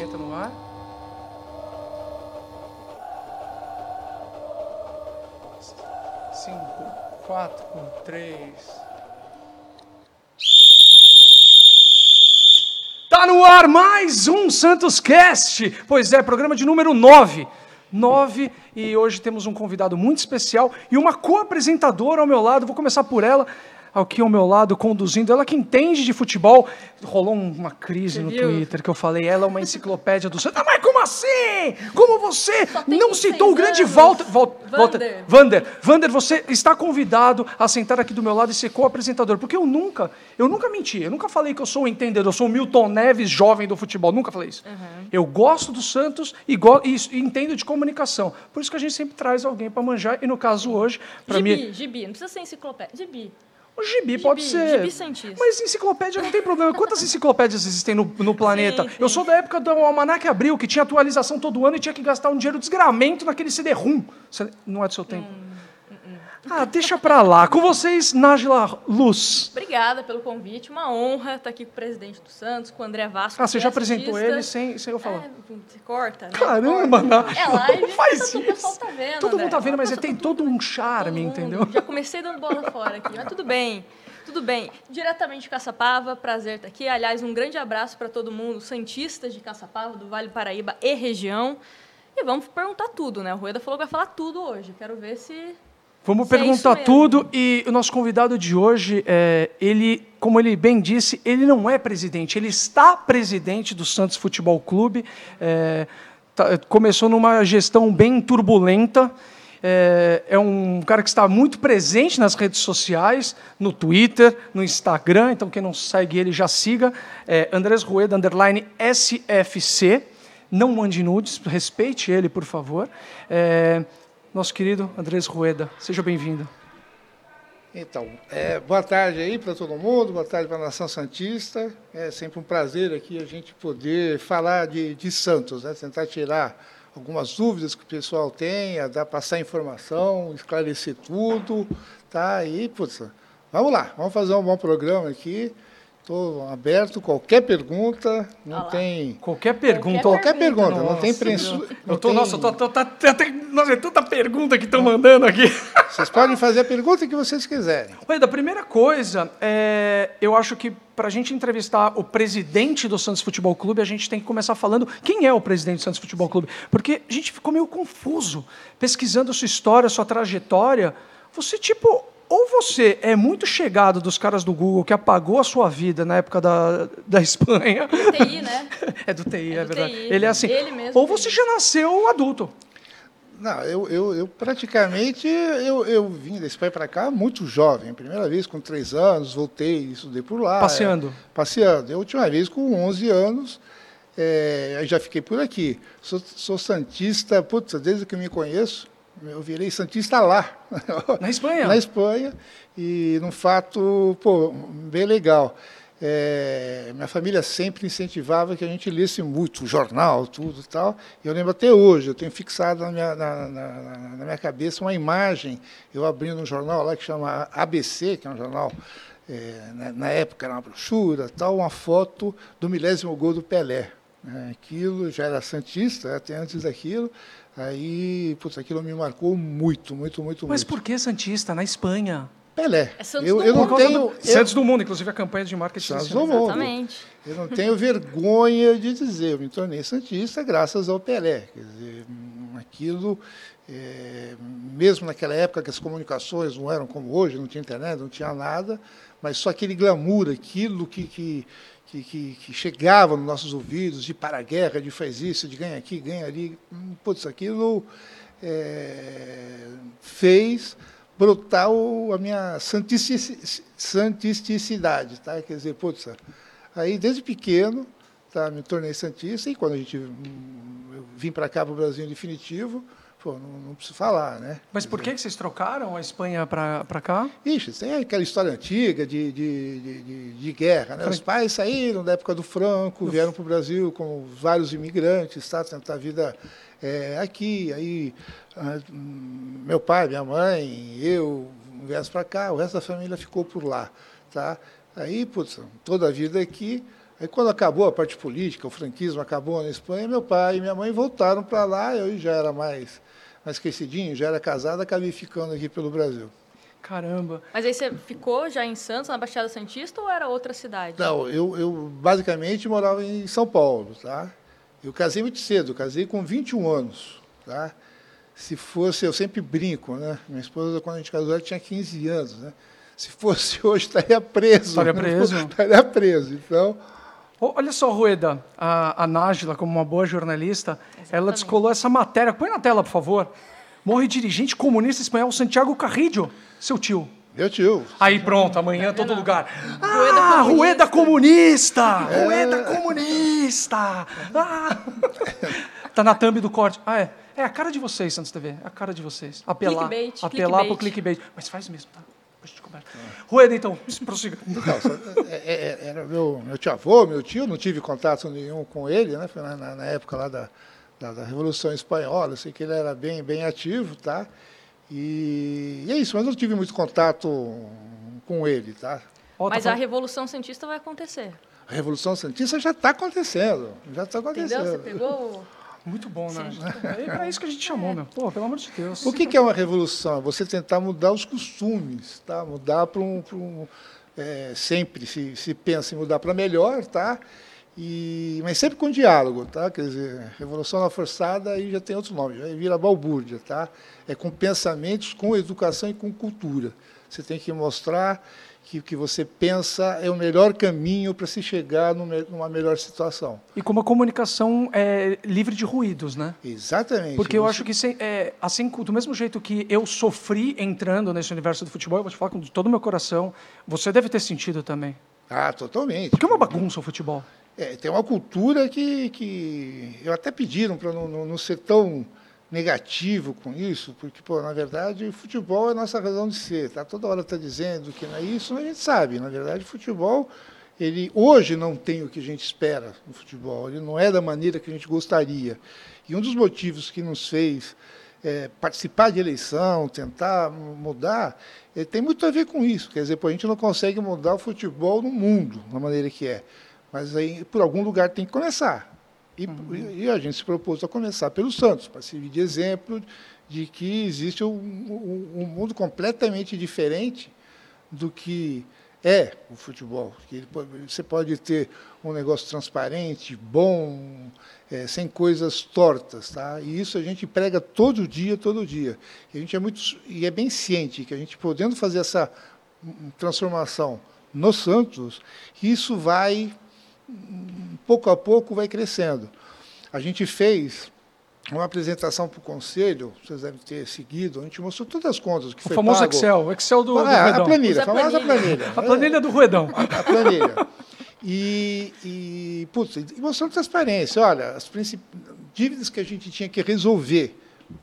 vinheta no ar. Cinco, quatro, três. Tá no ar mais um Santos Cast. Pois é, programa de número 9. 9 e hoje temos um convidado muito especial e uma co-apresentadora ao meu lado. Vou começar por ela aqui ao meu lado conduzindo, ela que entende de futebol. Rolou uma crise no? Twitter que eu falei, ela é uma enciclopédia do Santos. Ah, mas como assim? Como você não 26 citou o grande anos. Walter... Walter, Vander. Vander, você está convidado a sentar aqui do meu lado e ser co-apresentador, porque eu nunca, eu nunca menti, eu nunca falei que eu sou um entendedor, eu sou o Milton Neves jovem do futebol, nunca falei isso. Eu gosto do Santos e, go- e- e entendo de comunicação, por isso que a gente sempre traz alguém para manjar, e no caso hoje, para mim, Gibi, gibi, não precisa ser enciclopédia. Gibi. O gibi, pode Gibi, ser. gibi cientista. Mas enciclopédia não tem problema. Quantas enciclopédias existem no, no planeta? Sim, sim. Eu sou da época do Almanac Abril, que tinha atualização todo ano e tinha que gastar um dinheiro desgramento naquele CD-ROM. Não é do seu tempo? Hum, Ah, deixa pra lá. Com vocês, Nájila Luz. Obrigada pelo convite, uma honra estar aqui com o presidente do Santos, com o André Vasco. Ah, você já é apresentou ele sem, sem eu falar. É, você corta, né? Caramba, Corta. Ná- É live, não faz tá- isso. O pessoal tá vendo, Todo mundo André. tá vendo, mas Passa tem pra todo um charme, todo mundo. entendeu? Já comecei dando bola fora aqui, mas tudo bem. Tudo bem. Diretamente de Caçapava, prazer estar aqui. Aliás, um grande abraço para todo mundo, santistas de Caçapava, do Vale do Paraíba e região. E vamos perguntar tudo, né? O Rueda falou que vai falar tudo hoje. Quero ver se Vamos é perguntar mesmo. tudo e o nosso convidado de hoje, é, ele, como ele bem disse, ele não é presidente, ele está presidente do Santos Futebol Clube. é, tá- começou numa gestão bem turbulenta. É, é um cara que está muito presente nas redes sociais, no Twitter, no Instagram. Então quem não segue ele já siga. É, Andrés Rueda underline SFC. Não mande nudes, respeite ele, por favor. É, nosso querido Andrés Rueda, seja bem-vindo. Então, é, boa tarde aí para todo mundo, boa tarde para a Nação Santista. É sempre um prazer aqui a gente poder falar de, de Santos, né? tentar tirar algumas dúvidas que o pessoal tenha, dar, passar informação, esclarecer tudo. Tá? E, putz, vamos lá, vamos fazer um bom programa aqui. Estou aberto, qualquer pergunta, não Ah lá. tem. Qualquer pergunta. Qualquer pergunta, não tem Nossa, preço. Eu tô, tem- nossa, eu tô, tô, tá, tá, nossa, é tanta pergunta que estão mandando aqui. Vocês podem fazer a pergunta que vocês quiserem. Rueda, a primeira coisa, é, eu acho que para a gente entrevistar o presidente do Santos Futebol Clube, a gente tem que começar falando quem é o presidente do Santos Futebol Clube. Porque a gente ficou meio confuso pesquisando a sua história, a sua trajetória. Você, tipo, ou você é muito chegado dos caras do Google que apagou a sua vida na época da, da Espanha. TI, né? É do TI, é, É do verdade. TI. Ele é assim. Ele mesmo ou você já nasceu adulto. Não, eu, eu, eu praticamente eu, eu vim da Espanha para cá muito jovem. Primeira vez com três anos, voltei, estudei por lá. Passeando. é, passeando. A última vez com 11 anos, é, aí já fiquei por aqui. Sou, sou santista, putz, desde que eu me conheço, eu virei santista lá. Na Espanha? Na Espanha. E num fato, pô, bem legal. É, minha família sempre incentivava que a gente lesse muito, jornal, tudo e tal. E eu lembro até hoje, eu tenho fixado na minha, na, na- na- minha cabeça uma imagem, eu abrindo um jornal lá que chama ABC, que é um jornal, é, na, na época era uma brochura, tal, uma foto do milésimo gol do Pelé. né. Aquilo já era santista, até antes daquilo. Aí, putz, aquilo me marcou muito, muito, muito, Mas muito. por que Santista? Na Espanha. Pelé. É Santos eu, do eu não mundo. tenho, do, eu, Santos do Mundo, inclusive a campanha de marketing. Santos do mundo. Exatamente. eu não tenho vergonha de dizer, eu me tornei santista graças ao Pelé. Quer dizer, aquilo, é, mesmo naquela época que as comunicações não eram como hoje, não tinha internet, não tinha nada, mas só aquele glamour, aquilo que, que, que, que, que chegava nos nossos ouvidos, de para a guerra, de faz isso, de ganha aqui, ganha ali, hum, putz, aquilo é, fez brotar a minha santisticidade, tá? Quer dizer, putz, aí desde pequeno, tá, me tornei santista e quando a gente hum, eu vim para cá para o Brasil em definitivo, pô, não, não preciso falar, né? Mas por que que vocês trocaram a Espanha para cá? Ixi, tem aquela história antiga de, de, de, de- guerra. Né? Os pais saíram da época do Franco, vieram para o Brasil como vários imigrantes, tá? tentar a vida eh, aqui. Aí ah, hum, meu pai, minha mãe, eu viemos para cá, o resto da família ficou por lá. Tá? Aí, putz, toda a vida aqui, Aí quando acabou a parte política, o franquismo acabou na Espanha, meu pai e minha mãe voltaram para lá, eu já era mais, mais crescidinho, já era casado, acabei ficando aqui pelo Brasil. Caramba. Mas aí você ficou já em Santos, na Baixada Santista, ou era outra cidade? Não, eu, eu basicamente morava em São Paulo, tá? Eu casei muito cedo, casei com 21 anos, tá? Se fosse, eu sempre brinco, né? Minha esposa, quando a gente casou, ela tinha 15 anos, né? Se fosse hoje, estaria preso. Estaria preso. estaria preso, então... Olha só, Rueda, a, a Nájila, como uma boa jornalista, Exatamente. ela descolou essa matéria. Põe na tela, por favor. Morre dirigente comunista espanhol Santiago Carrillo, seu tio. Meu tio. Aí pronto, amanhã todo lugar. Ah, Rueda comunista! Rueda é. comunista! Ah. Tá na thumb do corte. Ah, é. É a cara de vocês, Santos TV. É a cara de vocês. Apelar. Clickbait, apelar clickbait. pro clickbait. Mas faz mesmo, tá? Rueda, então, prossiga. Então, é, é, é, era meu, meu tio-avô, meu tio, não tive contato nenhum com ele, né? Foi na, na época lá da, da, da, Revolução Espanhola, eu sei que ele era bem, bem ativo, tá? E, e é isso, mas não tive muito contato com ele, tá? Mas a Revolução Santista vai acontecer. A Revolução Santista já está acontecendo, já está acontecendo. Entendeu? Você pegou muito bom, né? É para isso que a gente chamou, meu. Pô, pelo amor de Deus. O que, que é uma revolução? É você tentar mudar os costumes, tá? Mudar para um... um é, sempre se, se pensa em mudar para melhor, tá? E, mas sempre com diálogo, tá? Quer dizer, revolução na forçada aí já tem outro nome, já vira balbúrdia, tá? É com pensamentos, com educação e com cultura. Você tem que mostrar que o que você pensa é o melhor caminho para se chegar numa melhor situação. E como a comunicação é livre de ruídos, né? Exatamente. Porque eu acho que é, assim, do mesmo jeito que eu sofri entrando nesse universo do futebol, eu vou te falar com todo o meu coração, você deve ter sentido também. Ah, totalmente. Porque é uma bagunça o futebol. É, tem uma cultura que, que eu até pediram para não, não, não ser tão negativo com isso, porque, pô, na verdade, o futebol é a nossa razão de ser. Tá? Toda hora está dizendo que não é isso, mas a gente sabe. Na verdade, o futebol, ele hoje não tem o que a gente espera no futebol. Ele não é da maneira que a gente gostaria. E um dos motivos que nos fez é, participar de eleição, tentar mudar, é, tem muito a ver com isso. Quer dizer, pô, a gente não consegue mudar o futebol no mundo, da maneira que é. Mas aí, por algum lugar, tem que começar. E, uhum. e, a gente se propôs a começar pelo Santos, para servir de exemplo de que existe um, um, um, mundo completamente diferente do que é o futebol. Que você pode ter um negócio transparente, bom, é, sem coisas tortas, tá? E isso a gente prega todo dia, todo dia. E a gente é muito e é bem ciente que a gente podendo fazer essa transformação no Santos, isso vai pouco a pouco vai crescendo. A gente fez uma apresentação para o conselho, vocês devem ter seguido, a gente mostrou todas as contas. Que o famoso pago. Excel, o Excel do, ah, do é, Ruedão. A planilha, a famosa planilha. A planilha do Ruedão. A planilha. E, e, putz, e mostrando transparência. Olha, as dívidas que a gente tinha que resolver,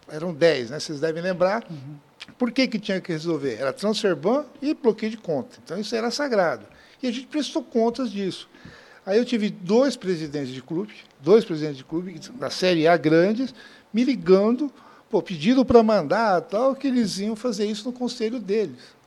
eram 10, né? vocês devem lembrar. Uhum. Por que, que tinha que resolver? Era transfer ban e bloqueio de conta. Então, isso era sagrado. E a gente prestou contas disso. Aí eu tive dois presidentes de clube, dois presidentes de clube da Série A grandes, me ligando, pô, pedindo para mandar tal, que eles iam fazer isso no conselho deles.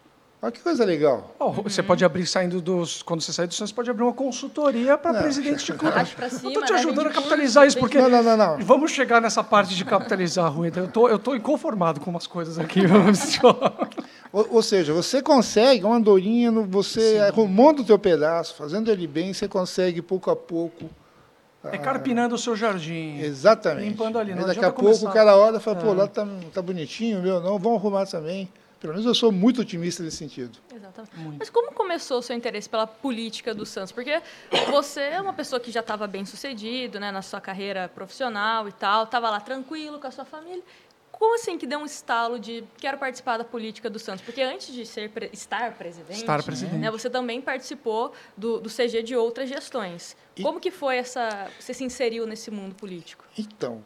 Olha que coisa legal. Oh, você pode abrir, saindo dos. Quando você sair do Santos, pode abrir uma consultoria para presidente de clube. eu estou te ajudando a capitalizar isso, porque. Não, não, não, não. Vamos chegar nessa parte de capitalizar, Rui. Então, eu tô, estou inconformado com umas coisas aqui. ou, ou, seja, você consegue uma andorinha, você Sim. arrumando o teu pedaço, fazendo ele bem, você consegue pouco a pouco. É carpinando o seu jardim. Exatamente. Limpando ali. Não daqui a pouco começar. o cara olha e fala, pô, é. lá tá, tá bonitinho, meu, não, vamos arrumar também. Pelo menos eu sou muito otimista nesse sentido. Exatamente. Muito. Mas como começou o seu interesse pela política do Santos? Porque você é uma pessoa que já estava bem sucedido né, na sua carreira profissional e tal, estava lá tranquilo com a sua família. Como assim que deu um estalo de quero participar da política do Santos? Porque antes de ser estar presidente, estar presidente. Né, você também participou do, do CG de outras gestões. E... Como que foi essa... Você se inseriu nesse mundo político? Então,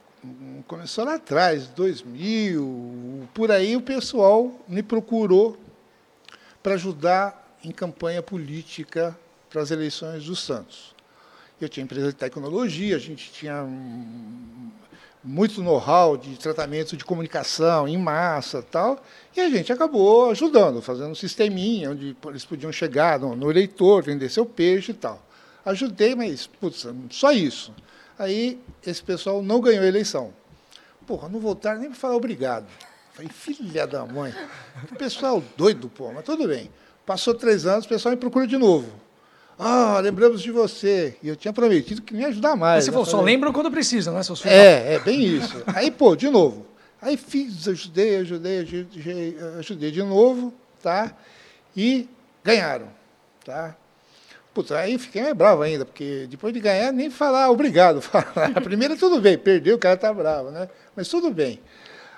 começou lá atrás, 2000, por aí o pessoal me procurou para ajudar em campanha política para as eleições do Santos. Eu tinha empresa de tecnologia, a gente tinha muito know-how de tratamento de comunicação em massa tal, e a gente acabou ajudando, fazendo um sisteminha onde eles podiam chegar no, no eleitor, vender seu peixe e tal. Ajudei, mas, putz, só isso. Aí, esse pessoal não ganhou a eleição. Porra, não voltaram nem para falar obrigado. Falei, filha da mãe. O pessoal doido, pô, mas tudo bem. Passou três anos, o pessoal me procura de novo. Ah, lembramos de você. E eu tinha prometido que me ajudar mais. Mas você né? falou, só Falei, lembram quando precisa, né, seus filhos? É, é bem isso. Aí, pô, de novo. Aí fiz, ajudei, ajudei, ajudei, ajudei de novo, tá? E ganharam, tá? Putz, aí fiquei mais bravo ainda, porque depois de ganhar, nem falar obrigado. Falar. A primeira tudo bem, perdeu, o cara tá bravo, né? Mas tudo bem.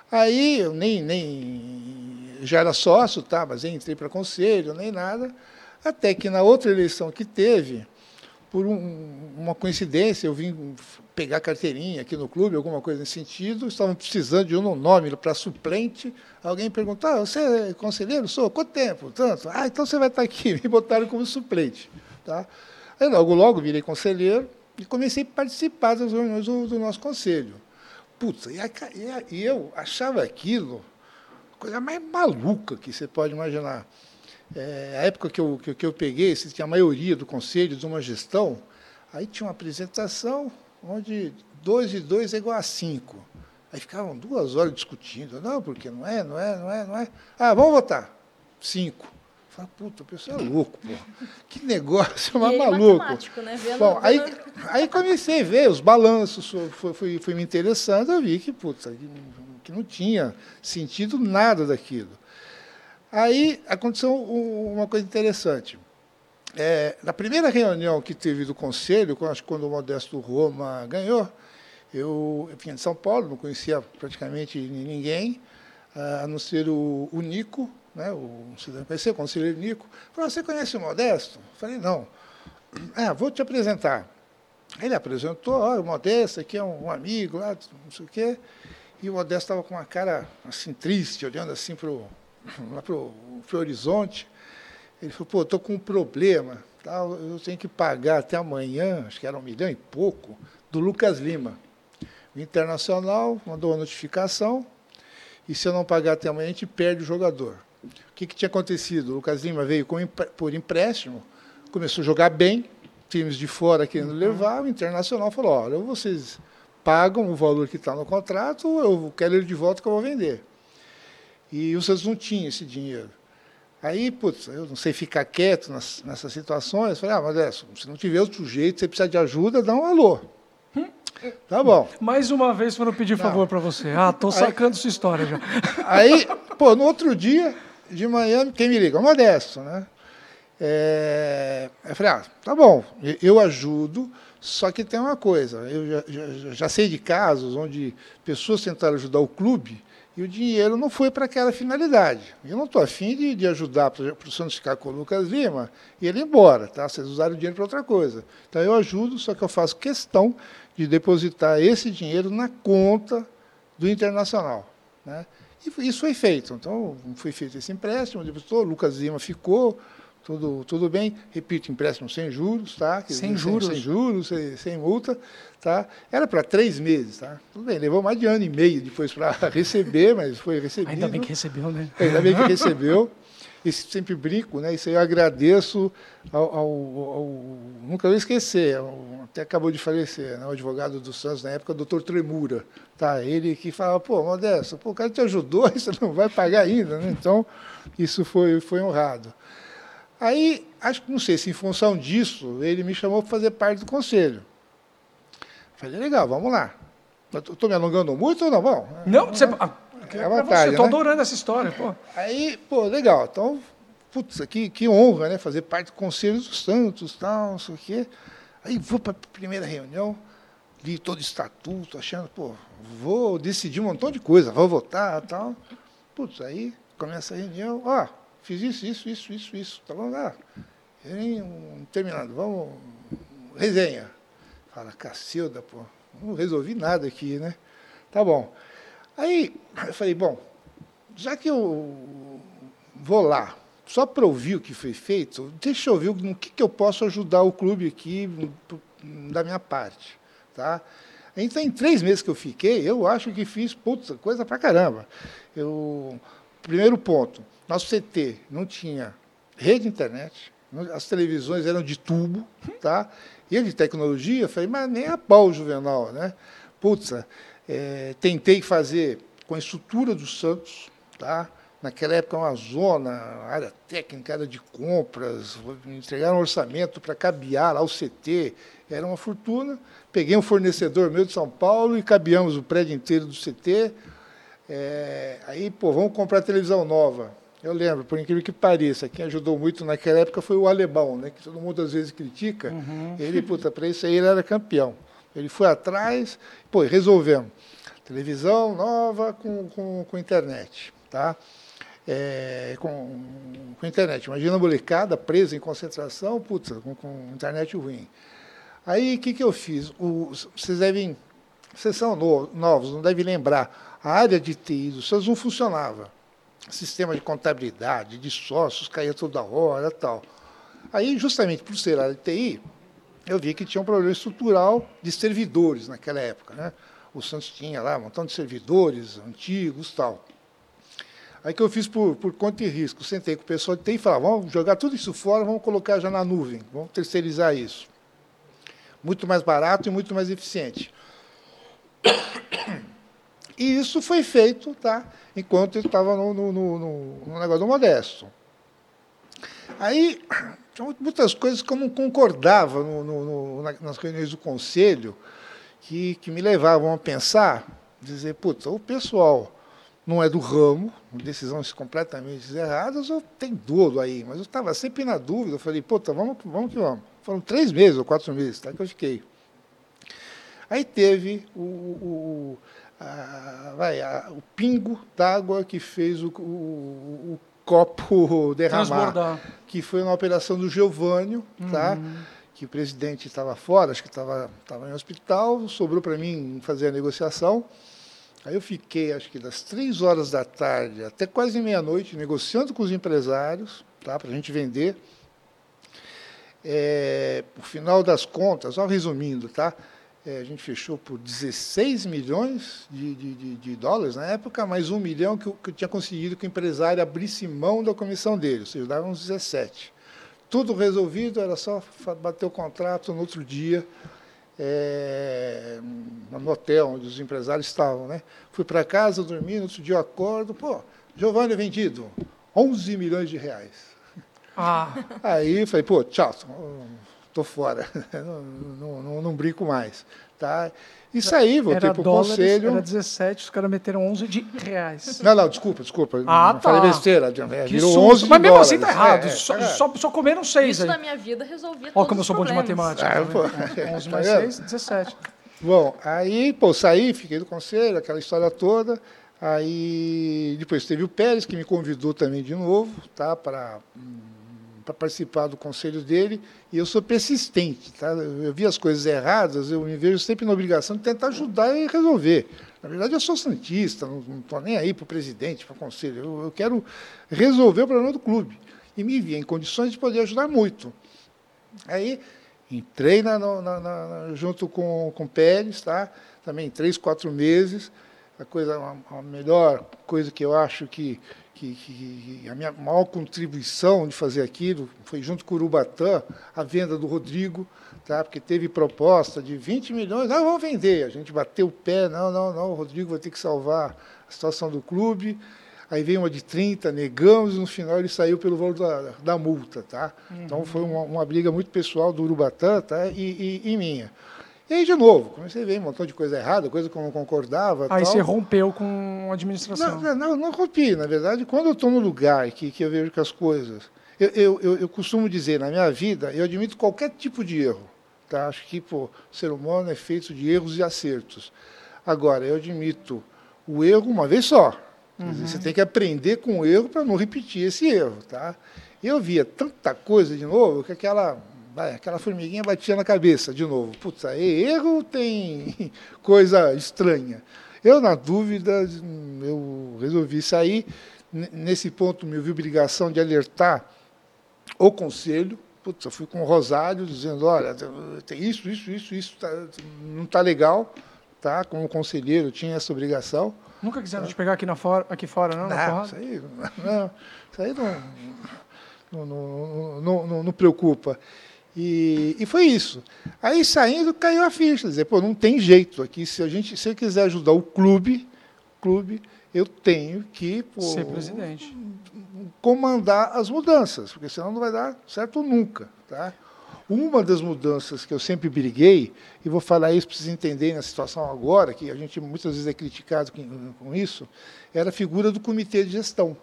Aí eu nem, nem já era sócio, tá? Mas entrei para conselho, nem nada. Até que na outra eleição que teve, por um, uma coincidência, eu vim pegar carteirinha aqui no clube, alguma coisa nesse sentido, estavam precisando de um nome para suplente. Alguém perguntou, ah, você é conselheiro? Sou. Quanto tempo? Tanto. Ah, então você vai estar aqui. Me botaram como suplente. Tá? Aí logo, logo virei conselheiro e comecei a participar das reuniões do, do nosso conselho. Putz, e, a, e, a, e eu achava aquilo a coisa mais maluca que você pode imaginar. É, a época que eu, que, que eu peguei, se tinha a maioria do conselho de uma gestão, aí tinha uma apresentação onde 2 e 2 é igual a 5. Aí ficavam duas horas discutindo. Não, porque não é, não é, não é, não é. Ah, vamos votar. 5. Falei, puta, o pessoal é louco, pô. Que negócio mais maluco. Né? Vendo, Bom, aí, aí comecei a ver os balanços, fui, fui, fui me interessando, eu vi que, puta, que não tinha sentido nada daquilo. Aí aconteceu uma coisa interessante. É, na primeira reunião que teve do Conselho, acho que quando o Modesto Roma ganhou, eu, eu vinha de São Paulo, não conhecia praticamente ninguém, a não ser o, o Nico, né, o o conselheiro Nico. Falou, você conhece o Modesto? Falei, não. Ah, vou te apresentar. Ele apresentou, olha, o Modesto aqui é um, amigo, lá, não sei o quê. E o Modesto estava com uma cara assim triste, olhando assim para o lá para o horizonte. Ele falou, pô, estou com um problema, tal, eu tenho que pagar até amanhã, acho que era um milhão e pouco, do Lucas Lima. O Internacional mandou uma notificação, e se eu não pagar até amanhã, a gente perde o jogador. O que, que tinha acontecido? O Lucas Lima veio com, por empréstimo, começou a jogar bem, times de fora querendo uhum. levar, o Internacional falou, olha, vocês pagam o valor que está no contrato, eu quero ele de volta que eu vou vender. E o Santos não tinha esse dinheiro. Aí, putz, eu não sei ficar quieto nas, nessas situações. Falei, ah, mas se não tiver outro jeito, você precisa de ajuda, dá um alô. Hum? Tá bom. Mais uma vez foram pedir favor para você. Ah, estou sacando aí, sua história já. Aí, pô, no outro dia, de manhã, quem me liga? O Modesto, né? É, eu falei, ah, tá bom, eu ajudo, só que tem uma coisa, eu já, já, já sei de casos onde pessoas tentaram ajudar o clube e o dinheiro não foi para aquela finalidade. Eu não estou afim de, de ajudar para o Santos ficar com o Lucas Lima e ele ir embora. Tá? Vocês usaram o dinheiro para outra coisa. Então eu ajudo, só que eu faço questão de depositar esse dinheiro na conta do Internacional. Né? E isso foi feito. Então, foi feito esse empréstimo, depositou, o Lucas Lima ficou, tudo, tudo bem. Repito, empréstimo sem juros, tá? sem juros. Sem, sem juros, sem, sem multa. Tá? Era para três meses, tá? Tudo bem, levou mais de ano e meio depois para receber, mas foi recebido. Ainda bem que recebeu, né? Ainda bem que recebeu. E sempre brinco, né? Isso aí eu agradeço ao, ao, ao nunca vou esquecer, até acabou de falecer, né? o advogado do Santos na época, o doutor Tremura, tá? Ele que falava, pô, Modesto, pô, o cara te ajudou, você não vai pagar ainda, né? Então, isso foi, foi honrado. Aí, acho que não sei se em função disso, ele me chamou para fazer parte do conselho. Falei, legal, vamos lá. Estou me alongando muito ou não? Bom, não, você, ah, é vontade, Estou né? adorando essa história. Pô. Aí, pô, legal. Então, putz, que, que honra, né? Fazer parte do Conselho dos Santos, tal, não sei o quê. Aí vou para a primeira reunião, li todo o estatuto, achando, pô, vou decidir um montão de coisa, vou votar tal. Putz, aí começa a reunião, ó, fiz isso, isso, isso, isso, isso. Tá bom, lá. Terminado, vamos, resenha. Fala, Cacilda, pô, não resolvi nada aqui, né? Tá bom. Aí eu falei, bom, já que eu vou lá, só para ouvir o que foi feito, deixa eu ver no que, que eu posso ajudar o clube aqui da minha parte. Tá? Então, em três meses que eu fiquei, eu acho que fiz putz, coisa para caramba. Eu, primeiro ponto, nosso CT não tinha rede de internet, As televisões eram de tubo, tá? E de tecnologia, eu falei, mas nem a pau, Juvenal, né? Putz, é, tentei fazer com a estrutura do Santos, tá? Naquela época, uma zona, área técnica, área de compras, entregaram um orçamento para cabear lá o CT, era uma fortuna. Peguei um fornecedor meu de São Paulo e cabeamos o prédio inteiro do CT. É, aí, pô, vamos comprar televisão nova. Eu lembro, por incrível que pareça, quem ajudou muito naquela época foi o alemão, né, que todo mundo às vezes critica. Uhum. Ele, puta, para isso aí ele era campeão. Ele foi atrás, pô, resolvemos. Televisão nova com, com, com internet, tá? É, com, com internet. Imagina a molecada presa em concentração, puta, com, com internet ruim. Aí, o que, que eu fiz? O, vocês devem, vocês são novos, não devem lembrar, a área de TI do Santos não funcionava sistema de contabilidade, de sócios, caía toda hora tal. Aí, justamente por ser área de TI, eu vi que tinha um problema estrutural de servidores naquela época. Né? O Santos tinha lá um montão de servidores antigos tal. Aí que eu fiz por, por conta e risco, sentei com o pessoal de TI e falei, vamos jogar tudo isso fora, vamos colocar já na nuvem, vamos terceirizar isso. Muito mais barato e muito mais eficiente. E isso foi feito tá, enquanto ele estava no, no, no, no, negócio do Modesto. Aí, tinha muitas coisas que eu não concordava nas reuniões do conselho, que, que me levavam a pensar, dizer, puta, o pessoal não é do ramo, decisões completamente erradas, ou tem dolo aí, mas eu estava sempre na dúvida, eu falei, puta, vamos, vamos que vamos. Foram três meses ou quatro meses tá, que eu fiquei. Aí teve o, o, a, vai, a, o pingo d'água que fez o, o, o copo derramar, que foi uma operação do Geovânio, tá? uhum. que o presidente estava fora, acho que estava em hospital, sobrou para mim fazer a negociação. Aí eu fiquei, acho que das três horas da tarde até quase meia-noite, negociando com os empresários, tá, para a gente vender. É, o final das contas, só resumindo, tá? É, a gente fechou por 16 milhões de, de, de, de, dólares na época, mais um milhão que eu, que eu tinha conseguido que o empresário abrisse mão da comissão dele, ou seja, dava uns 17. Tudo resolvido, era só bater o contrato no outro dia, é, no hotel onde os empresários estavam. Né? Fui para casa, dormi, no outro dia eu acordo, pô, Giovanni vendido, 11 milhões de reais. Ah. Aí falei, pô, tchau, estou fora, não, não, não, não, brinco mais. Tá? Isso aí, voltei para o conselho. Era 17, os caras meteram 11 de reais. Não, não, desculpa, desculpa. Ah, tá. Falei besteira. É, virou susto. 11 Mas mesmo assim tá errado. É, só, é. Só, só, comeram 6 Isso aí. na minha vida resolvia Olha como eu sou bom de matemática. Ah, pô, 11 mais 6, 17. Bom, aí, pô, saí, fiquei do conselho, aquela história toda. Aí, depois teve o Pérez, que me convidou também de novo, tá, para para participar do conselho dele, e eu sou persistente. Tá? Eu vi as coisas erradas, eu me vejo sempre na obrigação de tentar ajudar e resolver. Na verdade, eu sou santista, não estou nem aí para o presidente, para o conselho. Eu, eu, quero resolver o problema do clube. E me vi em condições de poder ajudar muito. Aí, entrei na, na, na, junto com, com o Pérez, tá? também três, quatro meses. A, coisa, a, a melhor coisa que eu acho que que, que, a minha maior contribuição de fazer aquilo foi junto com o Urubatã, a venda do Rodrigo, tá? porque teve proposta de 20 milhões, não, vamos vender. A gente bateu o pé, não, não, não, o Rodrigo vai ter que salvar a situação do clube. Aí veio uma de 30, negamos, e no final ele saiu pelo valor da, da multa. Tá? Uhum. Então foi uma, uma, briga muito pessoal do Urubatã tá? e, e, e minha. E aí, de novo, comecei a ver um montão de coisa errada, coisa que eu não concordava. Aí tal. você rompeu com a administração. Não, não, não rompi. Na verdade, quando eu estou no lugar que, que eu vejo que as coisas. Eu, eu, eu, eu, costumo dizer, na minha vida, eu admito qualquer tipo de erro. Tá? Acho que pô, o ser humano é feito de erros e acertos. Agora, eu admito o erro uma vez só. Uhum. Dizer, você tem que aprender com o erro para não repetir esse erro. Tá? Eu via tanta coisa de novo que aquela Vai, aquela formiguinha batia na cabeça de novo. Putz, aí erro tem coisa estranha. Eu, na dúvida, eu resolvi sair. Nesse ponto, me vi obrigação de alertar o conselho. Putz, eu fui com o Rosário dizendo, olha, tem isso, isso, isso, isso, tá, não está legal. Tá? Como conselheiro, tinha essa obrigação. Nunca quiseram tá? te pegar aqui, na fora, aqui fora, não? Não, isso aí não, isso aí não, não, não, não preocupa. E, e, foi isso. Aí saindo caiu a ficha, dizer, pô, não tem jeito aqui. Se a gente, se eu quiser ajudar o clube, clube, eu tenho que pô, ser presidente, comandar as mudanças, porque senão não vai dar certo nunca, tá? Uma das mudanças que eu sempre briguei, e vou falar isso para vocês entenderem na situação agora, que a gente muitas vezes é criticado com isso, era a figura do comitê de gestão.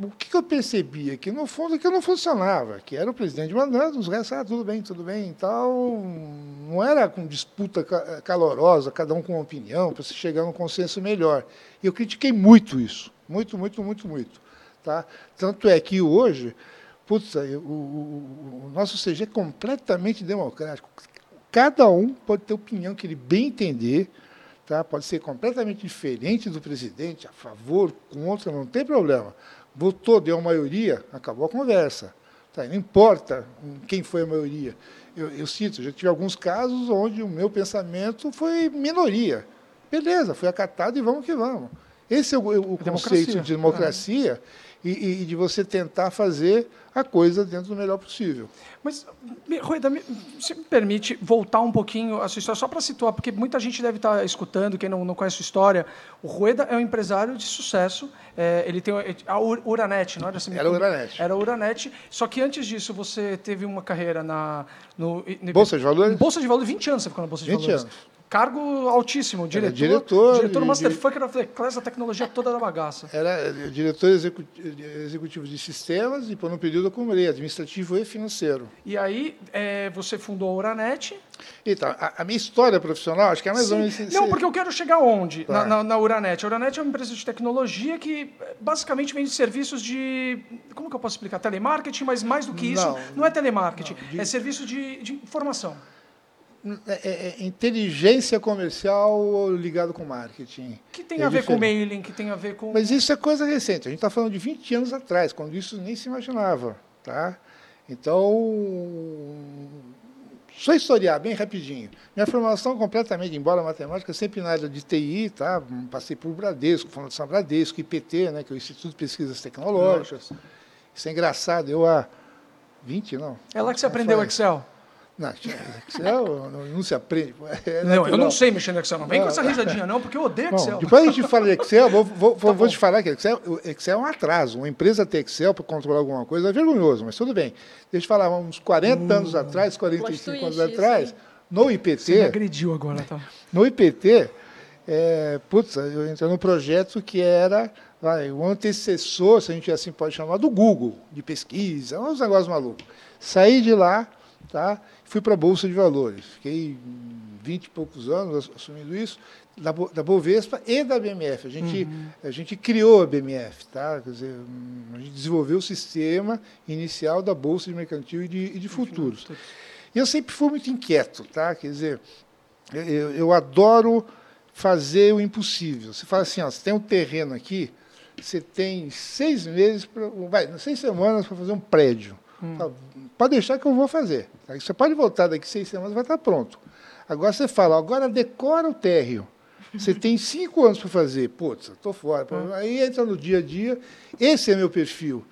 O que, eu percebia? Que, no fundo, que não funcionava, que era o presidente mandando, os restos, ah, tudo bem, tudo bem, tal. Não era com disputa calorosa, cada um com uma opinião, para se chegar a um consenso melhor. E eu critiquei muito isso, muito, muito, muito, muito. Tá? Tanto é que hoje Putz, o, o, o nosso CG é completamente democrático. Cada um pode ter a opinião que ele bem entender, tá? pode ser completamente diferente do presidente, a favor, contra, não tem problema. Votou, deu a maioria, acabou a conversa. Tá? Não importa quem foi a maioria. Eu, eu cito, já tive alguns casos onde o meu pensamento foi minoria. Beleza, foi acatado e vamos que vamos. Esse é o, o conceito de democracia e, e, de você tentar fazer a coisa dentro do melhor possível. Mas, Rueda, se me permite voltar um pouquinho a sua história, só para situar, porque muita gente deve estar escutando, quem não, não conhece a história. O Rueda é um empresário de sucesso, é, ele tem a Uranet, não era assim? Era a Uranet. Era a Uranet, só que antes disso você teve uma carreira na... No, Bolsa de Valores? Bolsa de Valores, 20 anos você ficou na Bolsa de 20 Valores. 20 anos. Cargo altíssimo, diretor. diretor. Diretor Masterfucker of the Class da tecnologia toda da bagaça. Era diretor executivo de sistemas e, por um período, eu acumulei administrativo e financeiro. E aí, é, você fundou a Uranet. Então, a, a, minha história profissional, acho que é mais ou menos... Não, porque eu quero chegar onde? Tá. Na, na, na, Uranet. A Uranet é uma empresa de tecnologia que, basicamente, vende serviços de... Como que eu posso explicar? Telemarketing, mas mais do que isso, não, não é telemarketing. Não, de... É serviço de, de informação. É, é, é, inteligência comercial ligado com marketing. Que tem é a ver diferente. com mailing, que tem a ver com. Mas isso é coisa recente. A gente está falando de 20 anos atrás, quando isso nem se imaginava. Tá? Então, só historiar bem rapidinho. Minha formação completamente, embora matemática, sempre na área de TI, tá? Passei por Bradesco, Fundação Bradesco, IPT, né, que é o Instituto de Pesquisas Tecnológicas. Isso é engraçado. Eu há 20, não. É lá que você aprendeu Excel? Não, Excel não, não se aprende. É não, eu não sei mexer no Excel. Não vem não, com essa risadinha, não, porque eu odeio Excel. Bom, depois a gente fala de Excel, vou, vou, tá vou te falar que Excel, Excel é um atraso. Uma empresa ter Excel para controlar alguma coisa é vergonhoso, mas tudo bem. Deixa eu falar, uns 40 uh, anos atrás, 45 anos atrás, no IPT. Você me agrediu agora, tá? No IPT, é, putz, eu entrei num projeto que era vai, o antecessor, se a gente assim pode chamar, do Google, de pesquisa, uns negócios malucos. Saí de lá, tá? Fui para a Bolsa de Valores. Fiquei 20 e poucos anos assumindo isso, da, da Bovespa e da BMF. A gente, uhum. a gente criou a BMF, tá? Quer dizer, a gente desenvolveu o sistema inicial da Bolsa de Mercantil e de, e de Futuros. E eu sempre fui muito inquieto, tá? Quer dizer, eu, eu adoro fazer o impossível. Você fala assim, ó, você tem um terreno aqui, você tem seis meses, pra, vai, seis semanas para fazer um prédio. Hum. Pode deixar que eu vou fazer. Você pode voltar daqui seis semanas, vai estar pronto. Agora você fala, agora decora o térreo. Você tem cinco anos para fazer. Putz, estou fora. Hum. Aí entra no dia a dia. Esse é meu perfil.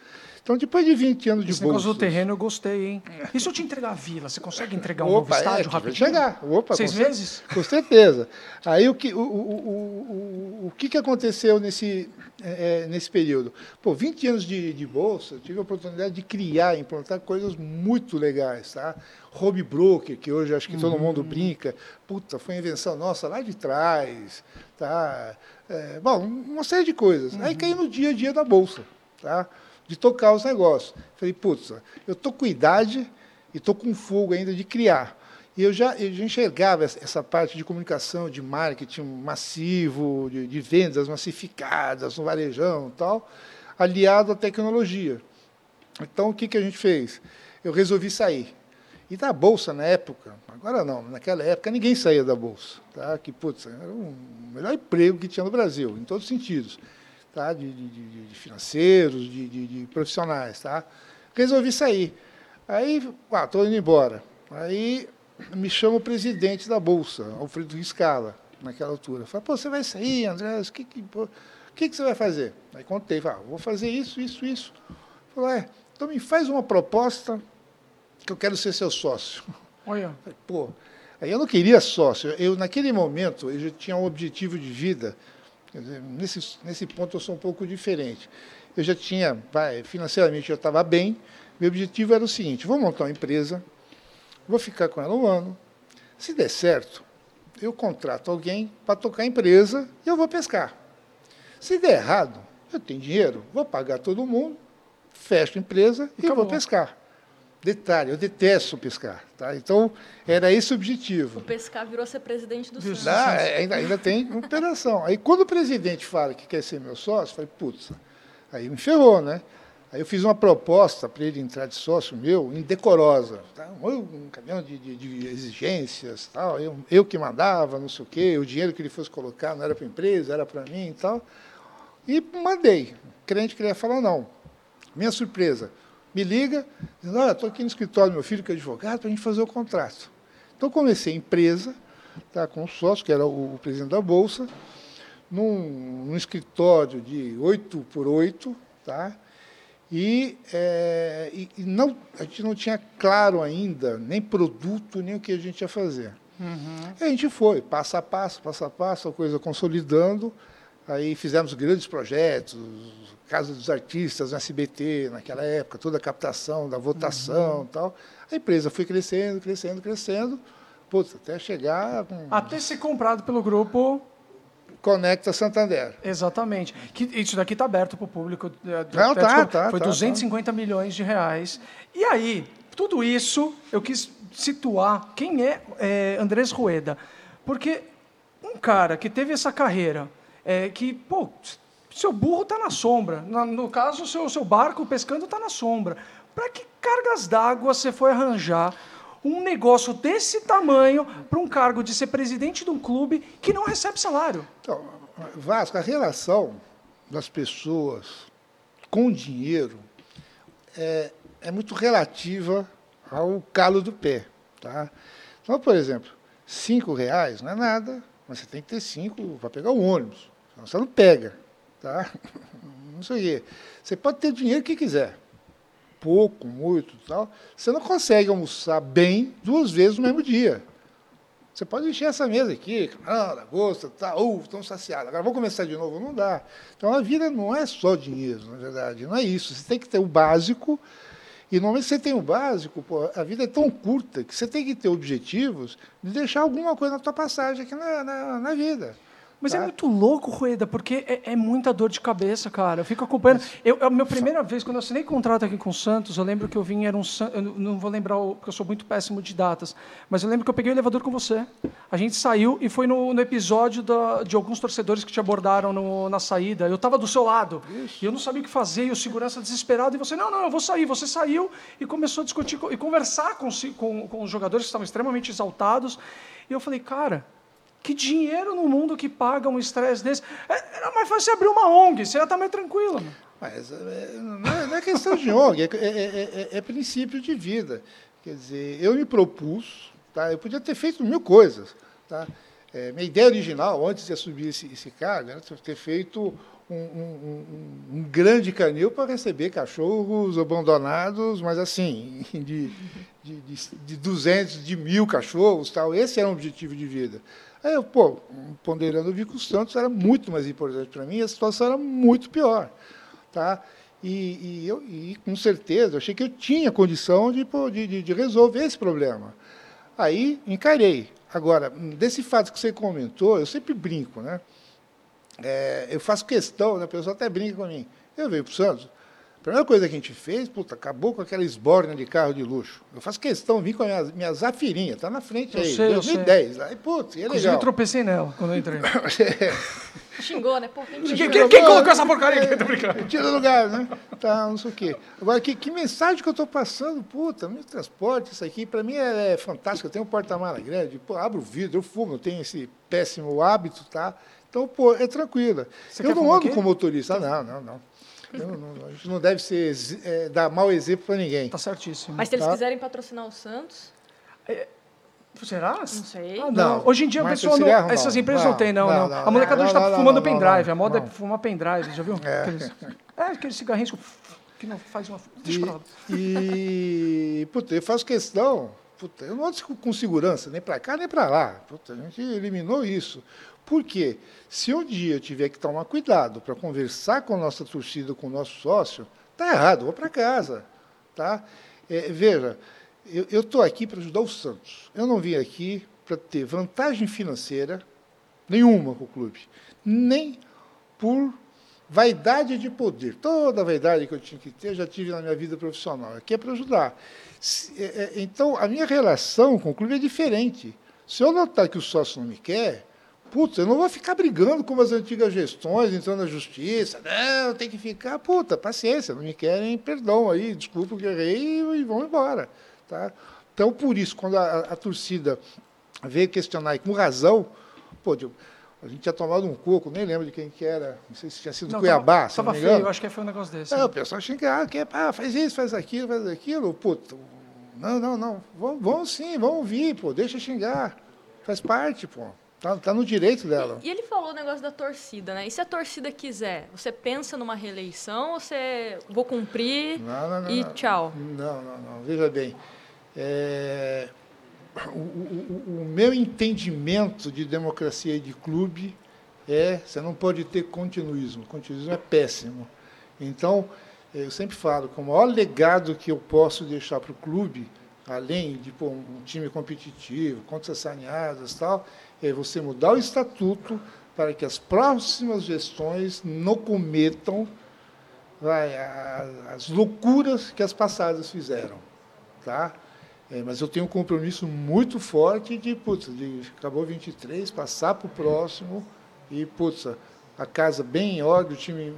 Então, depois de 20 anos de Esse bolsa... Esse do terreno eu gostei, hein? E se eu te entregar a vila? Você consegue entregar um Opa, novo estádio é, rapidinho? chegar. Opa, Seis meses? Com certeza. Aí, o que, o, o, o, o que, que aconteceu nesse, é, é nesse período? Pô, 20 anos de, de bolsa, eu tive a oportunidade de criar, implantar coisas muito legais, tá? Home broker, que hoje acho que todo uhum. mundo brinca. Puta, foi invenção nossa lá de trás, tá? É, bom, uma série de coisas. Uhum. Aí caiu no dia a dia da bolsa, tá? De tocar os negócios. Falei, putz, eu estou com idade e estou com fogo ainda de criar. E eu já, eu já enxergava essa parte de comunicação, de marketing massivo, de, de vendas massificadas no varejão e tal, aliado à tecnologia. Então, o que, que a gente fez? Eu resolvi sair. E da Bolsa, na época, agora não, naquela época ninguém saía da Bolsa. Tá? Que, putz, era o melhor emprego que tinha no Brasil, em todos os sentidos tá? de, de, de financeiros, de, de, profissionais. Tá? Resolvi sair. Aí, estou ah, indo embora. Aí me chama o presidente da Bolsa, Alfredo Riscala, naquela altura. Fala, pô, você vai sair, André, o que, que, pô, que, que você vai fazer? Aí contei, falei, ah, vou fazer isso, isso, isso. Falei, é, Então me faz uma proposta que eu quero ser seu sócio. Olha. Pô, aí eu não queria sócio. Eu, naquele momento, eu já tinha um objetivo de vida. Dizer, nesse, nesse ponto eu sou um pouco diferente. Eu já tinha, financeiramente eu estava bem. Meu objetivo era o seguinte: vou montar uma empresa, vou ficar com ela um ano. Se der certo, eu contrato alguém para tocar a empresa e eu vou pescar. Se der errado, eu tenho dinheiro, vou pagar todo mundo, fecho a empresa e, e vou pescar. Detalhe, eu detesto pescar. Tá? Então, era esse o objetivo. O pescar virou ser presidente do Santos. Ah, ainda, ainda tem operação. Aí, quando o presidente fala que quer ser meu sócio, eu falei, putz, aí me ferrou, né? Aí eu fiz uma proposta para ele entrar de sócio meu, indecorosa. Tá? Um, caminhão de, de, de, exigências, tal. Eu, eu que mandava, não sei o quê, o dinheiro que ele fosse colocar não era para a empresa, era para mim e tal. E mandei. O crente queria falar não. Minha surpresa, me liga, dizendo, olha, estou aqui no escritório do meu filho, que é advogado, para a gente fazer o contrato. Então, comecei a empresa, tá, com um sócio, que era o, o presidente da Bolsa, num, num escritório de 8 por 8, tá? E, é, e, e, não, a gente não tinha claro ainda nem produto, nem o que a gente ia fazer. Uhum. E a gente foi, passo a passo, passo a passo, a coisa consolidando. Aí fizemos grandes projetos, Casa dos Artistas, no SBT, naquela época, toda a captação da votação uhum. e tal. A empresa foi crescendo, crescendo, crescendo, putz, até chegar... Até ser comprado pelo grupo... Conecta Santander. Exatamente. Que, isso daqui está aberto para o público. É, Não, tá, tá, Foi tá, 250 tá. milhões de reais. E aí, tudo isso, eu quis situar quem é, é Andrés Rueda. Porque um cara que teve essa carreira, é, que, pô, seu burro está na sombra. No caso, o seu, seu barco pescando está na sombra. Para que cargas d'água você foi arranjar um negócio desse tamanho para um cargo de ser presidente de um clube que não recebe salário? Então, Vasco, a relação das pessoas com dinheiro é, é muito relativa ao calo do pé. Tá? Então, por exemplo, cinco reais não é nada, mas você tem que ter cinco para pegar o ônibus. Você não pega. Tá? Não sei o quê. Você pode ter dinheiro que quiser. Pouco, muito tal. Você não consegue almoçar bem duas vezes no mesmo dia. Você pode encher essa mesa aqui, ah, gosta, tá, uh, estão saciados. Agora vamos começar de novo, não dá. Então a vida não é só dinheiro, na verdade, não é isso. Você tem que ter o básico, e normalmente você tem o básico, pô, a vida é tão curta que você tem que ter objetivos de deixar alguma coisa na tua passagem aqui na, na, na vida. Mas é tá? é muito louco, Rueda, porque é, é, muita dor de cabeça, cara. Eu fico acompanhando. Eu, a minha primeira vez, quando eu assinei contrato aqui com o Santos, eu lembro que eu vim, era um. Eu não vou lembrar, porque eu sou muito péssimo de datas, mas eu lembro que eu peguei o elevador com você. A gente saiu e foi no, no episódio da, de alguns torcedores que te abordaram no, na saída. Eu estava do seu lado. Ixi. E eu não sabia o que fazer, e o segurança desesperado. E você, não, não, eu vou sair. Você saiu e começou a discutir e conversar com, com, com os jogadores que estavam extremamente exaltados. E eu falei, cara que dinheiro no mundo que paga um estresse desse? É, era mais fácil abrir uma ONG, você ia estar mais tranquilo. Mas é, não, é, não é questão de ONG, é, é, é, é, princípio de vida. Quer dizer, eu me propus, tá? eu podia ter feito mil coisas. Tá? Minha ideia original, antes de assumir esse, esse cargo, era ter feito um, um, um, um grande canil para receber cachorros abandonados, mas assim, de, de, de, de 200, de mil cachorros. Tal. Esse era um objetivo de vida. Aí eu, pô, ponderando o Vico Santos era muito mais importante para mim, a situação era muito pior. Tá? E, e eu, e, com certeza, eu achei que eu tinha condição de, de, de resolver esse problema. Aí encarei. Agora, desse fato que você comentou, eu sempre brinco, né? É, eu faço questão, né? a pessoa até brinca com mim. Eu venho para o Santos, primeira coisa que a gente fez, puta, acabou com aquela esborna de carro de luxo. Eu faço questão, vim com a minha, minha Zafirinha, está na frente eu aí, sei, 2010. Aí, putz, é Inclusive, eu tropecei nela quando eu entrei. Xingou, né? Pô, quem, quem, quem, quem colocou essa porcaria aqui? Tô brincando. Tira lugar, né? Tá, não sei o quê. Agora, que, que mensagem que eu estou passando? Puta, meu transporte, isso aqui, para mim é, é, fantástico. Eu tenho um porta-mala grande, pô, abro o vidro, eu fumo, eu tenho esse péssimo hábito, tá? Então, pô, é tranquila. Você eu não ando com motorista. Ah, não, não, não. Não, não, a gente não deve ser, é, dar mau exemplo para ninguém. Tá certíssimo. Mas se eles tá? quiserem patrocinar o Santos. É, será? Não sei. Ah, não. Hoje em dia a pessoa não, essas empresas não, não têm, não, não. A molecada hoje está fumando pendrive. A moda é fumar pendrive, já viu? É. Aqueles, é, aqueles cigarrinhos. que não faz uma. Deixa e, e puta, eu faço questão. Puta, eu não ando com segurança, nem para cá nem para lá. Puta, a gente eliminou isso. Por quê? Se um dia eu tiver que tomar cuidado para conversar com a nossa torcida, com o nosso sócio, tá errado, vou para casa. Tá? É, veja, eu estou aqui para ajudar o Santos. Eu não vim aqui para ter vantagem financeira nenhuma com o clube, nem por vaidade de poder. Toda a vaidade que eu tinha que ter, já tive na minha vida profissional. Aqui é para ajudar. É, é, então, a minha relação com o clube é diferente. Se eu notar que o sócio não me quer, Putz, eu não vou ficar brigando com as antigas gestões, entrando na justiça. Não, tem que ficar. Puta, paciência, não me querem, perdão aí, desculpa o que errei e vão embora. Tá? Então, por isso, quando a, a torcida veio questionar, e com razão, pô, a gente tinha tomado um coco, nem lembro de quem que era, não sei se tinha sido não, Cuiabá. Estava feio, eu acho que foi um negócio desse. É, o pessoal xingava, que, ah, faz isso, faz aquilo, faz aquilo. Puta, não, não, não. Vão, vão sim, vão ouvir, pô, deixa xingar. Faz parte, pô. Tá, tá no direito dela. E, e, ele falou o negócio da torcida, né? E se a torcida quiser, você pensa numa reeleição ou você vou cumprir não, não, não, e tchau? Não, não, não. Veja bem. É, o, o, o, meu entendimento de democracia e de clube é você não pode ter continuismo. Continuismo é péssimo. Então, eu sempre falo que o maior legado que eu posso deixar para o clube, além de pô, um time competitivo, contas saneadas e tal, é você mudar o estatuto para que as próximas gestões não cometam vai, as loucuras que as passadas fizeram. Tá? É, mas eu tenho um compromisso muito forte de, putz, de acabou 23, passar para o próximo e, putz, a casa bem em ordem, o time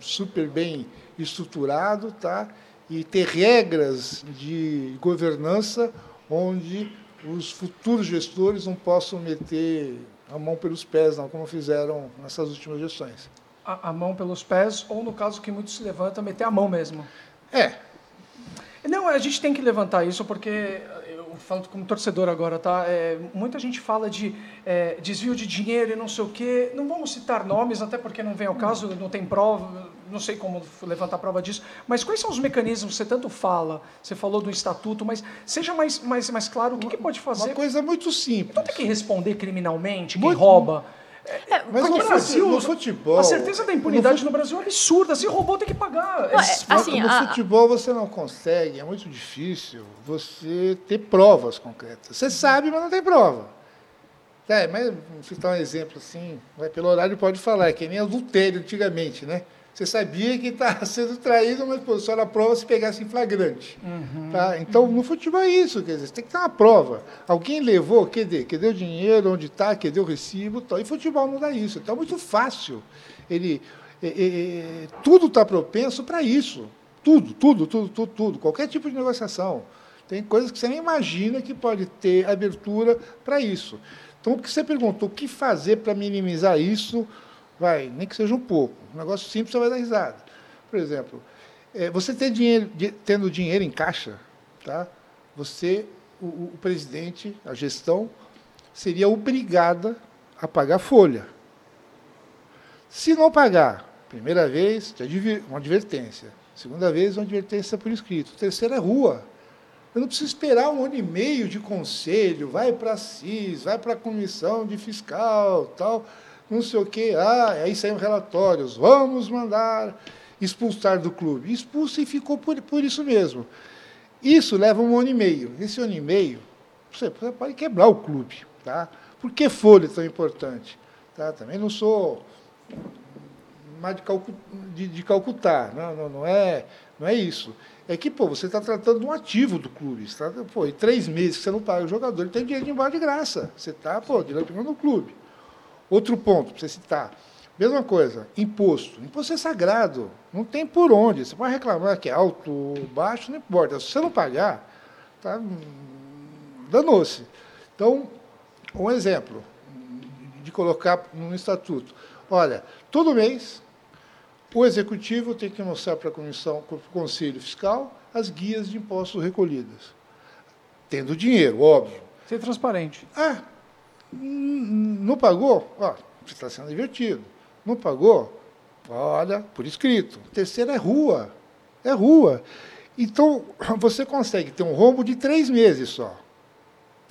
super bem estruturado, tá? e ter regras de governança onde os futuros gestores não possam meter a mão pelos pés, não, como fizeram nessas últimas gestões. A, a mão pelos pés, ou no caso que muitos se levantam, meter a mão mesmo. É. Não, a gente tem que levantar isso porque falando como torcedor agora, tá? É, muita gente fala de é, desvio de dinheiro e não sei o quê. Não vamos citar nomes, até porque não vem ao caso, não tem prova, não sei como levantar prova disso. Mas quais são os mecanismos? Você tanto fala, você falou do estatuto, mas seja mais, mais, mais claro o que, que pode fazer. Uma coisa muito simples. Não tem que responder criminalmente quem muito, rouba. É, mas no Brasil, no futebol, a certeza da impunidade no, no, Brasil é absurda. Se roubou, tem que pagar. É, assim, no a... futebol você não consegue, é muito difícil você ter provas concretas. Você sabe, mas não tem prova. É, mas vou citar um exemplo assim, vai pelo horário pode falar, é que nem adultério antigamente, né? Você sabia que está sendo traído, mas pô, só na prova se pegasse em flagrante. Uhum. Tá? Então, no futebol é isso, quer dizer, você tem que ter uma prova. Alguém levou, quer dizer, que deu dinheiro, onde está, que deu recibo, tal. e futebol não dá isso. Então, é muito fácil. Ele, é, é, é tudo está propenso para isso. Tudo, tudo, tudo, tudo, tudo. Qualquer tipo de negociação. Tem coisas que você nem imagina que pode ter abertura para isso. Então, o que você perguntou, o que fazer para minimizar isso? Vai, nem que seja um pouco. Um negócio simples, você vai dar risada. Por exemplo, é, você ter dinheiro, tendo dinheiro em caixa, tá? você, o, o presidente, a gestão, seria obrigada a pagar folha. Se não pagar, primeira vez, uma advertência. Segunda vez, uma advertência por escrito. Terceira rua. Eu não preciso esperar um ano e meio de conselho, vai para CIS, vai para a comissão de fiscal, tal não sei o quê. Ah, aí saíram relatórios, vamos mandar expulsar do clube. Expulsa e ficou por, por isso mesmo. Isso leva um ano e meio. Esse ano e meio, você pode quebrar o clube. Tá? Por que folha tão importante? Tá? Também não sou mais de, Calcu, de, de não, não, não, é, não é isso. É que pô, você está tratando de um ativo do clube. Tá, pô, em três meses que você não paga o jogador, ele tem dinheiro de embora de graça. Você está, pô, direto no clube. Outro ponto, para você citar. Mesma coisa, imposto. Imposto é sagrado. Não tem por onde. Você pode reclamar que é alto, baixo, não importa. Se você não pagar, tá, danou-se. Então, um exemplo de colocar no estatuto. Olha, todo mês, o executivo tem que mostrar para a comissão, para o Conselho Fiscal, as guias de impostos recolhidas. Tendo dinheiro, óbvio. Ser transparente. Ah, não pagou? Ó, você está sendo divertido. Não pagou? Olha, por escrito. Terceira é rua. É rua. Então, você consegue ter um rombo de três meses só.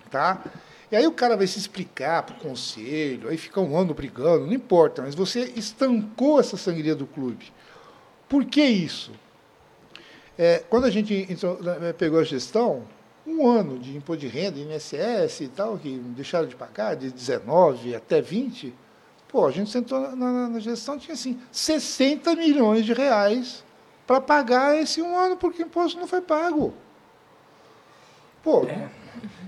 Tá? E aí o cara vai se explicar para o conselho, aí fica um ano brigando, não importa, mas você estancou essa sangria do clube. Por que isso? É, quando a gente entrou, pegou a gestão, um ano de imposto de renda, INSS e tal, que deixaram de pagar, de 19 até 20, pô, a gente sentou na, na, na gestão, tinha assim, 60 milhões de reais para pagar esse um ano, porque o imposto não foi pago. Pô, é.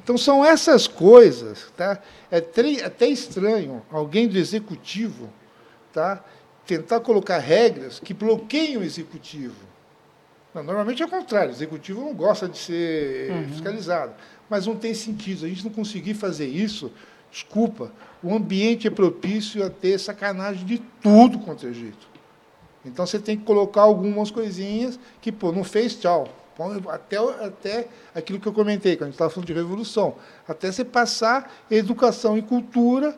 então são essas coisas, tá? É até estranho alguém do executivo, tá? Tentar colocar regras que bloqueiam o executivo. Não, normalmente é o contrário, o executivo não gosta de ser uhum. fiscalizado. Mas não tem sentido. A gente não conseguir fazer isso, desculpa, o ambiente é propício a ter sacanagem de tudo contra o Egito. Então você tem que colocar algumas coisinhas que, pô, não fez, tchau. Até, até aquilo que eu comentei, quando a gente estava falando de revolução. Até você passar educação e cultura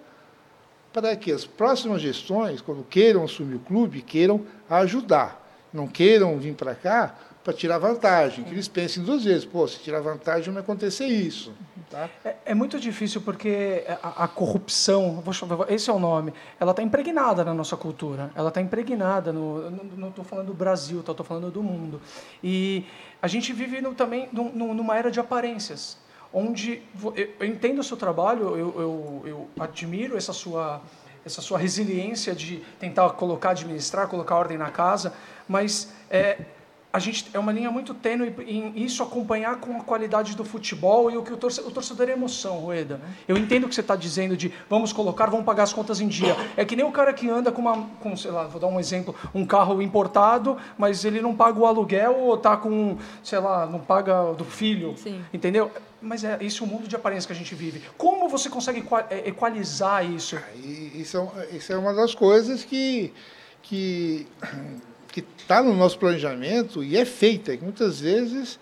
para que as próximas gestões, quando queiram assumir o clube, queiram ajudar. Não queiram vir para cá para tirar vantagem, que eles pensem duas vezes, pô, se tirar vantagem vai acontecer isso. Tá? É, é muito difícil porque a, a corrupção, esse é o nome, ela está impregnada na nossa cultura, ela está impregnada, no, não estou falando do Brasil, estou falando do mundo. E a gente vive no, também no, numa era de aparências, onde eu, eu entendo o seu trabalho, eu, eu, eu admiro essa sua essa sua resiliência de tentar colocar, administrar, colocar ordem na casa, mas é, a gente é uma linha muito tênue em isso acompanhar com a qualidade do futebol e o que o torcedor, o torcedor é emoção, Rueda. Eu entendo o que você está dizendo de vamos colocar, vamos pagar as contas em dia. É que nem o cara que anda com uma, com, sei lá, vou dar um exemplo, um carro importado, mas ele não paga o aluguel ou está com, sei lá, não paga do filho, Sim. entendeu? Mas é isso é o mundo de aparência que a gente vive. Como você consegue é, equalizar isso? Isso é, isso é uma das coisas que que que está no nosso planejamento e é feita, que muitas vezes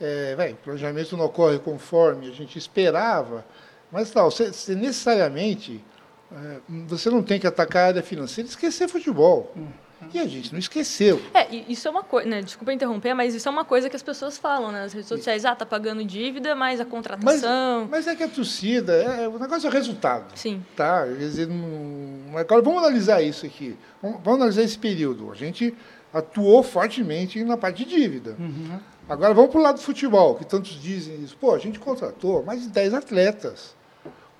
é, véio, o planejamento não ocorre conforme a gente esperava, mas tal, você, você necessariamente é, você não tem que atacar a área financeira e esquecer futebol. Hum. E a gente não esqueceu. É, isso é uma coisa, né? Desculpa interromper, mas isso é uma coisa que as pessoas falam né? nas redes sociais. Ah, tá pagando dívida, mas a contratação. Mas, mas é que a torcida, é, o negócio é o resultado. Sim. Tá? Quer dizer, não, agora vamos analisar isso aqui. Vamos, vamos analisar esse período. A gente atuou fortemente na parte de dívida. Uhum. Agora vamos para o lado do futebol, que tantos dizem isso. Pô, a gente contratou mais de 10 atletas.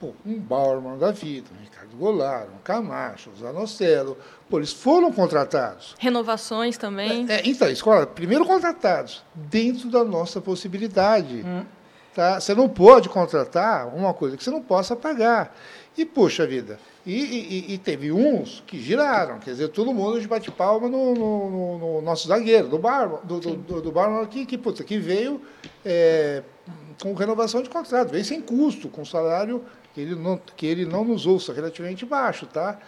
Pô, um Bauerman da vida, um Ricardo Goulart, um Camacho, um Zanocelo. Pô, eles foram contratados. Renovações também. É, é, então, escola, primeiro contratados, dentro da nossa possibilidade. Hum. Tá? Você não pode contratar uma coisa que você não possa pagar. E, puxa vida, e, e, e, teve uns que giraram, quer dizer, todo mundo de bate-palma no, no, no, nosso zagueiro, do Barman, do, do, do, do Barman que, que, puta, que veio é, com renovação de contrato, veio sem custo, com salário que ele não, que ele não nos ouça, relativamente baixo, tá?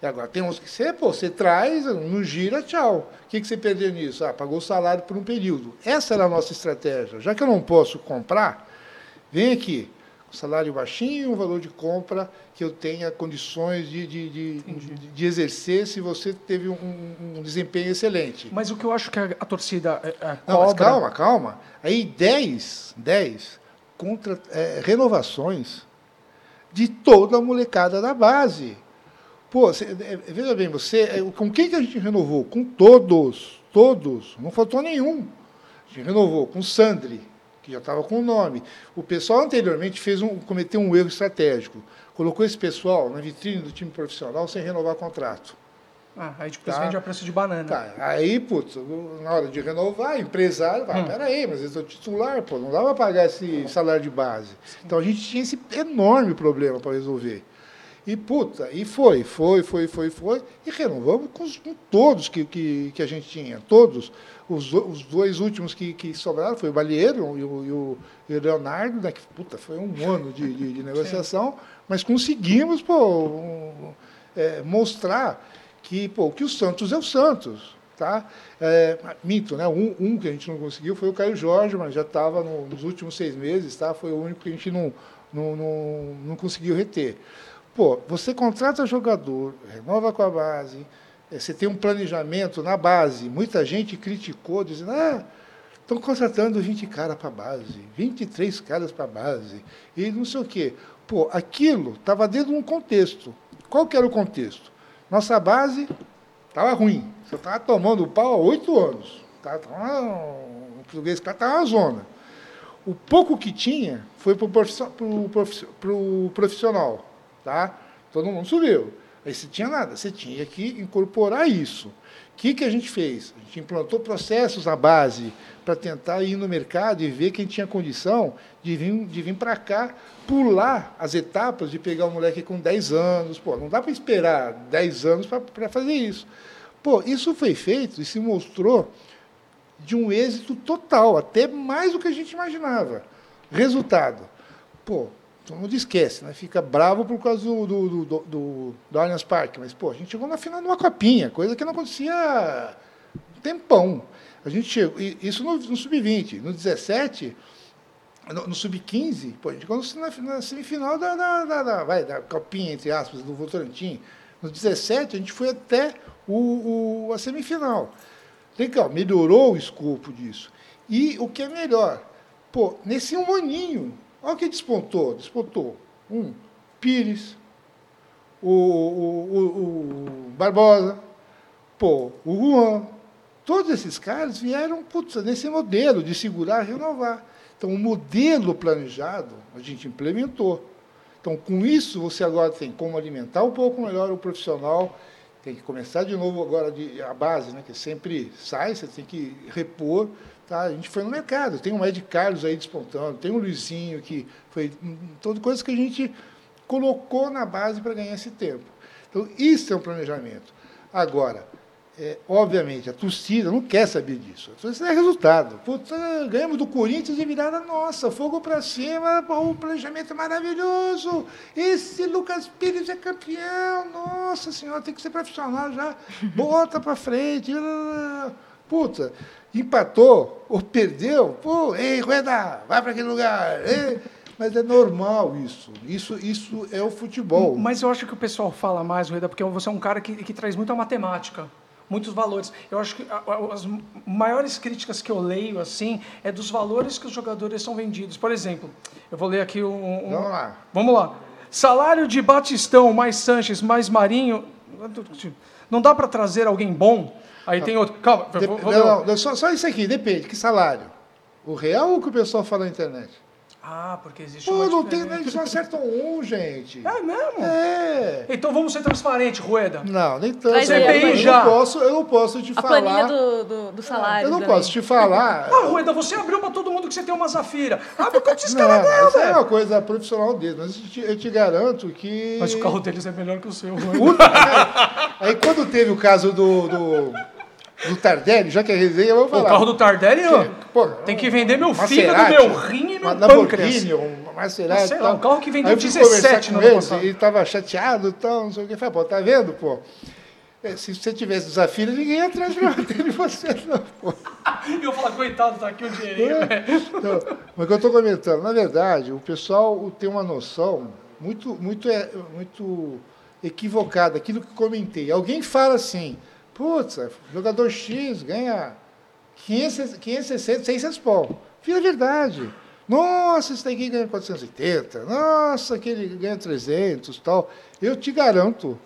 E agora tem uns que você, pô, você traz, não gira, tchau. O que, que você perdeu nisso? Ah, pagou o salário por um período. Essa era a nossa estratégia. Já que eu não posso comprar, vem aqui salário baixinho, um valor de compra que eu tenha condições de, de, de, de exercer se você teve um, um, desempenho excelente. Mas o que eu acho que a, a torcida é, é, Não, mas calma, calma. Aí 10, 10 contra, é, renovações de toda a molecada da base. Pô, você, é, veja bem, você, com quem que a gente renovou? Com todos, todos, não faltou nenhum. A gente renovou com o Sandri, que já estava com o nome. O pessoal anteriormente fez um, cometeu um erro estratégico. Colocou esse pessoal na vitrine do time profissional sem renovar contrato. Ah, aí depois tá? vende a preço de banana. Tá. Aí, putz, na hora de renovar, empresário, ah, hum. peraí, mas eu sou titular, pô, não dá para pagar esse salário de base. Então a gente tinha esse enorme problema para resolver. E puta, e foi, foi, foi, foi, foi, e renovamos com, com todos que, que, que, a gente tinha, todos. Os, os dois últimos que, que sobraram foi o Balieiro e o, e o, Leonardo, né, que puta, foi um ano de, de, de negociação, mas conseguimos pô, um, é, mostrar que, pô, que o Santos é o Santos. Tá? É, minto, né? Um, um, que a gente não conseguiu foi o Caio Jorge, mas já estava no, nos últimos seis meses, tá? foi o único que a gente não, não, não, não conseguiu reter. Pô, você contrata jogador, renova com a base, você tem um planejamento na base. Muita gente criticou, dizendo, ah, estão contratando 20 caras para a base, 23 caras para a base, e não sei o quê. Pô, aquilo estava dentro de um contexto. Qual que era o contexto? Nossa base estava ruim. Você estava tomando pau há oito anos. Tava, tava, o português estava na zona. O pouco que tinha foi para o profissional. Tá? Todo mundo subiu. Aí você tinha nada, você tinha que incorporar isso. O que, que a gente fez? A gente implantou processos na base para tentar ir no mercado e ver quem tinha condição de vir, de vir para cá, pular as etapas de pegar um moleque com 10 anos. Pô, não dá para esperar 10 anos para fazer isso. Pô, isso foi feito e se mostrou de um êxito total, até mais do que a gente imaginava. Resultado, pô, todo mundo esquece, né? fica bravo por causa do, do, do, do, do Allianz Parque, mas pô, a gente chegou na final de uma copinha, coisa que não acontecia um tempão. A gente chegou, isso no, no sub-20, no 17, no, no sub-15, pô, a gente chegou na, na semifinal da, da, da, da, vai, da copinha, entre aspas, do Votorantim. No 17, a gente foi até o, o, a semifinal. Legal, melhorou o escopo disso. E o que é melhor, pô, nesse um aninho, olha o que despontou. Despontou um, Pires, o, o, o, o Barbosa, pô, o Juan. Todos esses caras vieram putz, nesse modelo de segurar e renovar. Então, o modelo planejado a gente implementou. Então, com isso, você agora tem como alimentar um pouco melhor o profissional tem que começar de novo agora de, a base, né, que sempre sai, você tem que repor. Tá? A gente foi no mercado, tem o Ed Carlos aí despontando, tem o Luizinho, que foi toda coisa que a gente colocou na base para ganhar esse tempo. Então, isso é um planejamento. Agora, é, obviamente, a torcida não quer saber disso. A torcida é resultado. Puta, ganhamos do Corinthians e virada nossa, fogo para cima, o planejamento é maravilhoso. Esse Lucas Pires é campeão, nossa senhora, tem que ser profissional já. Bota para frente. Puta, empatou ou perdeu, pô, ei, Rueda, vai para aquele lugar. Ei. Mas é normal isso. Isso, isso é o futebol. Mas eu acho que o pessoal fala mais, Rueda, porque você é um cara que, que traz muita matemática muitos valores. Eu acho que as maiores críticas que eu leio assim é dos valores que os jogadores são vendidos. Por exemplo, eu vou ler aqui um, um vamos lá. Vamos lá. Salário de Batistão mais Sanches mais Marinho, não dá para trazer alguém bom? Aí tem outro. Calma, Dep vou, vou não, não, só, só isso aqui, depende. Que salário? O real ou o que o pessoal fala na internet? Ah, porque existe Pô, uma não tem, eles só acertam um, gente. É mesmo? É. Então vamos ser transparentes, Rueda. Não, nem tanto. Mas eu, já. Eu, não posso, eu não posso te a falar. A planilha do, do, do salário. Eu não também. posso te falar. ah, Rueda, você abriu pra todo mundo que você tem uma Zafira. Abre quanto esses caras ganham, Isso é uma coisa profissional deles, mas eu te, eu te, garanto que... Mas o carro deles é melhor que o seu, Rueda. aí quando teve o caso do... do do Tardelli, já que é resenha, eu vou falar. O carro do Tardelli, que, pô, tem que vender meu fígado, meu rim e meu pâncreas. Um Maserati. Sei lá, um carro que vendeu 17 no ano passado. Ele estava chateado e tal, não sei o que. Falei, pô, tá vendo, pô? É, se você tivesse desafio, ninguém ia atrás de você, não, pô. E eu falar, coitado, tá aqui o dinheirinho, é. Então, mas o que eu estou comentando, na verdade, o pessoal tem uma noção muito, muito, é, muito equivocada, aquilo que comentei. Alguém fala assim, putz, jogador X ganha 500, 560, 600 pau. Vira verdade. Nossa, esse daqui ganha 480. Nossa, aquele ganha 300 tal. Eu te garanto,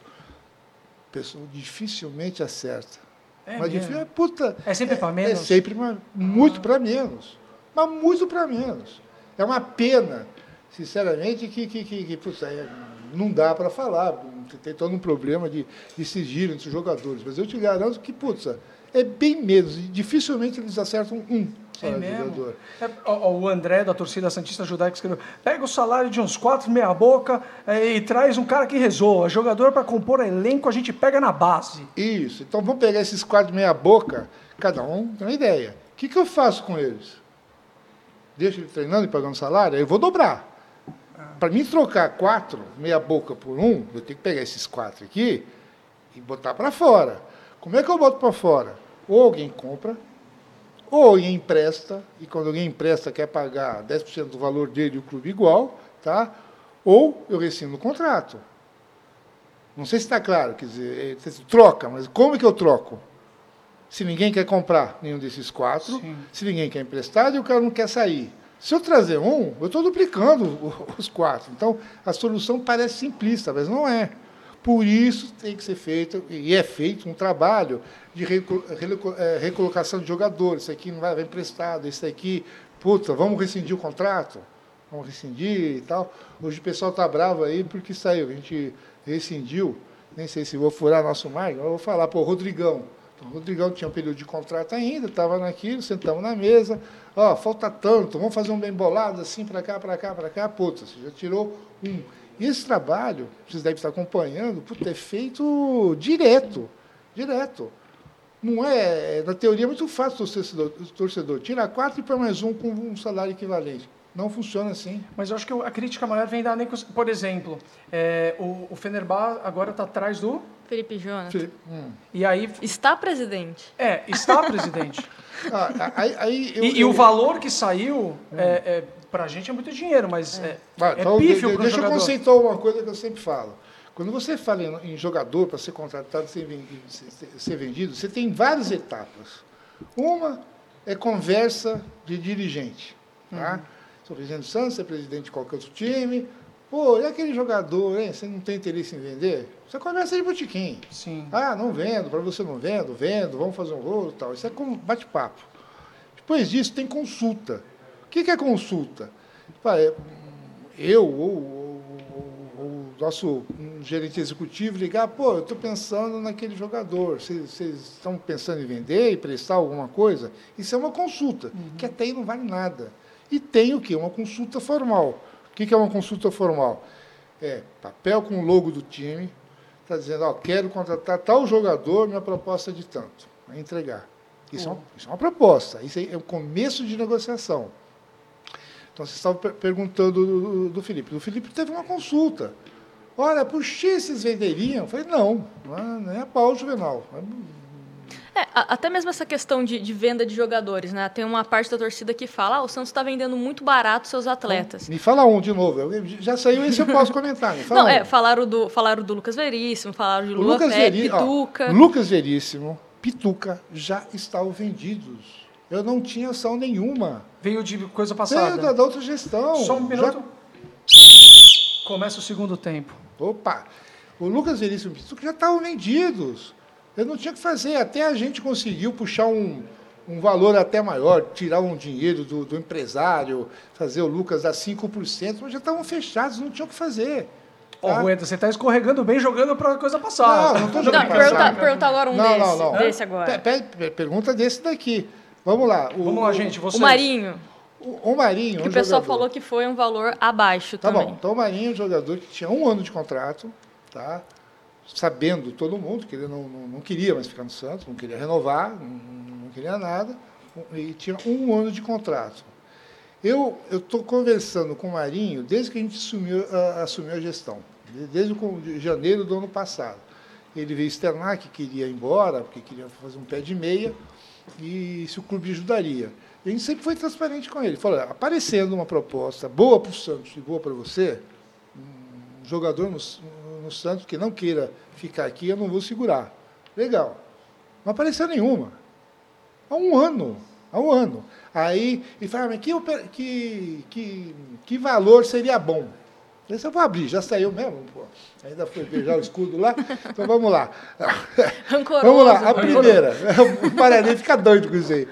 pessoa dificilmente acerta. É, mas difícil, é, puta, é sempre para menos? É sempre muito ah. para menos. Mas muito para menos. É uma pena, sinceramente, que, que, que, que putz, é, não dá para falar. Tem todo um problema de, de sigilo entre os jogadores. Mas eu te garanto que, putz, é bem menos. E dificilmente eles acertam um. É mesmo? É, o, André, da torcida Santista Judaica, escreveu: pega o salário de uns quatro, meia boca, é, e traz um cara que resolva. Jogador para compor elenco, a gente pega na base. Isso. Então vamos pegar esses quatro, meia boca, cada um tem uma ideia. O que, que eu faço com eles? Deixo ele treinando e pagando salário? Eu vou dobrar. Para mim trocar quatro, meia boca por um, eu tenho que pegar esses quatro aqui e botar para fora. Como é que eu boto para fora? Ou alguém compra, ou alguém empresta, e quando alguém empresta quer pagar 10% do valor dele e o clube igual, tá? ou eu rescindo o contrato. Não sei se está claro, quer dizer, é, troca, mas como é que eu troco? Se ninguém quer comprar nenhum desses quatro, Sim. se ninguém quer emprestado e o cara não quer sair. Se eu trazer um, eu estou duplicando os quatro. Então, a solução parece simplista, mas não é. Por isso tem que ser feito, e é feito, um trabalho de é, recolocação de jogadores. Isso aqui não vai, emprestado, isso aqui, puta, vamos rescindir o contrato? Vamos rescindir e tal. Hoje o pessoal está bravo aí porque saiu. A gente rescindiu, nem sei se vou furar nosso mar, eu vou falar, pô, Rodrigão. O Rodrigão tinha um período de contrato ainda, estava naquilo, sentamos na mesa, ó, falta tanto, vamos fazer um bem bolado assim, para cá, para cá, para cá, puta, você já tirou um. E esse trabalho, vocês devem estar acompanhando, puta, é feito direto, direto. Não é, na teoria é muito fácil o torcedor, o torcedor tirar quatro e põe mais um com um salário equivalente. Não funciona assim. Mas eu acho que a crítica maior vem da Por exemplo, é, o, o Fenerbah agora está atrás do. Felipe Jonas. Felipe. Hum. E aí. Está presidente. É, está presidente. ah, aí, aí eu, e, eu... e, o valor que saiu, hum. é, é para a gente é muito dinheiro, mas é, ah, é então, pífio Deixa jogador. eu conceituar uma coisa que eu sempre falo. Quando você fala em, em jogador para ser contratado, ser vendido, ser vendido, você tem várias etapas. Uma é conversa de dirigente. Tá? Uhum. Sou presidente do Santos, é presidente de qualquer outro time. Pô, e aquele jogador, hein? Você não tem interesse em vender? Você conversa de botiquim. Sim. Ah, não vendo, para você não vendo, vendo, vamos fazer um rolo e tal. Isso é como bate-papo. Depois disso, tem consulta. O que é consulta? Eu ou o nosso gerente executivo ligar, pô, eu estou pensando naquele jogador, vocês, estão pensando em vender e prestar alguma coisa? Isso é uma consulta, uhum. que até aí não vale nada. E tem o quê? Uma consulta formal. O que é uma consulta formal? É papel com o logo do time, está dizendo, ó, quero contratar tal jogador, minha proposta é de tanto, vai entregar. Isso, é uma, isso é uma proposta, isso é o começo de negociação. Então, você estava perguntando do, do, Felipe. O Felipe teve uma consulta. Olha, por X vocês venderiam? Eu falei, não, não é a pau, Juvenal. É, até mesmo essa questão de, de, venda de jogadores, né? Tem uma parte da torcida que fala, ah, o Santos está vendendo muito barato seus atletas. Me fala um de novo. Eu, já saiu esse, eu posso comentar. Não, um. é, falaram do, falaram do Lucas Veríssimo, falaram de Lula Lucas Pé, Veri... Pituca. Ó, Lucas Veríssimo, Pituca já estavam vendidos. Eu não tinha ação nenhuma. Veio de coisa passada. Veio da, da outra gestão. Só um minuto. Já... Começa o segundo tempo. Opa! O Lucas Veríssimo e o Pituca já estavam vendidos. Eu não tinha que fazer. Até a gente conseguiu puxar um, um valor até maior, tirar um dinheiro do, do empresário, fazer o Lucas dar 5%, mas já estavam fechados, não tinham o que fazer. Ó, tá? Rueda, você está escorregando bem jogando para a coisa passar. Não, não estou jogando para passar. Pergunta agora um não, desse, não, não. desse agora. pergunta desse daqui. Vamos lá. O, Vamos lá, gente. Vocês. O Marinho. O, o Marinho. Que um o pessoal jogador. falou que foi um valor abaixo tá também. Bom, então o Marinho é um jogador que tinha um ano de contrato, tá? Sabendo todo mundo que ele não, não, não, queria mais ficar no Santos, não queria renovar, não, não queria nada, e tinha um ano de contrato. Eu estou conversando com o Marinho desde que a gente assumiu, a, assumiu a gestão, desde o, janeiro do ano passado. Ele veio externar que queria ir embora, porque queria fazer um pé de meia, e se o clube ajudaria. A gente sempre foi transparente com ele. Falou, aparecendo uma proposta boa para o Santos e boa para você, um jogador no, Santos que não queira ficar aqui, eu não vou segurar. Legal. Não apareceu nenhuma. Há um ano. Há um ano. Aí ele fala, mas que, que, que, que valor seria bom? Esse eu vou abrir, já saiu mesmo. Pô. Ainda foi beijar o escudo lá. Então vamos lá. Rancoroso, vamos lá, a primeira. O Maranhão fica doido com isso aí.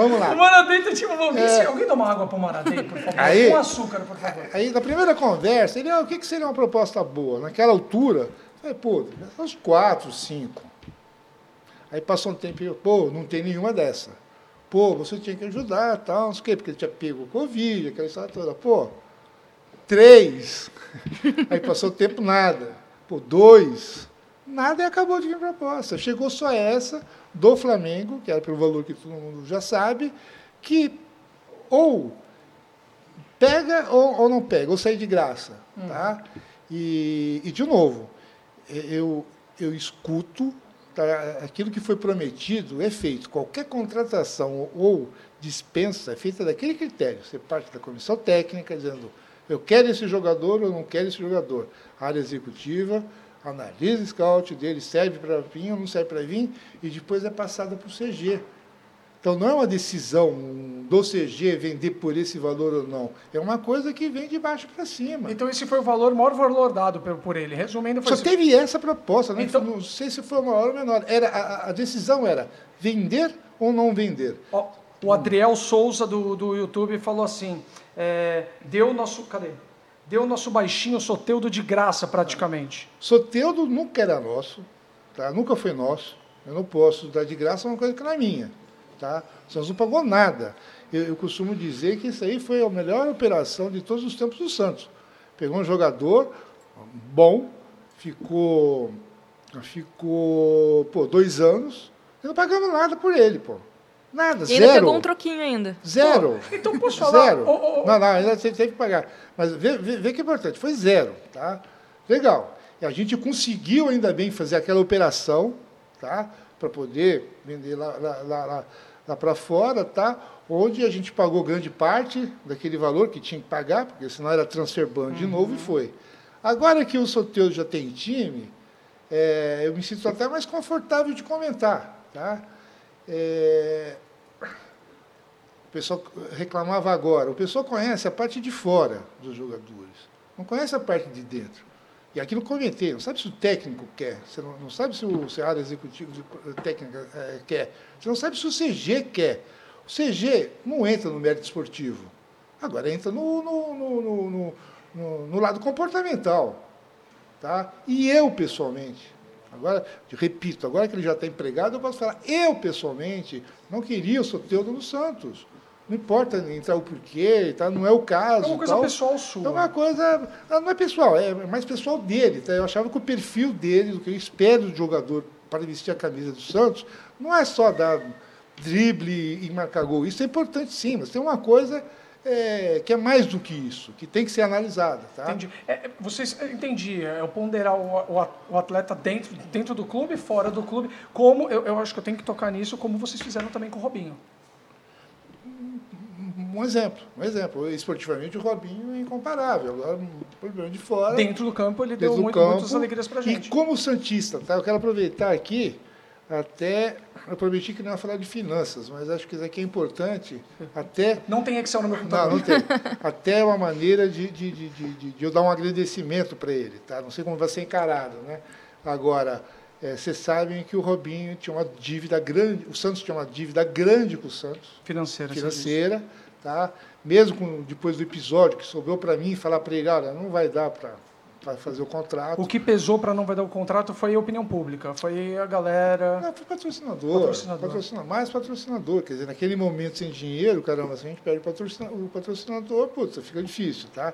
Vamos lá. O Maradei tá tipo, é... alguém toma água para o Maradei, por favor? Aí, Com açúcar, por favor. Aí, na primeira conversa, ele, ah, o que, que seria uma proposta boa? Naquela altura, eu falei, pô, uns quatro, cinco. Aí passou um tempo e eu, pô, não tem nenhuma dessa. Pô, você tinha que ajudar, tal, não sei o quê, porque ele tinha pego o Covid, aquela história toda. Pô, três. Aí passou o tempo, nada. Pô, dois. Nada e acabou de vir proposta. Chegou só essa, do Flamengo, que era pelo valor que todo mundo já sabe, que ou pega ou, ou não pega, ou sai de graça. Hum. Tá? E, e, de novo, eu, eu escuto tá? aquilo que foi prometido é feito. Qualquer contratação ou dispensa é feita daquele critério. Você parte da comissão técnica dizendo eu quero esse jogador ou não quero esse jogador. A área executiva, analisa o scout dele, serve para vir ou não serve para vir, e depois é passada para o CG. Então não é uma decisão do CG vender por esse valor ou não. É uma coisa que vem de baixo para cima. Então esse foi o valor, o maior valor dado por, ele. Resumindo, foi Só teve essa proposta, né? então, não sei se foi maior ou menor. Era, a, a decisão era vender ou não vender. O Adriel Souza do, do YouTube falou assim: é, deu nosso. Cadê? Deu nosso baixinho Soteudo de graça, praticamente. Soteudo nunca era nosso, tá? nunca foi nosso. Eu não posso dar de graça uma coisa que não é minha. Tá? O Santos não pagou nada. Eu, eu, costumo dizer que isso aí foi a melhor operação de todos os tempos do Santos. Pegou um jogador bom, ficou, ficou pô, dois anos, e não pagamos nada por ele. Pô. Nada, e zero. pegou um troquinho ainda. Zero. Pô, então posso falar? Zero. Oh, oh, oh. Não, não, ainda teve que pagar. Mas vê, vê, vê que é importante, foi zero. Tá? Legal. E a gente conseguiu ainda bem fazer aquela operação, tá? Para poder vender lá, lá, lá, lá lá para fora, tá? onde a gente pagou grande parte daquele valor que tinha que pagar, porque senão era transfer ban uhum. de novo e foi. Agora que o Soteudo já tem time, é, eu me sinto até mais confortável de comentar. Tá? É, o pessoal reclamava agora. O pessoal conhece a parte de fora dos jogadores, não conhece a parte de dentro. E aquilo comentei, não sabe se o técnico quer, você não, não sabe se o, área executiva técnica é, quer, você não sabe se o CG quer. O CG não entra no mérito esportivo, agora entra no, no, no, no lado comportamental. Tá? E eu, pessoalmente, agora, repito, agora que ele já está empregado, eu posso falar, eu, pessoalmente, não queria o Soteldo no Santos. Não importa entrar o porquê, tá? não é o caso. É uma coisa tal. pessoal sua. É uma coisa. Não é pessoal, é mais pessoal dele. Tá? Eu achava que o perfil dele, do que eu espero do jogador para vestir a camisa do Santos, não é só dar drible e marcar gol. Isso é importante sim, mas tem uma coisa é, que é mais do que isso, que tem que ser analisada. Tá? Entendi. É, vocês, entendi, é ponderar o, o, atleta dentro, dentro do clube, fora do clube, como, eu, eu acho que eu tenho que tocar nisso, como vocês fizeram também com o Robinho um exemplo, um exemplo. Esportivamente, o Robinho é incomparável. Agora, problema de fora. Dentro do campo, ele deu muito, campo, muitas alegrias para gente. E como Santista, tá? eu quero aproveitar aqui, até. Eu prometi que não ia falar de finanças, mas acho que isso aqui é importante. Até. Não tem Excel no meu computador. Não, não tem. até uma maneira de, de, de, de, de eu dar um agradecimento para ele. Tá? Não sei como vai ser encarado. Né? Agora. É, vocês sabem que o Robinho tinha uma dívida grande, o Santos tinha uma dívida grande com o Santos. Financeira. Financeira. Tá? Mesmo com, depois do episódio que sobrou para mim falar para ele, olha, não vai dar para fazer o contrato. O que pesou para não vai dar o contrato foi a opinião pública, foi a galera. Não, foi patrocinador. Patrocinador. patrocinador mais patrocinador. Quer dizer, naquele momento sem dinheiro, caramba, se a gente perde o patrocinador, putz, fica difícil, tá?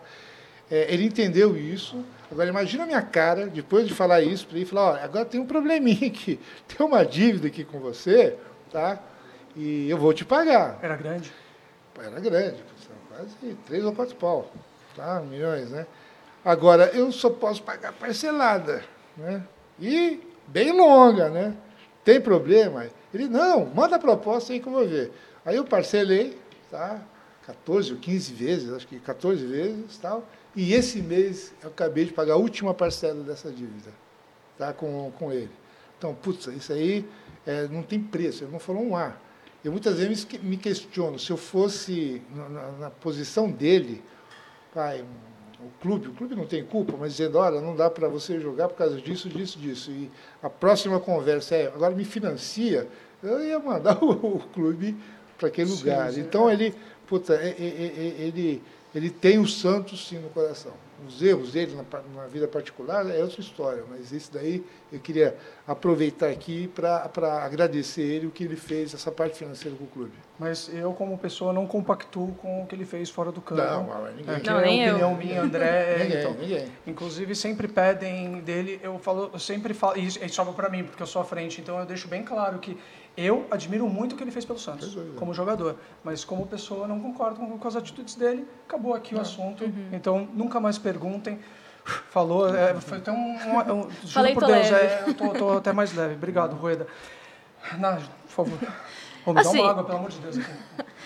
É, ele entendeu isso. Agora, imagina a minha cara, depois de falar isso, para ele falar, olha, agora tem um probleminha aqui, tem uma dívida aqui com você, tá? E eu vou te pagar. Era grande? era grande, quase três ou quatro pau, tá? milhões, né? Agora, eu só posso pagar parcelada, né? E bem longa, né? Tem problema? Ele, não, manda a proposta aí que eu vou ver. Aí eu parcelei, tá? 14 ou 15 vezes, acho que 14 vezes, tal. E esse mês eu acabei de pagar a última parcela dessa dívida, tá? Com, com ele. Então, putz, isso aí é, não tem preço, ele não falou um ar. Eu muitas vezes me questiono, se eu fosse na, na posição dele, pai, o clube, o clube não tem culpa, mas dizendo, olha, não dá para você jogar por causa disso, disso, disso. E a próxima conversa é, agora me financia, eu ia mandar o, o clube para aquele sim, lugar. Sim, então ele, puta, ele, ele tem o Santos sim no coração os erros dele na, na, vida particular é outra história, mas isso daí eu queria aproveitar aqui para agradecer ele o que ele fez, essa parte financeira com o clube. Mas eu, como pessoa, não compactuo com o que ele fez fora do campo. Não, ninguém. É, não, é nem opinião eu. minha, André. ninguém, então, ninguém. Inclusive, sempre pedem dele, eu falo, eu sempre falo, e isso sobra para mim, porque eu sou à frente, então eu deixo bem claro que eu admiro muito o que ele fez pelo Santos, é. como jogador, mas como pessoa não concordo com, com as atitudes dele. Acabou aqui o assunto, uhum. então nunca mais perguntem. Falou, é, foi até um, um, um juro por Deus, é, eu tô, tô, até mais leve. Obrigado, Rueda. Na, por favor. Me assim, dá uma água, pelo amor de Deus.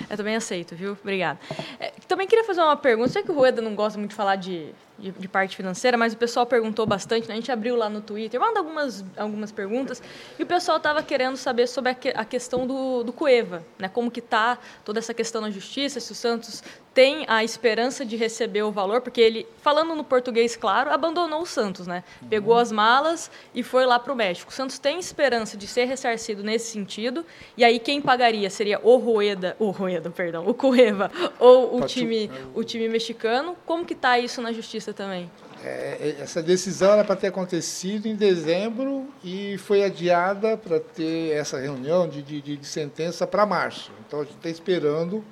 Eu também aceito, viu? Obrigada. É, também queria fazer uma pergunta. Sei que o Rueda não gosta muito de falar de de, de, parte financeira, mas o pessoal perguntou bastante, né? a gente abriu lá no Twitter, manda algumas, algumas perguntas, e o pessoal estava querendo saber sobre a, que, a questão do, do Cueva, né? como que está toda essa questão na justiça, se o Santos tem a esperança de receber o valor, porque ele, falando no português claro, abandonou o Santos, né? Pegou as malas e foi lá para o México. O Santos tem esperança de ser ressarcido nesse sentido, e aí quem pagaria seria o Rueda, o Rueda, perdão, o Cueva ou o time, o time mexicano. Como que está isso na justiça também. É, essa decisão era para ter acontecido em dezembro e foi adiada para ter essa reunião de, de, de sentença para março. Então a gente está esperando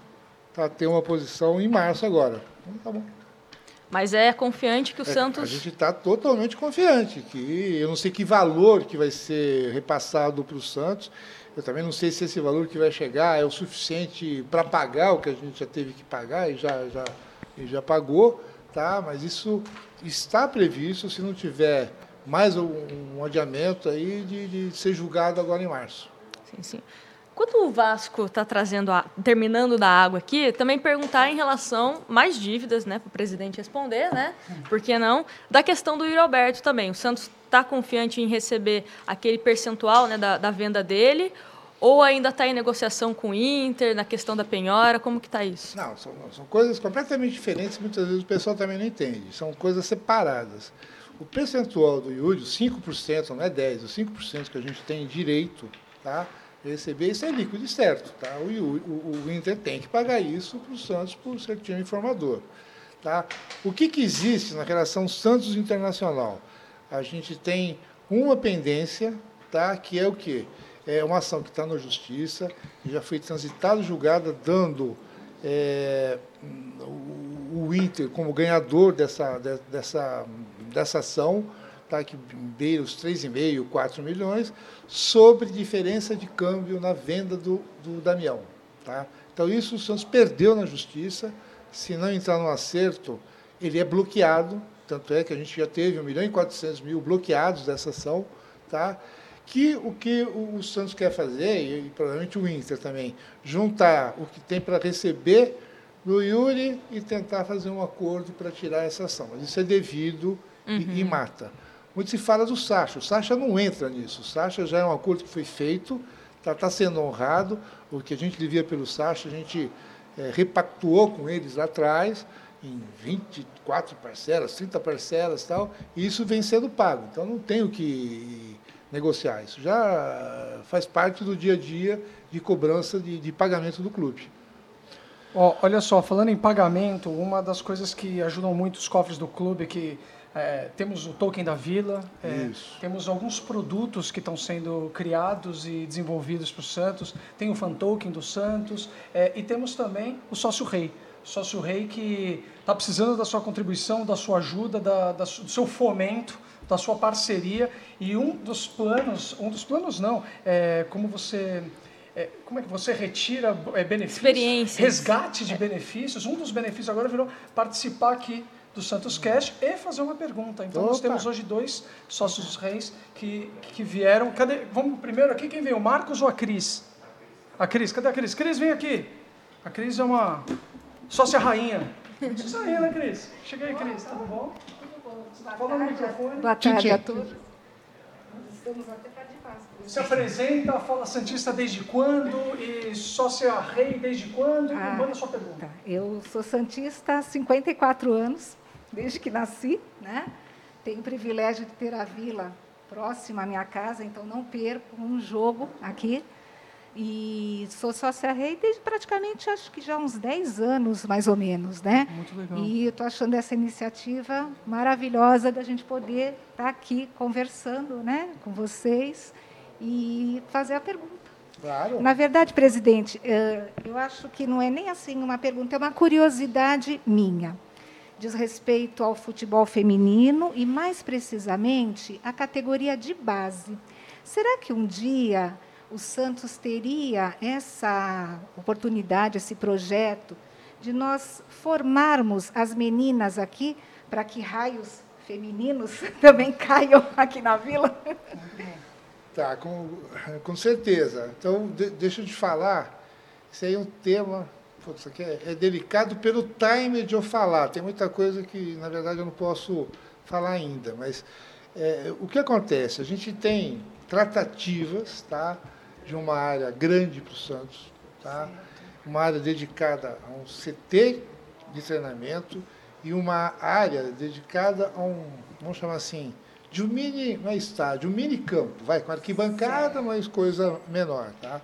para ter uma posição em março agora. Então, tá bom. Mas é confiante que o é, Santos. A gente está totalmente confiante que eu não sei que valor que vai ser repassado para o Santos. Eu também não sei se esse valor que vai chegar é o suficiente para pagar o que a gente já teve que pagar e já, já, e já pagou tá, mas isso está previsto se não tiver mais um, um adiamento aí de, de, ser julgado agora em março. Sim, sim. Quando o Vasco está trazendo, a, terminando da água aqui, também perguntar em relação mais dívidas, né, para o presidente responder, né? Por que não? Da questão do Yuri Alberto também. O Santos está confiante em receber aquele percentual né, da, da venda dele ou ainda está em negociação com o Inter, na questão da penhora? Como que está isso? Não, são, são coisas completamente diferentes, muitas vezes o pessoal também não entende. São coisas separadas. O percentual do Yuri, 5%, não é 10%, o 5% que a gente tem direito tá, receber, isso é líquido certo. Tá? O, o, o Inter tem que pagar isso para o Santos por ser time informador. Tá? O que, que existe na relação Santos Internacional? A gente tem uma pendência, tá, que é o quê? é uma ação que está na justiça, já foi transitada julgada, dando é, o, o, Inter como ganhador dessa, dessa, dessa ação, tá, que beira os 3,5, 4 milhões, sobre diferença de câmbio na venda do, do Damião. Tá? Então, isso o Santos perdeu na justiça. Se não entrar no acerto, ele é bloqueado. Tanto é que a gente já teve 1 milhão e 400 mil bloqueados dessa ação. Tá? que o que o, Santos quer fazer, e provavelmente o Inter também, juntar o que tem para receber no Yuri e tentar fazer um acordo para tirar essa ação. Mas isso é devido uhum. e, e, uhum. mata. Muito se fala do Sacha. O Sacha não entra nisso. O Sacha já é um acordo que foi feito, está tá sendo honrado. O que a gente devia pelo Sacha, a gente é, repactuou com eles lá atrás, em 24 parcelas, 30 parcelas tal, e isso vem sendo pago. Então não tem o que negociar. Isso já faz parte do dia a dia de cobrança de, de pagamento do clube. Oh, olha só, falando em pagamento, uma das coisas que ajudam muito os cofres do clube que é, temos o token da vila, é, temos alguns produtos que estão sendo criados e desenvolvidos para o Santos, tem o fan token do Santos é, e temos também o sócio rei. Sócio rei que está precisando da sua contribuição, da sua ajuda, da, da, do seu fomento da sua parceria e um dos planos, um dos planos não, é como você é, como é que você retira é, benefícios, Experiências. resgate de benefícios. Um dos benefícios agora virou participar aqui do Santos Cash e fazer uma pergunta. Então Opa. nós temos hoje dois sócios reis que, que vieram. Cadê? Vamos primeiro aqui quem veio, o Marcos ou a Cris? A Cris, cadê a Cris? Cris, vem aqui. A Cris é uma sócia rainha. Sócia rainha, né, Cris? Chega aí, Cris, tudo bom? Fala no microfone. Boa tarde a todos. Estamos até Se apresenta, fala Santista desde quando e sócia rei desde quando? Ah, manda sua pergunta. Tá. Eu sou Santista há 54 anos, desde que nasci. Né? Tenho o privilégio de ter a vila próxima à minha casa, então não perco um jogo aqui. E sou sócia rei desde praticamente, acho que já uns 10 anos, mais ou menos, né? Muito legal. E estou achando essa iniciativa maravilhosa da gente poder estar tá aqui conversando né, com vocês e fazer a pergunta. Claro. Na verdade, presidente, eh, eu acho que não é nem assim uma pergunta, é uma curiosidade minha. Diz respeito ao futebol feminino e, mais precisamente, a categoria de base. Será que um dia o Santos teria essa oportunidade, esse projeto, de nós formarmos as meninas aqui para que raios femininos também caiam aqui na vila? Tá, com, com certeza. Então, de, deixa eu te falar, isso aí é um tema putz, isso aqui é, é, delicado pelo time de eu falar. Tem muita coisa que, na verdade, eu não posso falar ainda. Mas é, o que acontece? A gente tem tratativas tá, de uma área grande para o Santos, tá, uma área dedicada a um CT de treinamento e uma área dedicada a um, vamos chamar assim, de um mini, é estádio, um mini campo, vai, com arquibancada, mas coisa menor, tá?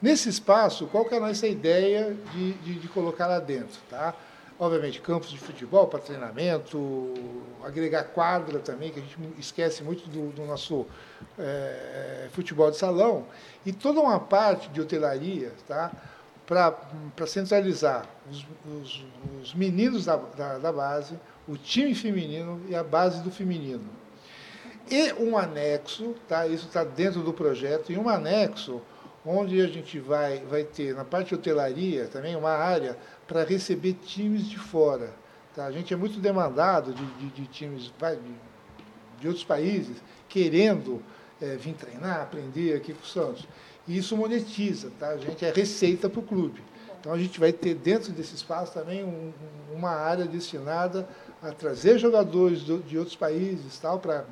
Nesse espaço, qual que é a nossa ideia de, de, de colocar lá dentro, tá? Obviamente, campos de futebol para treinamento, agregar quadra também, que a gente esquece muito do, do nosso é, futebol de salão, e toda uma parte de hotelaria, tá? para centralizar os, os, os meninos da, da, da, base, o time feminino e a base do feminino. E um anexo, tá? isso está dentro do projeto, e um anexo onde a gente vai, vai ter, na parte de hotelaria, também uma área para receber times de fora. Tá? A gente é muito demandado de, de, de times de, de, outros países querendo é, vir treinar, aprender aqui com o Santos. E isso monetiza, tá? A gente é receita para o clube. Então a gente vai ter dentro desse espaço também um, uma área destinada a trazer jogadores do, de outros países tal para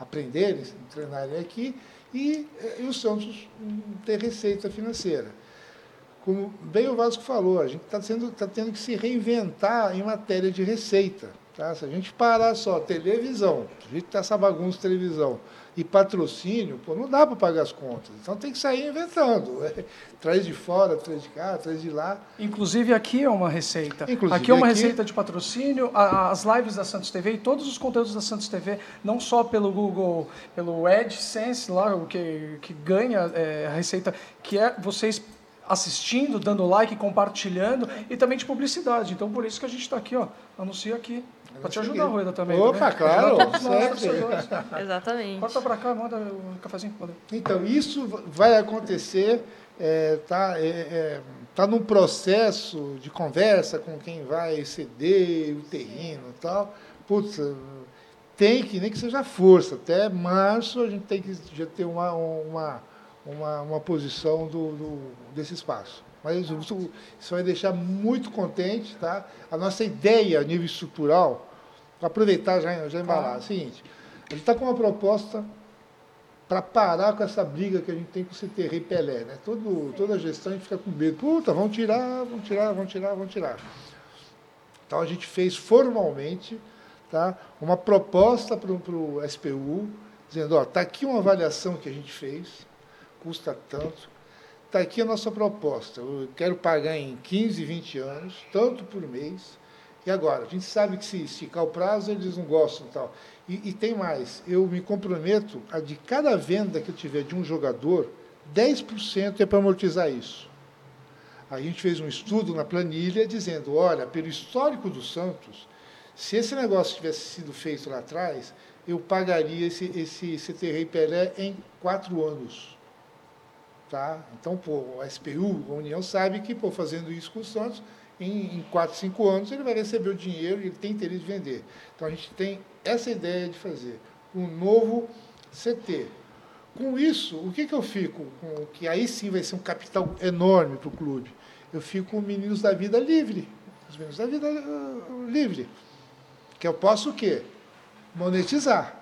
aprenderem, treinarem aqui e, e o Santos ter receita financeira. Como bem o Vasco falou, a gente está tá tendo que se reinventar em matéria de receita. Tá? Se a gente parar só televisão, a gente está essa bagunça de televisão, e patrocínio, pô, não dá para pagar as contas. Então tem que sair inventando. É, traz de fora, traz de cá, traz de lá. Inclusive aqui é uma receita. Inclusive, aqui é uma aqui... receita de patrocínio. As lives da Santos TV e todos os conteúdos da Santos TV, não só pelo Google, pelo AdSense, lá, que, que ganha é, a receita, que é vocês assistindo, dando like, compartilhando e também de publicidade. Então por isso que a gente está aqui, ó, anuncia aqui. Para te ajudar, Rueda, também. Opa, também. claro. Exatamente. Corta para cá, manda um cafezinho. Manda. Então, isso vai acontecer, está é, tá, é, é, tá num processo de conversa com quem vai ceder o terreno e tal. Putz, tem que, nem que seja força, até março a gente tem que já ter uma, uma, uma, uma posição do, do desse espaço. Mas isso, isso vai deixar muito contente, tá? A nossa ideia a nível estrutural, aproveitar já, já embalar, é o seguinte, a gente está com uma proposta para parar com essa briga que a gente tem com o CTR e Pelé, né? Todo, toda a gestão a gente fica com medo, puta, vão tirar, vão tirar, vão tirar, vão tirar. Então a gente fez formalmente tá, uma proposta para o SPU, dizendo, ó, está aqui uma avaliação que a gente fez, custa tanto, Está aqui a nossa proposta. Eu quero pagar em 15, 20 anos, tanto por mês. E agora, a gente sabe que se esticar o prazo, eles não gostam e tal. E, tem mais, eu me comprometo a de cada venda que eu tiver de um jogador, 10% é para amortizar isso. A gente fez um estudo na planilha dizendo, olha, pelo histórico do Santos, se esse negócio tivesse sido feito lá atrás, eu pagaria esse, esse CT Pelé em quatro anos. Tá? Então, pô, SPU, a União, sabe que, pô, fazendo isso com o Santos, em, em 4, 5 anos, ele vai receber o dinheiro e ele tem interesse de vender. Então, a gente tem essa ideia de fazer um novo CT. Com isso, o que, que eu fico? Com, que aí sim vai ser um capital enorme para o clube. Eu fico com os meninos da vida livre. Os meninos da vida uh, livre. Que eu posso o quê? Monetizar.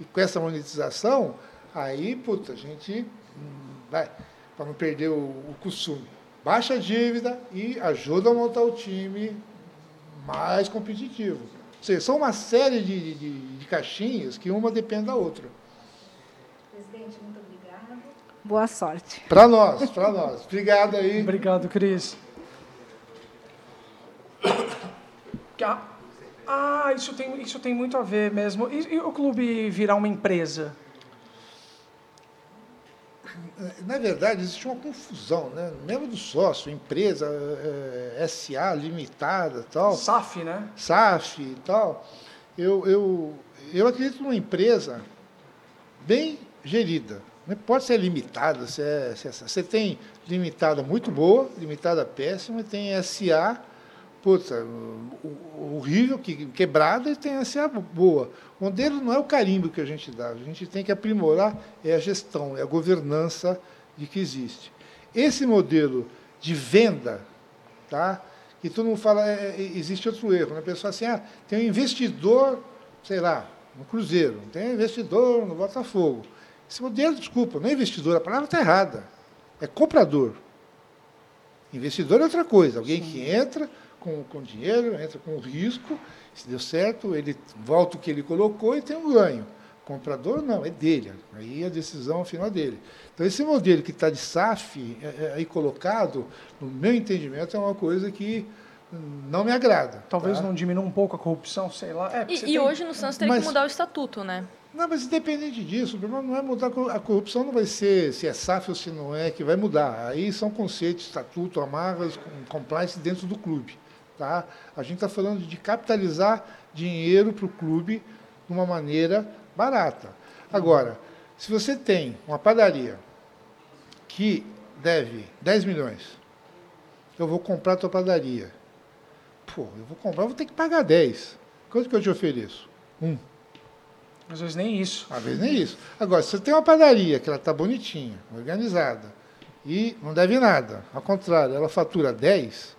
E com essa monetização, aí, puta, a gente vai, para não perder o, o costume. Baixa a dívida e ajuda a montar o time mais competitivo. Ou seja, são uma série de, de, de caixinhas que uma depende da outra. Presidente, muito obrigado. Boa sorte. Para nós, para nós. Obrigado aí. Obrigado, Cris. Ah, isso tem, isso tem muito a ver mesmo. E, e o clube virar uma empresa? Na verdade, existe uma confusão, né? Mesmo do sócio, empresa, é, eh, SA, limitada tal. SAF, né? SAF e tal. Eu, eu, eu acredito numa empresa bem gerida. Não pode ser limitada. Se é, se é, você tem limitada muito boa, limitada péssima, tem SA putz, é, horrível, que, quebrada e tem a ser boa. O modelo não é o carimbo que a gente dá, a gente tem que aprimorar é a gestão, é a governança de que existe. Esse modelo de venda, tá? que todo mundo fala, é, é existe outro erro. Né? A pessoa assim, ah, tem um investidor, sei lá, no Cruzeiro, tem um investidor no Botafogo. Esse modelo, desculpa, não é investidor, a palavra está errada. É comprador. Investidor é outra coisa, alguém Sim. que entra com, com dinheiro, entra com risco, se deu certo, ele volta o que ele colocou e tem um ganho. Comprador não, é dele. Aí a decisão final dele. Então esse modelo que está de SAF é, é, aí colocado, no meu entendimento, é uma coisa que não me agrada. Talvez tá? não diminua um pouco a corrupção, sei lá. É, e, e tem... hoje no Santos teria mas, que mudar o estatuto, né? Não, mas independente disso, o problema não é mudar a corrupção, não vai ser se é SAF ou se não é que vai mudar. Aí são conceitos, estatuto, amarras, compliance dentro do clube. Tá? A gente está falando de capitalizar dinheiro para o clube de uma maneira barata. Agora, se você tem uma padaria que deve 10 milhões, eu vou comprar a tua padaria. Pô, eu vou comprar, eu vou ter que pagar 10. Quanto que eu te ofereço? Um. Às vezes nem isso. Às vezes nem isso. Agora, se você tem uma padaria que ela está bonitinha, organizada, e não deve nada, ao contrário, ela fatura 10,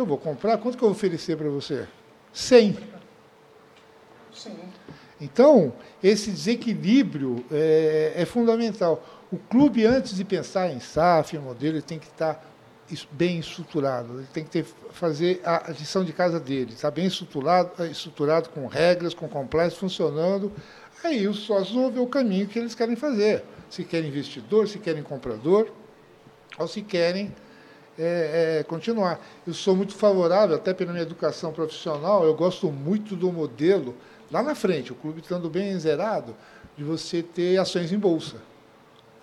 eu vou comprar, quanto que eu vou oferecer para você? 100. Sim. Então, esse desequilíbrio é, é, fundamental. O clube, antes de pensar em SAF, modelo, ele tem que estar bem estruturado, ele tem que ter, fazer a lição de casa dele, está bem estruturado, estruturado com regras, com compliance funcionando. Aí os sócios vão ver o caminho que eles querem fazer. Se querem investidor, se querem comprador, ou se querem é, é, continuar. Eu sou muito favorável, até pela minha educação profissional, eu gosto muito do modelo, lá na frente, o clube estando bem zerado, de você ter ações em bolsa,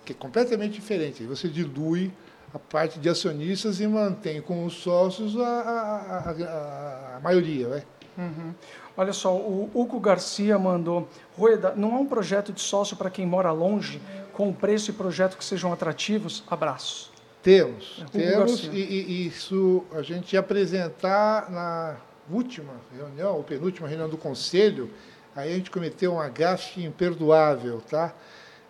que é completamente diferente. Você dilui a parte de acionistas e mantém com os sócios a, a, a, a maioria. Né? Uhum. Olha só, o Hugo Garcia mandou, Rueda, não há um projeto de sócio para quem mora longe, com preço e projeto que sejam atrativos? Abraço. Temos, é, temos, e, e, isso a gente ia apresentar na última reunião, ou penúltima reunião do Conselho, aí a gente cometeu um agafe imperdoável, tá?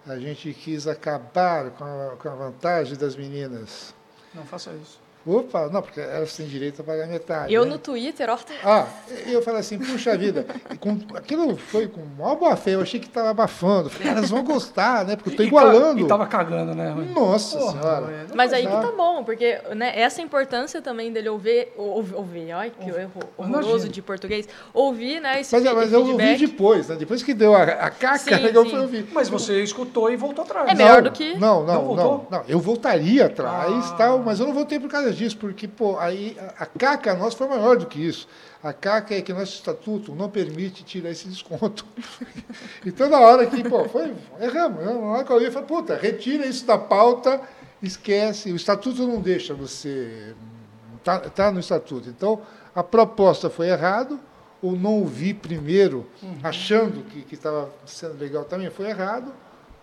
A gente quis acabar com a, com a vantagem das meninas. Não faça isso. Opa, não, porque elas têm direito a pagar metade. Eu né? no Twitter, ó. Ah, eu falei assim, puxa vida, com, aquilo foi com maior boa fé, eu achei que estava abafando. Falei, elas vão gostar, né? Porque eu estou igualando. E estava cagando, né? Nossa Porra, senhora. Mas aí que tá bom, porque né, essa importância também dele ouvir, ouvir, ouvir olha que erro horroroso de português, ouvir, né? Esse mas, mas eu ouvi depois, né? Depois que deu a, a caca, sim, eu sim. fui ouvir. Mas você escutou e voltou atrás. É melhor do que. Não, não, não, não, não. Eu voltaria atrás, ah. tal, mas eu não voltei por causa disso, porque, pô, aí a, caca nossa foi maior do que isso. A caca é que nosso estatuto não permite tirar esse desconto. então, na hora que, pô, foi, erramos. Na hora que eu ia, falei, puta, retira isso da pauta, esquece. O estatuto não deixa você. Está tá no estatuto. Então, a proposta foi errado, ou não ouvi primeiro, uhum. achando que estava sendo legal também, foi errado.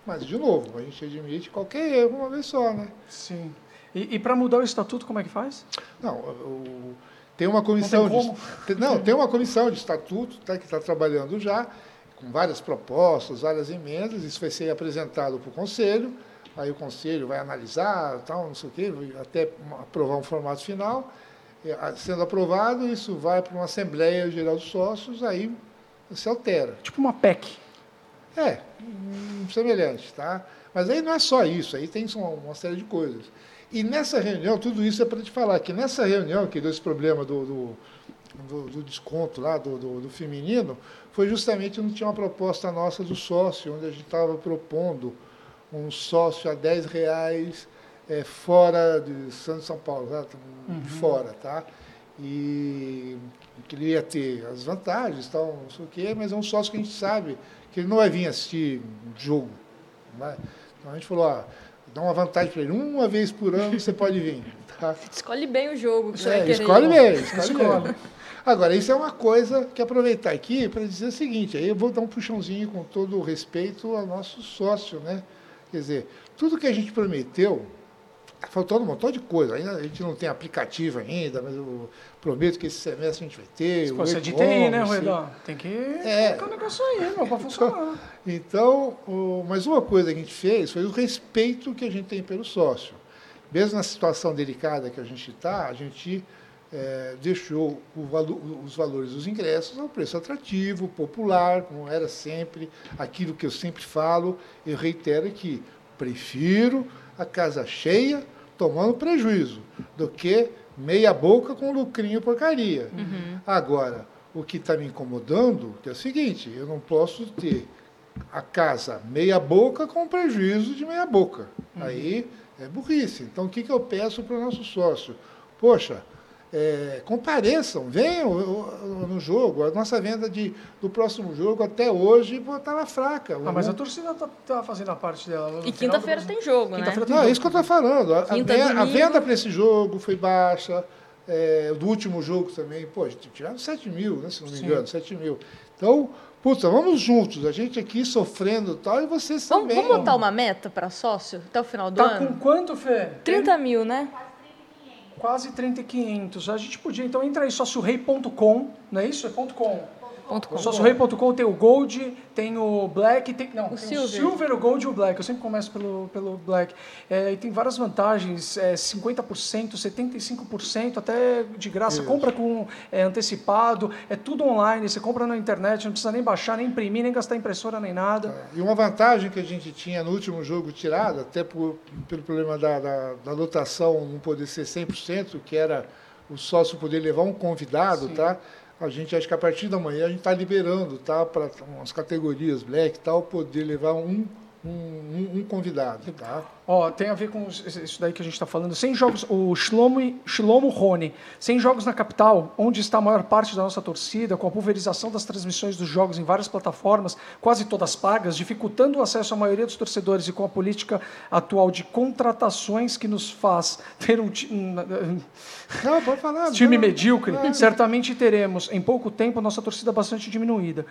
Mas, de novo, a gente admite qualquer erro uma vez só, né? Sim. E, e para mudar o estatuto, como é que faz? Não, o, tem uma comissão não tem de, não tem uma comissão de estatuto tá, que está trabalhando já com várias propostas, várias emendas. Isso vai ser apresentado para o conselho. Aí o conselho vai analisar, tal, não sei o quê, até aprovar um formato final. Sendo aprovado, isso vai para uma Assembleia Geral dos Sócios, aí se altera. Tipo uma PEC. É, um semelhante, tá? Mas aí não é só isso, aí tem uma série de coisas. E nessa reunião, tudo isso é para te falar, que nessa reunião que deu esse problema do, do, do, do desconto lá, do, do, do, feminino, foi justamente onde tinha uma proposta nossa do sócio, onde a gente estava propondo um sócio a 10 reais é, fora de Santos São Paulo, tá? uhum. fora, tá? E queria ter as vantagens, tal, não sei o quê, mas é um sócio que a gente sabe que ele não vai vir assistir jogo. Vai. Então a gente falou, ó, dá uma vantagem para ele. Uma vez por ano você pode vir. Tá? Escolhe bem o jogo que você é, vai. Escolhe bem, escolhe, escolhe. bem. Agora, isso é uma coisa que aproveitar aqui para dizer o seguinte, aí eu vou dar um puxãozinho com todo o respeito ao nosso sócio, né? Quer dizer, tudo que a gente prometeu Está faltando um montão de coisa. Ainda, a gente não tem aplicativo ainda, mas eu prometo que esse semestre a gente vai ter. Você é de TI, né, Ruedão? Tem que é. colocar o negócio aí, para funcionar. Então, o, mas uma coisa que a gente fez foi o respeito que a gente tem pelo sócio. Mesmo na situação delicada que a gente está, a gente é, deixou valo, os valores dos ingressos a um preço atrativo, popular, como era sempre, aquilo que eu sempre falo, eu reitero aqui, prefiro a casa cheia tomando prejuízo do que meia boca com lucrinho porcaria. Uhum. Agora, o que está me incomodando é o seguinte, eu não posso ter a casa meia boca com prejuízo de meia boca. Uhum. Aí é burrice. Então, o que, que eu peço para o nosso sócio? Poxa, é, compareçam, venham no jogo. A nossa venda de, do próximo jogo até hoje estava fraca. Ah, mas a torcida está tá fazendo a parte dela. E quinta-feira tem jogo, quinta né? Tem Não, é isso que eu estou falando. A, a, venda para esse jogo foi baixa. É, do último jogo também, pô, tiraram 7 mil, né, se não me Sim. engano, 7 mil. Então, puta, vamos juntos, a gente aqui sofrendo e tal, e vocês vamos, também. Vamos botar uma meta para sócio até o final do tá ano? Tá com quanto, Fê? 30 mil, né? Quase 30,500. A gente podia, então, entra aí, sóciorei.com, não é isso? É ponto .com. Sóciorei.com tem o Gold, tem o Black, tem, não, o, tem silver. o Silver, o Gold e o Black. Eu sempre começo pelo, pelo Black. É, e tem várias vantagens, é, 50%, 75%, até de graça. Isso. Compra com é, antecipado, é tudo online, você compra na internet, não precisa nem baixar, nem imprimir, nem gastar impressora, nem nada. É, e uma vantagem que a gente tinha no último jogo tirado, até por, pelo problema da, da, da lotação não poder ser 100%, que era o sócio poder levar um convidado, Sim. tá? A gente acho que a partir da manhã a gente está liberando tá, para as categorias black tal, poder levar um, um, um convidado. Tá? Ó, tem a ver com isso daí que a gente está falando. Sem jogos, o Shlomo, Shlomo Rony, sem jogos na capital, onde está a maior parte da nossa torcida, com a pulverização das transmissões dos jogos em várias plataformas, quase todas pagas, dificultando o acesso à maioria dos torcedores e com a política atual de contratações que nos faz ter um, um, não, pode falar, time não, medíocre, não. certamente teremos, em pouco tempo, a nossa torcida bastante diminuída.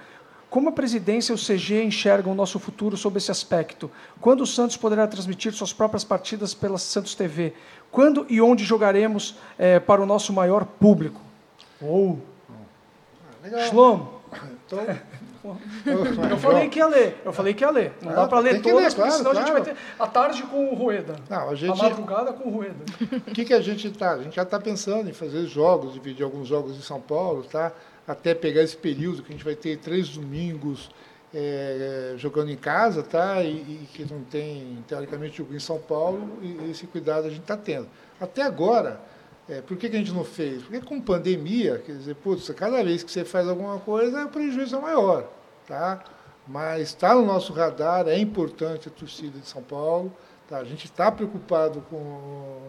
Como a presidência e o CG enxergam o nosso futuro sob esse aspecto? Quando o Santos poderá transmitir suas próprias partidas pela Santos TV? Quando e onde jogaremos é, para o nosso maior público? Ou. Oh. Legal. Shlomo. Então, eu falei que ia ler, eu falei que ia ler. Não ah, dá para ler todas, ler, claro, senão claro. a gente vai ter a tarde com o Rueda. Não, a, gente... a madrugada com o Rueda. O que, que a gente está? A gente já está pensando em fazer jogos, dividir alguns jogos em São Paulo, tá? Até pegar esse período que a gente vai ter três domingos é, jogando em casa, tá? E, e, que não tem, teoricamente, jogo em São Paulo, e esse cuidado a gente está tendo. Até agora, é, por que, que a gente não fez? Porque com pandemia, quer dizer, putz, cada vez que você faz alguma coisa, o prejuízo é maior, tá? Mas está no nosso radar, é importante a torcida de São Paulo, tá? A gente está preocupado com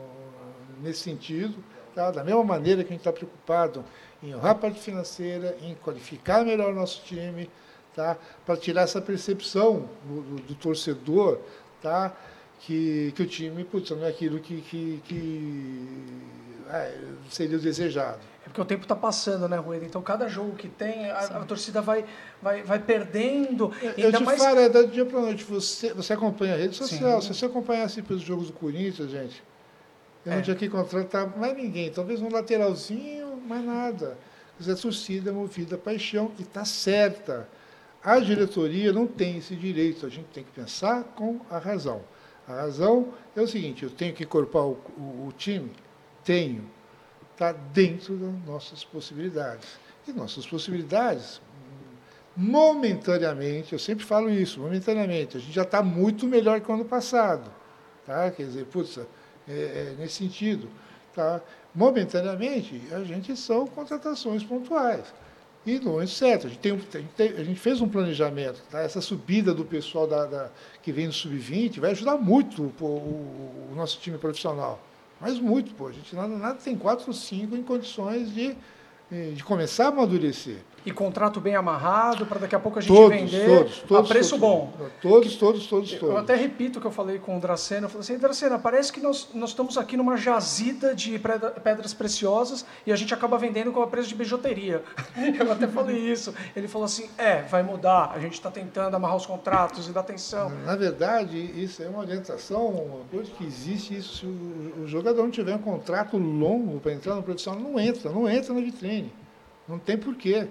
nesse sentido, tá? Da mesma maneira que a gente está preocupado em honrar a parte financeira, em qualificar melhor o nosso time, tá? para tirar essa percepção do, do, do, torcedor tá? que, que o time putz, não é aquilo que, que, que é, seria o desejado. É porque o tempo está passando, né, Rueda? Então, cada jogo que tem, a, a, torcida vai, vai, vai perdendo. Eu, te mais... falo, é da dia para noite. Você, você acompanha a rede social. Sim. Se você acompanhasse pelos jogos do Corinthians, gente, eu é. não tinha que contratar mais ninguém. Talvez um lateralzinho, mais nada. A torcida é movida a paixão e está certa. A diretoria não tem esse direito, a gente tem que pensar com a razão. A razão é o seguinte: eu tenho que incorporar o, o, o time? Tenho. Está dentro das nossas possibilidades. E nossas possibilidades, momentaneamente, eu sempre falo isso, momentaneamente, a gente já está muito melhor que o ano passado. Tá? Quer dizer, putz, é, é, nesse sentido. Tá? Momentaneamente, a gente são contratações pontuais. E não é certo. A gente, tem, a gente, fez um planejamento. Tá? Essa subida do pessoal da, da que vem no sub-20 vai ajudar muito pô, o, o, nosso time profissional. Mas muito, pô. A gente nada, nada tem quatro ou cinco em condições de, de começar a amadurecer. E contrato bem amarrado para daqui a pouco a gente todos, vender todos, todos, a preço todos, bom. Todos, todos, todos, todos. Eu até repito o que eu falei com o Dracena. Eu falei assim, Dracena, parece que nós, nós estamos aqui numa jazida de pedras preciosas e a gente acaba vendendo com a preço de bijuteria. Eu até falei isso. Ele falou assim, é, vai mudar. A gente está tentando amarrar os contratos e dar atenção. Na verdade, isso é uma orientação, uma coisa que existe. Isso, se o, o jogador não tiver um contrato longo para entrar no profissional, não entra, não entra na vitrine. Não tem porquê.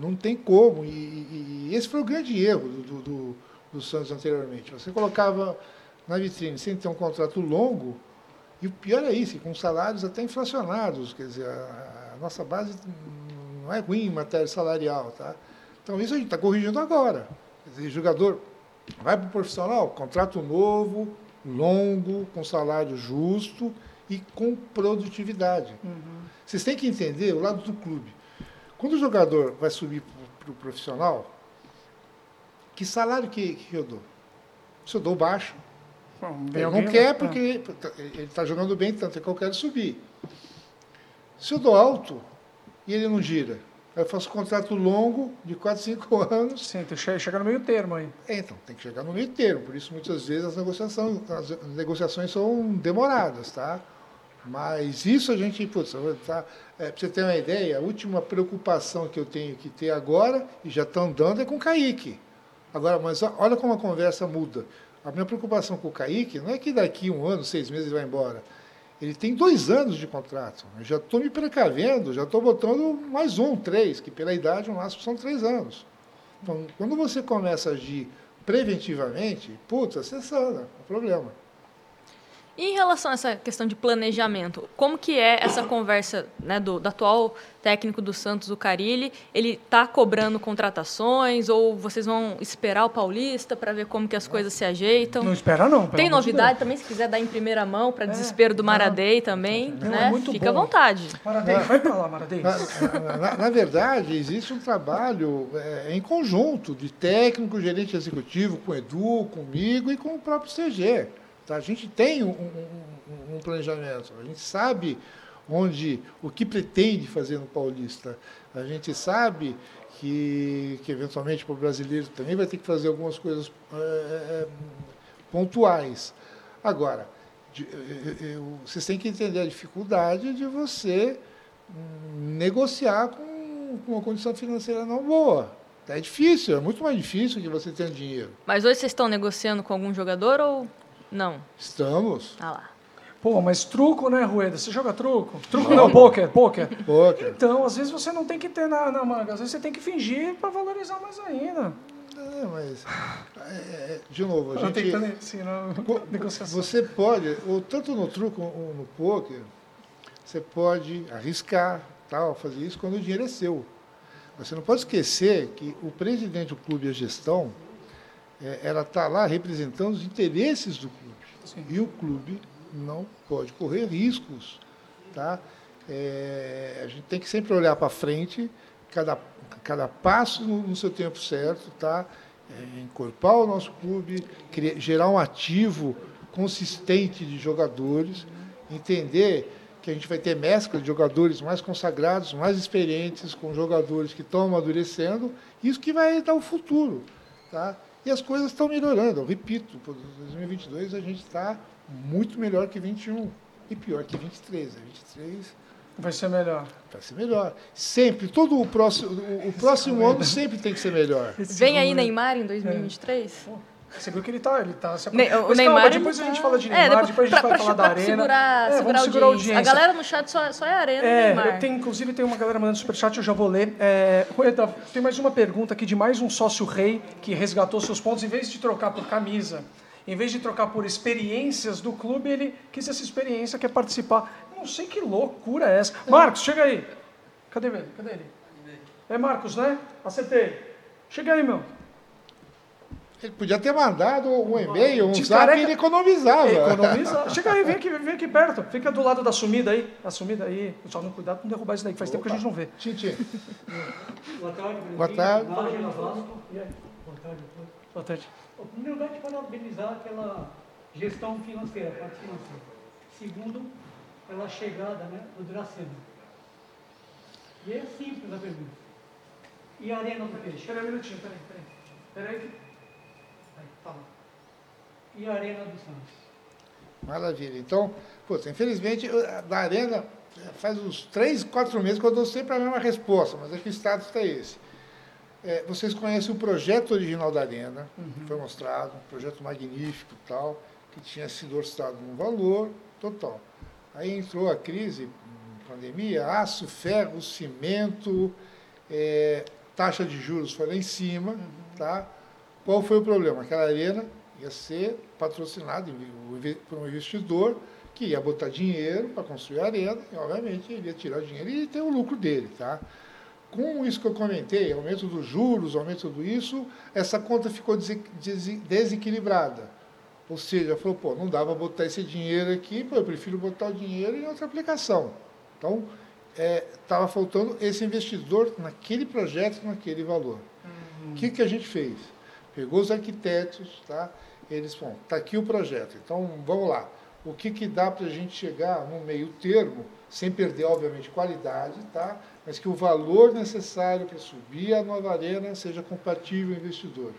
Não tem como. E, e, esse foi o grande erro do, do, do, Santos anteriormente. Você colocava na vitrine sem ter um contrato longo, e o pior é isso, com salários até inflacionados. Quer dizer, a, a nossa base não é ruim em matéria salarial. Tá? Então isso a gente está corrigindo agora. Quer dizer, jogador vai para o profissional, contrato novo, longo, com salário justo e com produtividade. Uhum. Vocês têm que entender o lado do clube. Quando o jogador vai subir para o pro profissional, que salário que, que eu dou? Se eu dou baixo, Bom, ele não quer porque ele está jogando bem, tanto é que eu quero subir. Se eu dou alto e ele não gira, eu faço um contrato longo de 4, 5 anos. Sim, tem que chegar no meio termo aí. É, então, tem que chegar no meio termo. Por isso, muitas vezes, as negociações, as negociações são demoradas, tá? Mas isso a gente, putz, tá, é, para você ter uma ideia, a última preocupação que eu tenho que ter agora, e já estão dando, é com o Kaique. Agora, mas olha como a conversa muda. A minha preocupação com o Kaique não é que daqui um ano, seis meses ele vai embora. Ele tem dois anos de contrato. Eu já estou me precavendo, já estou botando mais um, três, que pela idade o máximo são três anos. Então, quando você começa a agir preventivamente, puta, sana, é um problema. E em relação a essa questão de planejamento, como que é essa conversa né, do, do, atual técnico do Santos, o Carilli? Ele está cobrando contratações ou vocês vão esperar o Paulista para ver como que as coisas se ajeitam? Não espera não. Tem novidade de também, se quiser dar em primeira mão, para é, desespero do Maradei também, não, né? É Fica bom. à vontade. Maradei, vai para lá, Maradei. Na, na, na, verdade, existe um trabalho é, em conjunto de técnico, gerente executivo, com o Edu, comigo e com o próprio CG. Tá? A gente tem um, um, um, planejamento, a gente sabe onde, o que pretende fazer no Paulista. A gente sabe que, que eventualmente para o brasileiro também vai ter que fazer algumas coisas é, pontuais. Agora, de, eu, eu, vocês têm que entender a dificuldade de você hum, negociar com, com uma condição financeira não boa. É difícil, é muito mais difícil que você ter dinheiro. Mas hoje vocês estão negociando com algum jogador ou não. Estamos. Ah lá. Pô, mas truco, né, Rueda? Você joga truco? Truco não, não pôquer, pôquer. Pôquer. Então, às vezes você não tem que ter na, na manga, às vezes você tem que fingir para valorizar mais ainda. É, mas, é, é de novo, a gente... Tentando ensinar negociação. Você pode, ou tanto no truco ou no pôquer, você pode arriscar, tal, fazer isso quando o dinheiro é seu. Você não pode esquecer que o presidente do clube e a gestão, é, ela está lá representando os interesses do clube. Sim. E o clube não pode correr riscos. Tá? É, a gente tem que sempre olhar para frente, cada, cada passo no, no, seu tempo certo, tá? É, encorpar o nosso clube, criar, gerar um ativo consistente de jogadores, entender que a gente vai ter mescla de jogadores mais consagrados, mais experientes, com jogadores que estão amadurecendo, isso que vai dar o futuro. Tá? E as coisas estão melhorando. Eu repito, em 2022 a gente está muito melhor que 21 e pior que 23. A 23 vai ser melhor. Vai ser melhor. Sempre, todo o próximo, o, próximo ano sempre tem que ser melhor. Vem aí Neymar em 2023? É. Você viu que ele está ele tá se ne O Neymar calma, depois a gente fala de é, Neymar, é, depois, depois a gente pra, vai falar da Arena. Segurar, é, segurar vamos segurar a audiência. A galera no chat só, só é Arena é, Neymar. Tem, inclusive tem uma galera mandando superchat, eu já vou ler. É, tem mais uma pergunta aqui de mais um sócio rei que resgatou seus pontos. Em vez de trocar por camisa, em vez de trocar por experiências do clube, ele quis essa experiência, quer participar. Não sei que loucura é essa. Marcos, chega aí. Cadê ele? Cadê ele? É Marcos, né? Acertei. Chega aí, meu. Ele podia ter mandado um e-mail, um de zap e ele economizava. Economiza. Chega aí, vem aqui, vem aqui perto. Fica do lado da sumida aí. A sumida aí. Só não cuidado com derrubar isso daí, que faz Opa. tempo que a gente não vê. Titi. Boa tarde, Boa tarde. Boa tarde. Boa tarde. Em primeiro lugar, te parabenizar aquela gestão financeira, parte financeira. Segundo, pela chegada né, do Dracena. E é simples a pergunta. E a Arena do Peixe? Espera um minutinho, peraí, peraí. Peraí. Aí, fala. E a Arena do Santos? Maravilha. Então, putz, infelizmente, eu- da Arena, eh, faz uns três, quatro meses que eu dou sempre a mesma resposta, mas aqui o status está esse. É, vocês conhecem o projeto original da Arena, que foi mostrado, um projeto magnífico e tal, que tinha sido orçado num valor total. Aí entrou a crise, pandemia, aço, ferro, cimento, é, taxa de juros foi lá em cima, tá? Qual foi o problema? Aquela arena ia ser patrocinada por um investidor que ia botar dinheiro para construir a arena e, obviamente, ele ia tirar o dinheiro e ter o lucro dele, tá? Com isso que eu comentei, aumento dos juros, aumento de tudo isso, essa conta ficou dese- dese- desequilibrada. Ou seja, falou, pô, não dá para botar esse dinheiro aqui, pô, eu prefiro botar o dinheiro em outra aplicação. Então, estava faltando esse investidor naquele projeto, naquele valor. O que, que a gente fez? Pegou os arquitetos, tá? Eles, bom, está aqui o projeto, então vamos lá. O que, que dá para a gente chegar no meio termo, sem perder, obviamente, qualidade, tá? mas que o valor necessário para subir a nova arena seja compatível ao investidor.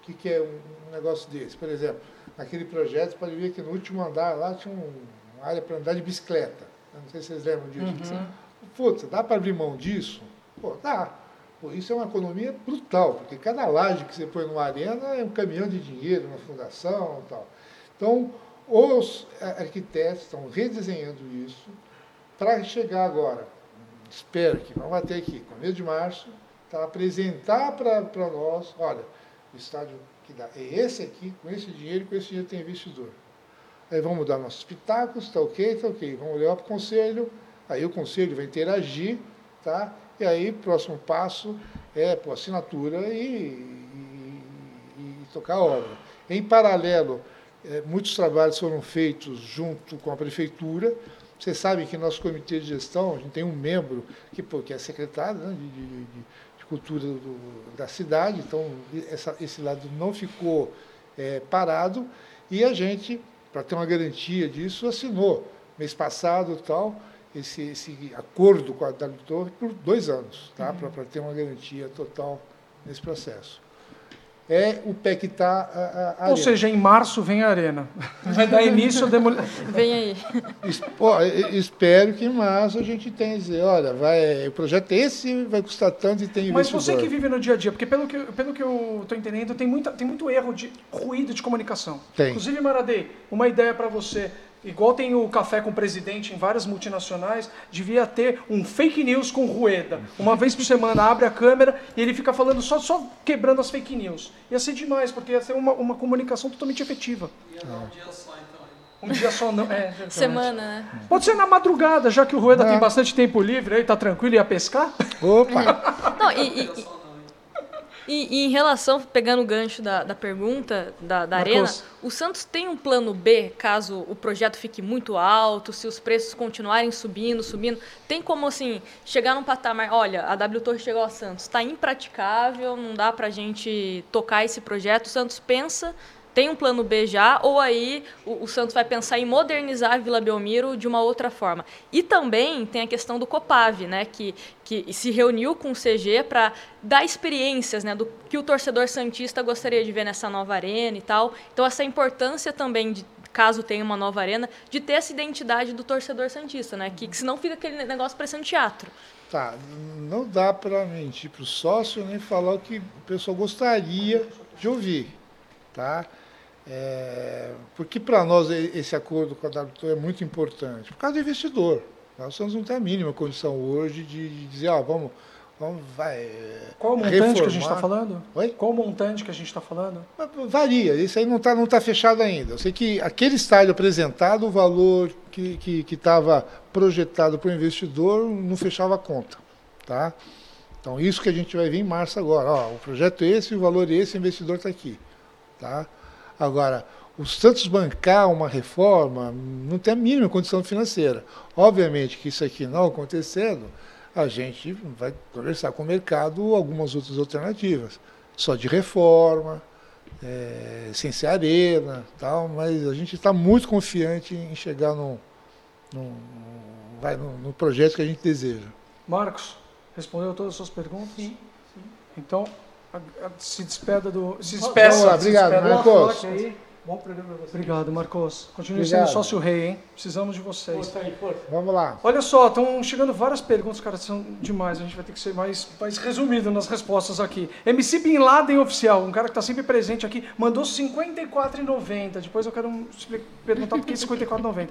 O que, que é um negócio desse? Por exemplo, naquele projeto, pode ver que no último andar lá tinha um- uma área para andar de bicicleta. Eu não sei se vocês lembram disso. Putz, dá para abrir mão disso? Pô, dá. Pô, isso é uma economia brutal, porque cada laje que você põe numa arena é um caminhão de dinheiro, uma fundação e tal. Então, os arquitetos estão redesenhando isso para chegar agora, espero que vamos bater aqui, começo de março, tá, apresentar para nós, olha, o estádio que dá é esse aqui, com esse dinheiro, com esse dinheiro tem investidor. Aí vamos dar nossos pitacos, está ok, está ok. Vamos levar para o conselho, aí o conselho vai interagir, tá? E aí, próximo passo é por assinatura e, e- e tocar a obra. Em paralelo, eh, muitos trabalhos foram feitos junto com a prefeitura. Vocês sabem que nosso comitê de gestão, a gente tem um membro que, pô, que é secretário né, de, de- de- cultura do- da cidade, então essa- esse lado não ficou eh, parado e a gente, para ter uma garantia disso, assinou mês passado tal esse, esse acordo com a W Torre por dois anos, tá? para ter uma garantia total nesse processo. É o pé que está a, Ou arena. seja, em março vem a Arena. Vai dar início a demolição. Vem aí. Espero que em março a gente tenha dizer, olha, vai, o projeto é esse vai custar tanto e tem Mas investidor. você que vive no dia a dia, porque pelo que, pelo que eu estou entendendo, tem, muita, tem muito erro de ruído de comunicação. Tem. Inclusive, Maradei, uma ideia para você. Igual tem o café com o presidente em várias multinacionais, devia ter um fake news com Rueda. Uma vez por semana abre a câmera e ele fica falando só, só quebrando as fake news. Ia ser demais, porque ia ser uma, uma comunicação totalmente efetiva. Ia dar um dia só, então. Um dia só não. É. Semana, né? Pode ser na madrugada, já que o Rueda Não. tem bastante tempo livre aí, tá tranquilo, ia pescar? Opa! Não, e, e- Dia só não, hein? E, e em relação, pegando o gancho da, da pergunta da, da Marcos. Arena, o Santos tem um plano B caso o projeto fique muito alto, se os preços continuarem subindo, subindo? Tem como, assim, chegar num patamar, olha, a W Torre chegou ao Santos, está impraticável, não dá pra gente tocar esse projeto, o Santos pensa, tem um plano B já, ou aí o, o Santos vai pensar em modernizar a Vila Belmiro de uma outra forma. E também tem a questão do Copave, né, que, que se reuniu com o CG para dar experiências né, do que o torcedor santista gostaria de ver nessa nova arena e tal. Então essa importância também de caso tenha uma nova arena, de ter essa identidade do torcedor santista, né? Que, que senão fica aquele negócio parecendo teatro. Tá, não dá para mentir para o sócio nem falar o que o pessoal gostaria de ouvir, tá? É, porque para nós esse acordo com a WTO é muito importante, por causa do investidor. O Santos não tem a mínima condição hoje de, de dizer, ah, vamos, vamos vai, Qual o montante que a gente está reformar. falando? Oi? Qual o montante que a gente está falando? Varia, isso aí não está não tá fechado ainda. Eu sei que aquele estádio apresentado, o valor que estava que, estava projetado para o investidor não fechava a conta. Tá? Então, isso que a gente vai ver em março agora. Ó, o projeto é esse, o valor é esse, o investidor está aqui. Tá? Agora, o Santos bancar uma reforma não tem a mínima condição financeira. Obviamente que isso aqui não acontecendo, a gente vai conversar com o mercado algumas outras alternativas. Só de reforma, é, sem ser arena, tal, mas a gente está muito confiante em chegar no, no, vai, no, no projeto que a gente deseja. Marcos, Respondeu todas as suas perguntas? Sim. Então, a- a- se despeda do. Se Vamos despeça. lá, se obrigado, despeda. Marcos. aí. Bom programa pra você. Obrigado, Marcos. Continue Obrigado. sendo sócio rei, hein? Precisamos de vocês. Força aí, força. Vamos lá. Olha só, estão chegando várias perguntas, cara, são demais. A gente vai ter que ser mais, mais resumido nas respostas aqui. MC Bin Laden Oficial, um cara que está sempre presente aqui, mandou R$ 54,90. Depois eu quero um- perguntar por que R$ 54,90.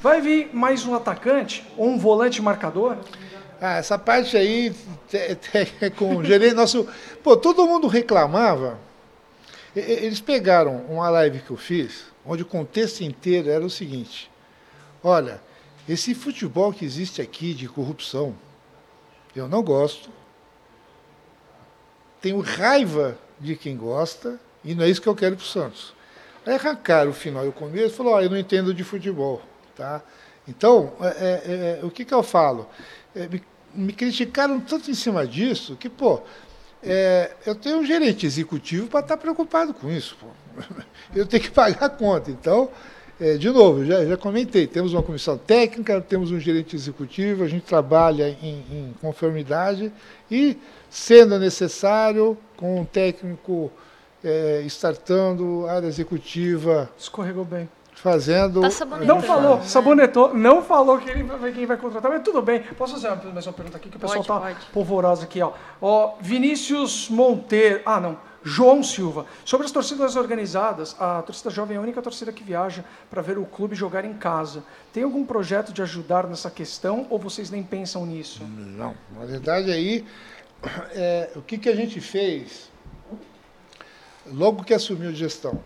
Vai vir mais um atacante ou um volante marcador? Ah, essa parte aí te- com o gerente nosso. Pô, todo mundo reclamava. Eles pegaram uma live que eu fiz, onde o contexto inteiro era o seguinte: olha, esse futebol que existe aqui de corrupção, eu não gosto. Tenho raiva de quem gosta, e não é isso que eu quero para o Santos. Aí arrancaram o final e o começo e falou, ó, eu não entendo de futebol. Tá? Então, é, é, é, o que, que eu falo? É, me, me criticaram tanto em cima disso que, pô, é, eu tenho um gerente executivo para estar preocupado com isso. Pô. Eu tenho que pagar a conta. Então, é, de novo, já, já comentei, temos uma comissão técnica, temos um gerente executivo, a gente trabalha em, em conformidade e, sendo necessário, com um técnico é, startando, área executiva, Escorregou bem. Fazendo. Tá. Não falou, né? sabonetou, não falou que ele vai ver quem vai contratar, mas tudo bem. Posso fazer mais uma pergunta aqui, que o pessoal Pode, tá pode. polvoroso aqui, ó. Ó, Vinícius Monteiro, ah não, João Silva. Sobre as torcidas organizadas, a torcida jovem é a única torcida que viaja para ver o clube jogar em casa. Tem algum projeto de ajudar nessa questão ou vocês nem pensam nisso? Não, na verdade aí, é, o que, que a gente fez logo que assumiu a gestão?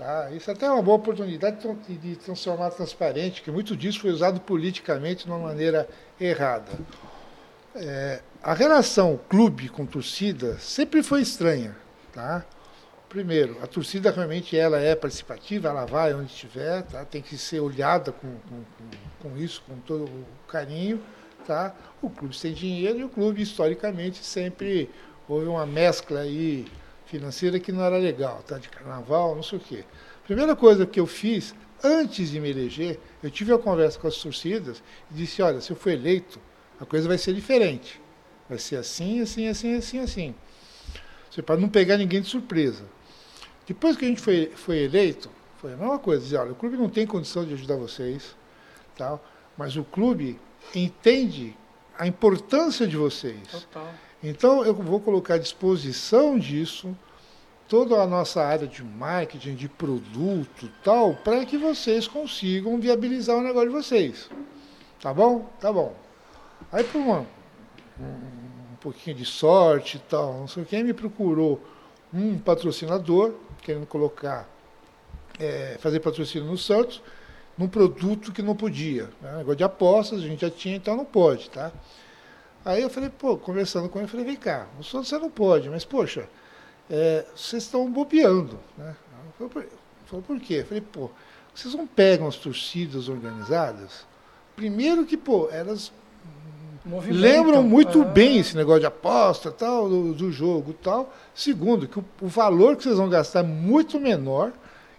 Tá? Isso até é uma boa oportunidade de tran- de transformar transparente, que muito disso foi usado politicamente de uma maneira errada. É, a relação clube com torcida sempre foi estranha. Tá? Primeiro, a torcida realmente ela é participativa, ela vai onde estiver, tá? tem que ser olhada com, com, com isso, com todo o carinho. Tá? O clube tem dinheiro e o clube, historicamente, sempre houve uma mescla aí financeira que não era legal, tá? de carnaval, não sei o quê. Primeira coisa que eu fiz, antes de me eleger, eu tive uma conversa com as torcidas e disse, olha, se eu for eleito, a coisa vai ser diferente. Vai ser assim, assim, assim, assim, assim. Você para não pegar ninguém de surpresa. Depois que a gente foi, foi eleito, foi a mesma coisa, dizer, olha, o clube não tem condição de ajudar vocês, tal, mas o clube entende a importância de vocês. Total. Então, eu vou colocar à disposição disso toda a nossa área de marketing, de produto tal, para que vocês consigam viabilizar o negócio de vocês. Tá bom? Tá bom. Aí, por uma, um, pouquinho de sorte e tal, não sei quem me procurou um patrocinador, querendo colocar, é, fazer patrocínio no Santos, num produto que não podia. Né? Negócio de apostas, a gente já tinha, então não pode, tá? Aí eu falei, pô, conversando com ele, eu falei, vem cá, o Santos você não pode, mas poxa, é, vocês estão bobeando. Né? Falou, por, quê? Eu falei, pô, vocês não pegam as torcidas organizadas? Primeiro que, pô, elas Movimentam. lembram muito É. bem esse negócio de aposta, tal, do, do jogo tal. Segundo, que o, o valor que vocês vão gastar é muito menor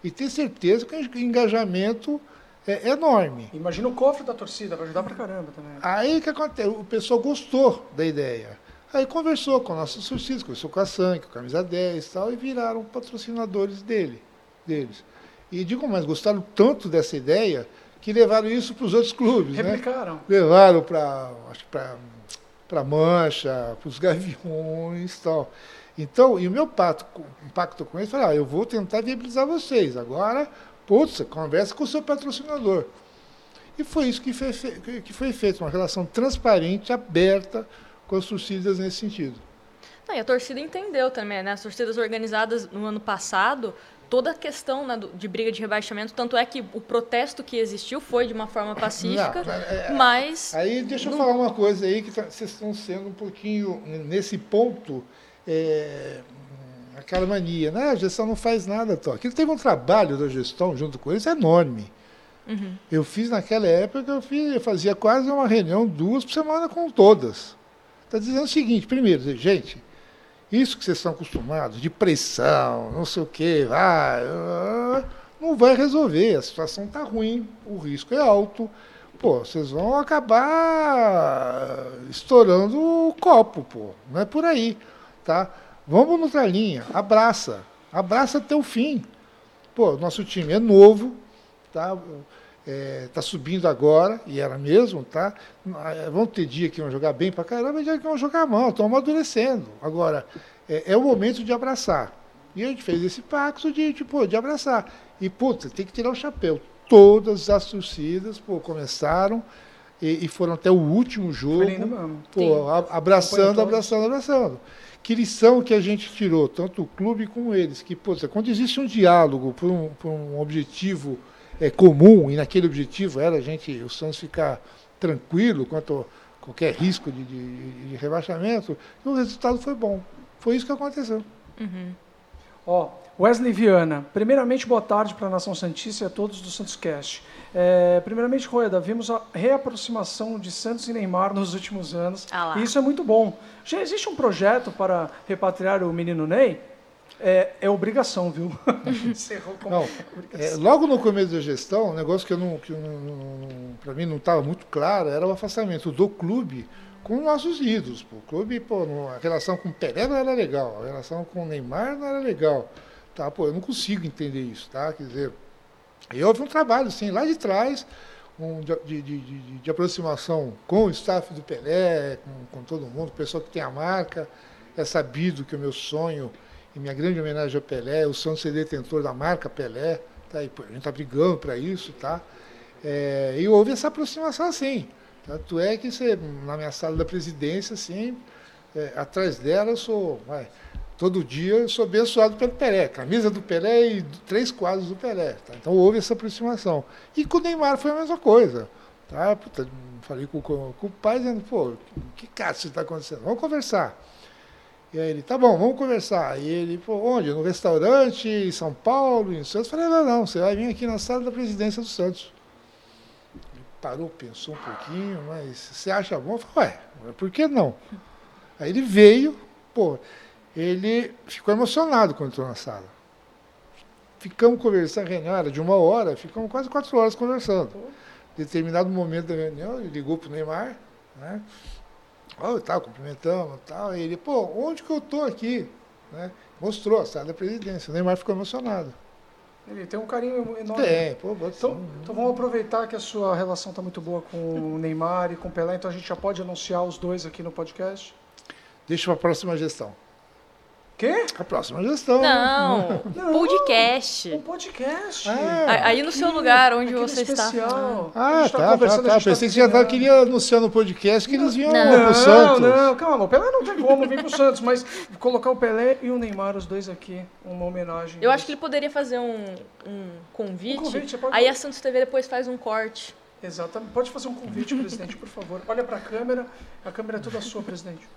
e ter certeza que o engajamento é enorme. Imagina o cofre da torcida, vai ajudar pra caramba também. Aí o que acontece? O pessoal gostou da ideia. Aí conversou com nossos torcidas, conversou com a Sank, com a Camisa 10 e tal, e viraram patrocinadores dele, deles. E digo mais, gostaram tanto dessa ideia que levaram isso para os outros clubes. Né? Replicaram. Levaram para para Mancha, para os Gaviões e tal. Então, e o meu pacto, com- pacto com eles, falei, ah, eu vou tentar viabilizar vocês. Agora, putz, conversa com o seu patrocinador. E foi isso que foi, que- foi feito, uma relação transparente, aberta com as torcidas nesse sentido. Não, e a torcida entendeu também, né? As torcidas organizadas no ano passado, toda a questão né, de briga de rebaixamento, tanto é que o protesto que existiu foi de uma forma pacífica, Não, é- é- mas Aí deixa eu falar uma coisa aí que tá- vocês estão sendo um pouquinho nesse ponto é, aquela mania, né? A gestão não faz nada, tó. Aquilo teve um trabalho da gestão junto com eles enorme. Eu fiz naquela época, eu, fiz, eu fazia quase uma reunião duas por semana com todas. Está dizendo o seguinte, primeiro, gente, isso que vocês estão acostumados, de pressão, não sei o quê, ah, não vai resolver. A situação está ruim, o risco é alto, pô, vocês vão acabar estourando o copo, pô. Não é por aí, tá? Vamos noutra linha, abraça, abraça até o fim. Pô, nosso time é novo, tá? É, tá subindo agora, e era mesmo, tá? É, vão ter dia que vão jogar bem pra caramba e dia que vão jogar mal, estão amadurecendo. Agora, é, é, o momento de abraçar. E a gente fez esse pacto de, pô, de abraçar. E, puta, tem que tirar o chapéu. Todas as torcidas, pô, começaram e, e foram até o último jogo. Pô, abraçando, abraçando, abraçando. Que lição que a gente tirou, tanto o clube como eles, que, pô, quando existe um diálogo por um, por um objetivo é, comum, e naquele objetivo era a gente, o Santos ficar tranquilo quanto a qualquer risco de, de, de rebaixamento, o resultado foi bom. Foi isso que aconteceu. Uhum. Ó, Wesley Viana, primeiramente boa tarde para a Nação Santista e a todos do Santos Cast. É, primeiramente, Roeda, vimos a reaproximação de Santos e Neymar nos últimos anos. Ah e isso é muito bom. Já existe um projeto para repatriar o menino Ney? É, é obrigação, viu? não, é, logo no começo da gestão, um negócio que, eu não, que para mim não estava muito claro era o afastamento do clube com nossos ídolos. Pô. O clube, pô, a relação com o Pelé não era legal, a relação com o Neymar não era legal. Tá? Pô, eu não consigo entender isso. Tá? Quer dizer, e houve um trabalho, sim, lá de trás, um, de, de, de, de, aproximação com o staff do Pelé, com, com todo mundo, pessoa que tem a marca. É sabido que o meu sonho em minha grande homenagem ao Pelé, o Santos ser detentor da marca Pelé, tá? E, a gente está brigando para isso, tá? É, e houve essa aproximação assim. Tanto é que você, na minha sala da presidência, assim, é, atrás dela eu sou, vai, todo dia eu sou abençoado pelo Pelé, camisa do Pelé e três quadros do Pelé. Tá? Então houve essa aproximação. E com o Neymar foi a mesma coisa. Tá? Puta, falei com, com, com o pai dizendo, pô, que caso está acontecendo? Vamos conversar. E aí ele, tá bom, vamos conversar. E ele, pô, onde? No restaurante, em São Paulo, em Santos? Eu falei, não, não, você vai vir aqui na sala da presidência do Santos. Ele parou, pensou um pouquinho, mas você acha bom? Eu falei, ué, por que não? Aí ele veio, pô, ele ficou emocionado quando entrou na sala. Ficamos conversando, a reunião era de uma hora, ficamos quase quatro horas conversando. Em determinado momento da reunião, ele ligou para o Neymar, né? Oh, tal, cumprimentamos, tal. E ele, pô, onde que eu tô aqui? Né? Mostrou a sala da presidência. O Neymar ficou emocionado. Ele tem um carinho enorme. Tem, pô, então, então vamos aproveitar que a sua relação está muito boa com o Neymar e com o Pelé, então a gente já pode anunciar os dois aqui no podcast? Deixa para a próxima gestão. Quê? A próxima gestão. Não, não podcast. Um podcast. Ah, aí no seu lugar, onde você especial. está. Ah, tá, tá, tá. tá Pensei que já tá, queria anunciar no podcast que eles vinham não. pro Santos. Não, não, calma. O Pelé não tem como vir pro Santos, mas colocar o Pelé e o Neymar, os dois aqui, uma homenagem. Eu acho que ele poderia fazer um, um convite. Um convite aí a Santos TV depois faz um corte. Exatamente. Pode fazer um convite, presidente, por favor. Olha para a câmera. A câmera é toda sua, presidente.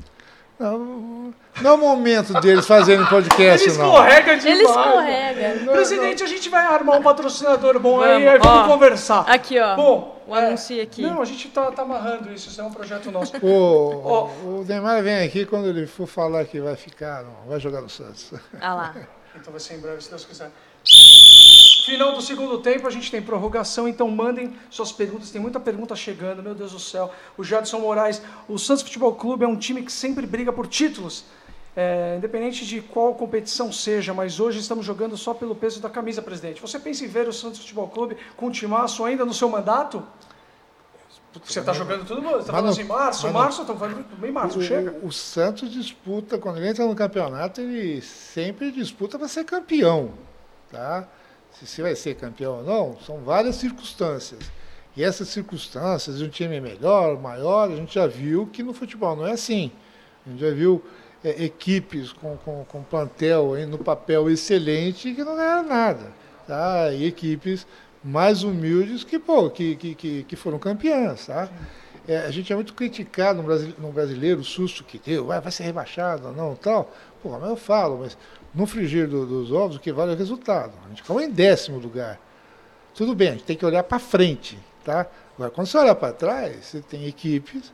Não, não é o momento deles fazerem podcast, Ele não. escorrega demais. Ele escorrega. Presidente, a gente vai armar um patrocinador bom vamos, aí, aí vamos ó, conversar. Aqui, ó. Bom, o é, anúncio aqui. Não, a gente tá, tá amarrando isso, isso é um projeto nosso. O, oh. o Neymar vem aqui quando ele for falar que vai ficar, não, vai jogar no Santos. Ah lá. Então vai ser em breve, se Deus quiser. Final do segundo tempo, a gente tem prorrogação, então mandem suas perguntas. Tem muita pergunta chegando, meu Deus do céu. O Jadson Moraes, o Santos Futebol Clube é um time que sempre briga por títulos, é, independente de qual competição seja, mas hoje estamos jogando só pelo peso da camisa, presidente. Você pensa em ver o Santos Futebol Clube com o timaço ainda no seu mandato? Você está jogando tudo, você está falando assim, março, março, estamos falando bem março, o, chega. O Santos disputa, quando ele entra no campeonato, ele sempre disputa para ser campeão, tá? Se você vai ser campeão ou não, são várias circunstâncias. E essas circunstâncias, um time melhor, maior, a gente já viu que no futebol não é assim. A gente já viu é, equipes com, com, com plantel no papel excelente que não ganharam nada. Tá? E equipes mais humildes que, pô, que, que, que foram campeãs. Tá? É, a gente é muito criticado no brasileiro, no brasileiro o susto que deu, vai, vai ser rebaixado ou não, tal. Pô, mas eu falo, mas no frigir do, dos ovos, o que vale é o resultado. A gente ficou em décimo lugar. Tudo bem, a gente tem que olhar para frente. Tá? Agora, quando você olha para trás, você tem equipes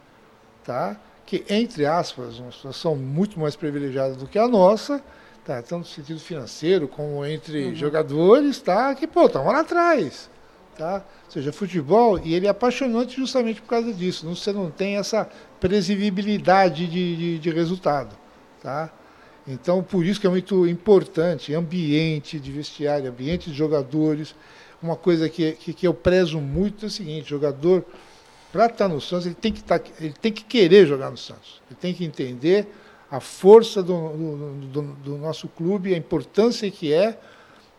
tá? que, entre aspas, uma situação muito mais privilegiada do que a nossa, tá? tanto no sentido financeiro como entre uhum. jogadores, tá? que, pô, estão lá atrás. Tá? Ou seja, futebol, e ele é apaixonante justamente por causa disso. Não, você não tem essa previsibilidade de, de, de resultado. Tá? Então, por isso que é muito importante ambiente de vestiário, ambiente de jogadores. Uma coisa que, que, que eu prezo muito é o seguinte: jogador, para estar no Santos, ele tem, que tá, ele tem que querer jogar no Santos. Ele tem que entender a força do, do, do, do nosso clube, a importância que é,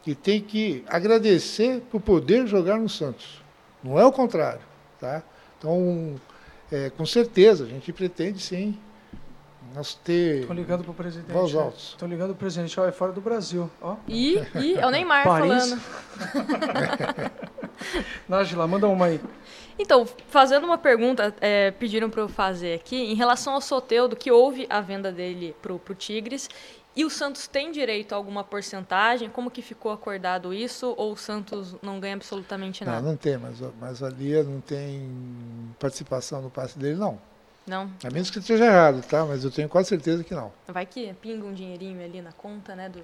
e tem que agradecer por poder jogar no Santos. Não é o contrário. Tá? Então, é, com certeza, a gente pretende sim nós ter. Estou ligando para o presidente. Voz altos. Estou ligando para o presidente, ó, é fora do Brasil. Ó. E, e é o Neymar Paris. falando. Nájila, manda uma aí. Então, fazendo uma pergunta, é, pediram para eu fazer aqui, em relação ao Soteudo, que houve a venda dele para o Tigres, e o Santos tem direito a alguma porcentagem? Como que ficou acordado isso? Ou o Santos não ganha absolutamente nada? Não, não tem, mas, mas a Lia não tem participação no passe dele, não. Não? A menos que esteja errado, tá? Mas eu tenho quase certeza que não. Vai que pinga um dinheirinho ali na conta, né, do...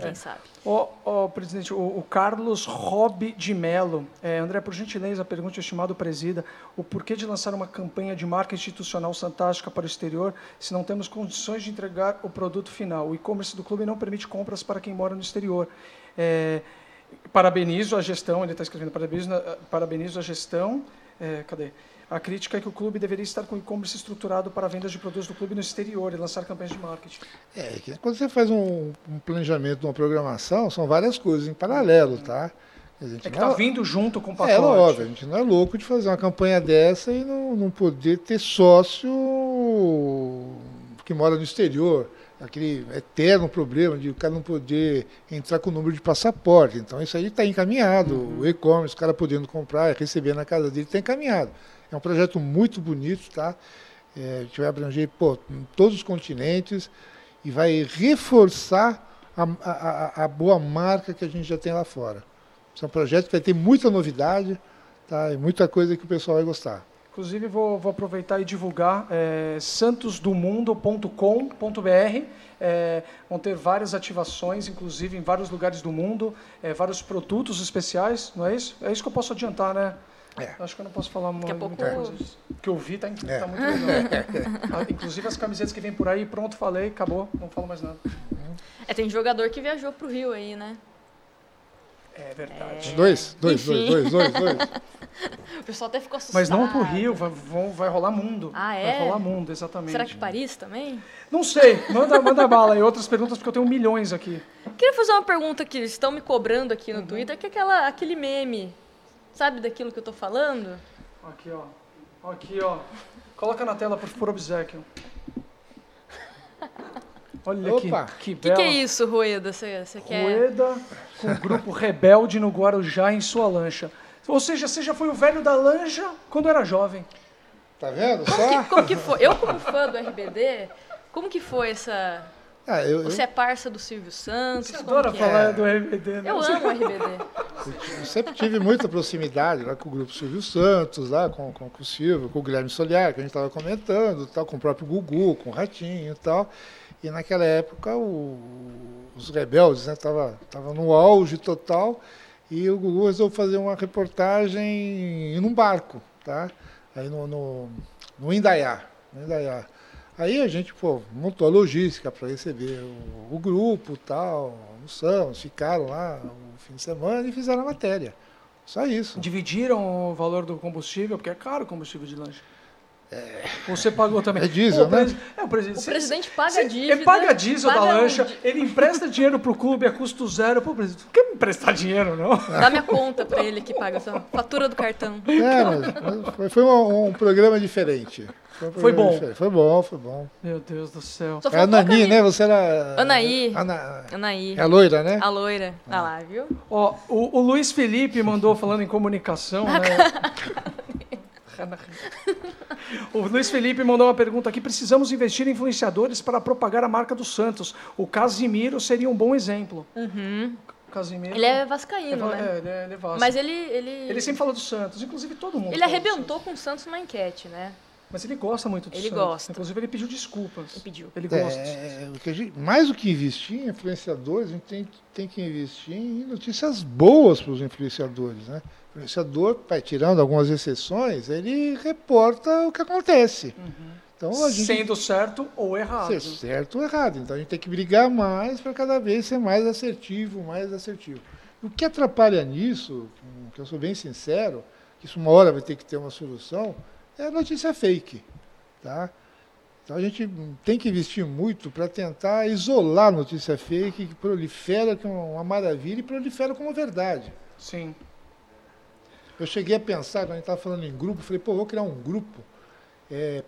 Quem sabe? Ó, ó, presidente, o, o Carlos Rob de Mello. É, André, por gentileza, pergunte ao estimado presida o porquê de lançar uma campanha de marca institucional fantástica para o exterior se não temos condições de entregar o produto final. O e-commerce do clube não permite compras para quem mora no exterior. É, parabenizo a gestão, ele está escrevendo, parabenizo, parabenizo a gestão. É, cadê? A crítica é que o clube deveria estar com e-commerce estruturado para vendas de produtos do clube no exterior e lançar campanhas de marketing. É, quando você faz um, um planejamento, uma programação, são várias coisas em paralelo, tá? A gente É que está vindo junto com o pacote. É óbvio, a gente não é louco de fazer uma campanha dessa e não, não poder ter sócio que mora no exterior. Aquele eterno problema de o cara não poder entrar com o número de passaporte. Então isso aí está encaminhado. O e-commerce, o cara podendo comprar e receber na casa dele, está encaminhado. É um projeto muito bonito, tá? É, a gente vai abranger pô, todos os continentes e vai reforçar a, a, a boa marca que a gente já tem lá fora. Esse é um projeto que vai ter muita novidade tá? e muita coisa que o pessoal vai gostar. Inclusive, vou, vou aproveitar e divulgar é, santosdomundo.com.br. É, vão ter várias ativações, inclusive em vários lugares do mundo, é, vários produtos especiais, não é isso? É isso que eu posso adiantar, né? É. Acho que eu não posso falar Daqui a muita pouco- coisa. O que eu vi tá, tá É. muito legal. Ah, inclusive as camisetas que vem por aí, pronto, falei, acabou, não falo mais nada. É, tem jogador que viajou pro Rio aí, né? É verdade. Dois, dois, dois, dois, dois, dois. O pessoal até ficou assustado. Mas não pro Rio, vai, vão- vai rolar mundo. Ah, é? Vai rolar mundo, exatamente. Será que Paris também? Não sei, manda, manda bala aí. Outras perguntas, porque eu tenho milhões aqui. Queria fazer uma pergunta que estão me cobrando aqui no Uhum. Twitter, que é aquela, aquele meme. Sabe daquilo que eu tô falando? Aqui, ó. Aqui, ó. Coloca na tela, por, por obsequio. Olha Opa. que, que O que, bela. que é isso, Rueda? Você você quer. Rueda com o grupo Rebelde no Guarujá em sua lancha. Ou seja, você já foi o velho da lancha quando era jovem. Tá vendo Como só? que, como que foi? Eu, como fã do RBD, como que foi essa. Ah, eu, eu, Você é parça do Silvio Santos? Você como adora falar é? do RBD, né? Eu amo o RBD. eu sempre tive muita proximidade lá com o grupo Silvio Santos, lá com, com, com o Silvio, com o Guilherme Soliar, que a gente estava comentando, tal, com o próprio Gugu, com o Ratinho e tal. E naquela época o- os rebeldes estavam tava no auge total e o Gugu resolveu fazer uma reportagem num barco, tá? Aí no, no, no Indaiá, no Indaiá. Aí a gente pô, montou a logística para receber o, o grupo tal, almoçamos, ficaram lá o fim de semana e fizeram a matéria. Só isso. Dividiram o valor do combustível, porque é caro o combustível de lancha. Você pagou também. É diesel, Pô, né? É, o presidente, O presidente paga cê- a dívida, Ele paga diesel paga da lancha, ele empresta dinheiro pro clube a custo zero. Pô, presidente, não quer me emprestar dinheiro, não? Dá minha conta pra ele que paga essa fatura do cartão. É, mas, mas foi, foi um, um programa diferente. Foi, um Foi programa bom. diferente. Foi bom, foi bom. Meu Deus do céu. Só É a a Nani, né? Você era. Anaí. Ana, Anaí. é a loira, né? A loira. Ah lá, viu? Ó, o, o Luiz Felipe mandou falando em comunicação, né? O Luiz Felipe mandou uma pergunta aqui. Precisamos investir em influenciadores para propagar a marca do Santos. O Casimiro seria um bom exemplo. O Casimiro. Ele é vascaíno, é, né? ele é, ele é Vasco. Mas ele, ele, Ele sempre fala do Santos, inclusive todo mundo. ele arrebentou com o Santos numa enquete, né? Mas ele gosta muito do Ele Santos. gosta. Inclusive, ele pediu desculpas. Ele pediu. Ele gosta. É, o que a gente- mais do que investir em influenciadores, a gente tem, tem que investir em notícias boas para os influenciadores. Né? O influenciador, vai tirando algumas exceções, ele reporta o que acontece. Então a gente Sendo certo ou errado. ser certo ou errado. Então a gente tem que brigar mais para cada vez ser mais assertivo, mais assertivo. O que atrapalha nisso, hum, que eu sou bem sincero, que isso uma hora vai ter que ter uma solução, é a notícia fake. Tá? Então a gente hum, tem que investir muito para tentar isolar a notícia fake que prolifera como uma maravilha e prolifera como verdade. Sim. Eu cheguei a pensar, quando a gente estava falando em grupo, falei, pô, vou criar um grupo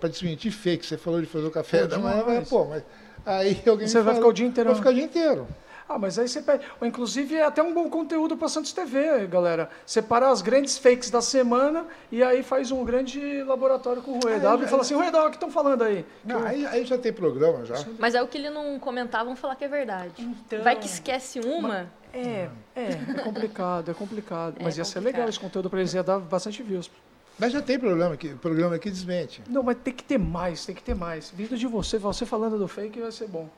para desmentir fake. Você falou de fazer o café Pô, da manhã, demais. mas, pô, mas aí alguém Você vai falou, ficar o dia inteiro, Vai né? ficar o dia inteiro. Ah, mas aí você pede. Ou, Inclusive, é até um bom conteúdo para Santos TV, galera. Separa as grandes fakes da semana e aí faz um grande laboratório com o Rueda. Ah, e fala assim, Rueda, o que estão falando aí? Não, aí, aí já tem programa já. Mas é o que ele não comentar, vamos falar que é verdade. Então. Vai que esquece uma. É, é, é complicado, é complicado. É mas ia ser complicado. legal esse conteúdo para eles, ia dar bastante views. Mas já tem programa que, programa que desmente. Não, mas tem que ter mais, tem que ter mais. Vindo de você, você falando do fake vai ser bom.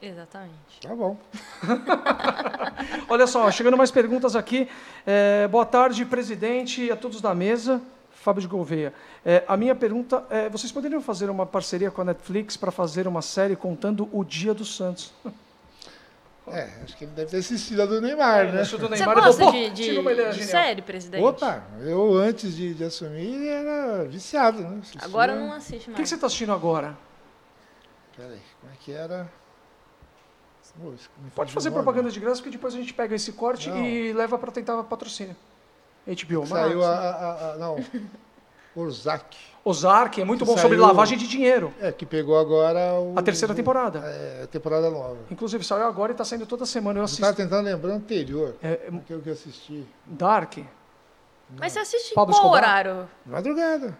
Exatamente. Tá bom. Olha só, chegando mais perguntas aqui. É, boa tarde, presidente, e a todos da mesa. Fábio de Gouveia. É, a minha pergunta é: vocês poderiam fazer uma parceria com a Netflix para fazer uma série contando o dia do Santos? É, acho que ele deve ter assistido a do Neymar, né? Do Você Neymar, gosta falou, de, "Pô, de, de genial." série, presidente? Opa, eu antes de, de assumir era viciado, né? Assistia- Agora não assiste O que, mais. que você está assistindo agora? Peraí, como é que era? Pode fazer propaganda de graça, porque depois a gente pega esse corte Não. e leva para tentar patrocínio. HBO Max, Saiu a, a, a- Não. Ozark. Ozark, é muito bom Saiu- sobre lavagem de dinheiro. É, que pegou agora o. A terceira temporada. É, a temporada nova. Inclusive, saiu agora e está saindo toda semana. Eu Eu estava assisto. tentando lembrar o anterior, É, é, que eu assisti. Dark. Mas você assiste em qual Escobar? horário? Madrugada.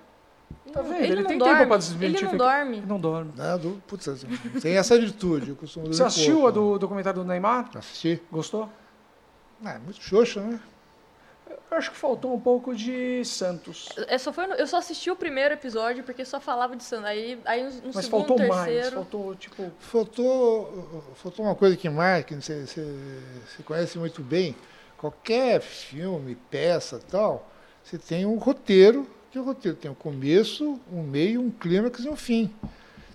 Tá vendo? Ele, Ele não tem dorme. tempo pra desmentir Ele não dorme. Ele não dorme. Né, do, putz, tem essa virtude, eu costumo Você assistiu pouco. a do documentário do Neymar? Assisti. Gostou? Ah, é muito xoxo, né? Eu acho que faltou um pouco de Santos. Eu só, foi no- eu só assisti o primeiro episódio porque só falava de Santos. Aí, aí no Mas segundo, faltou mais. terceiro... Faltou, tipo. Faltou, faltou uma coisa que marca, você, você, você conhece muito bem. Qualquer filme, peça tal, você tem um roteiro, que o roteiro tem um começo, um meio, um clímax e um fim.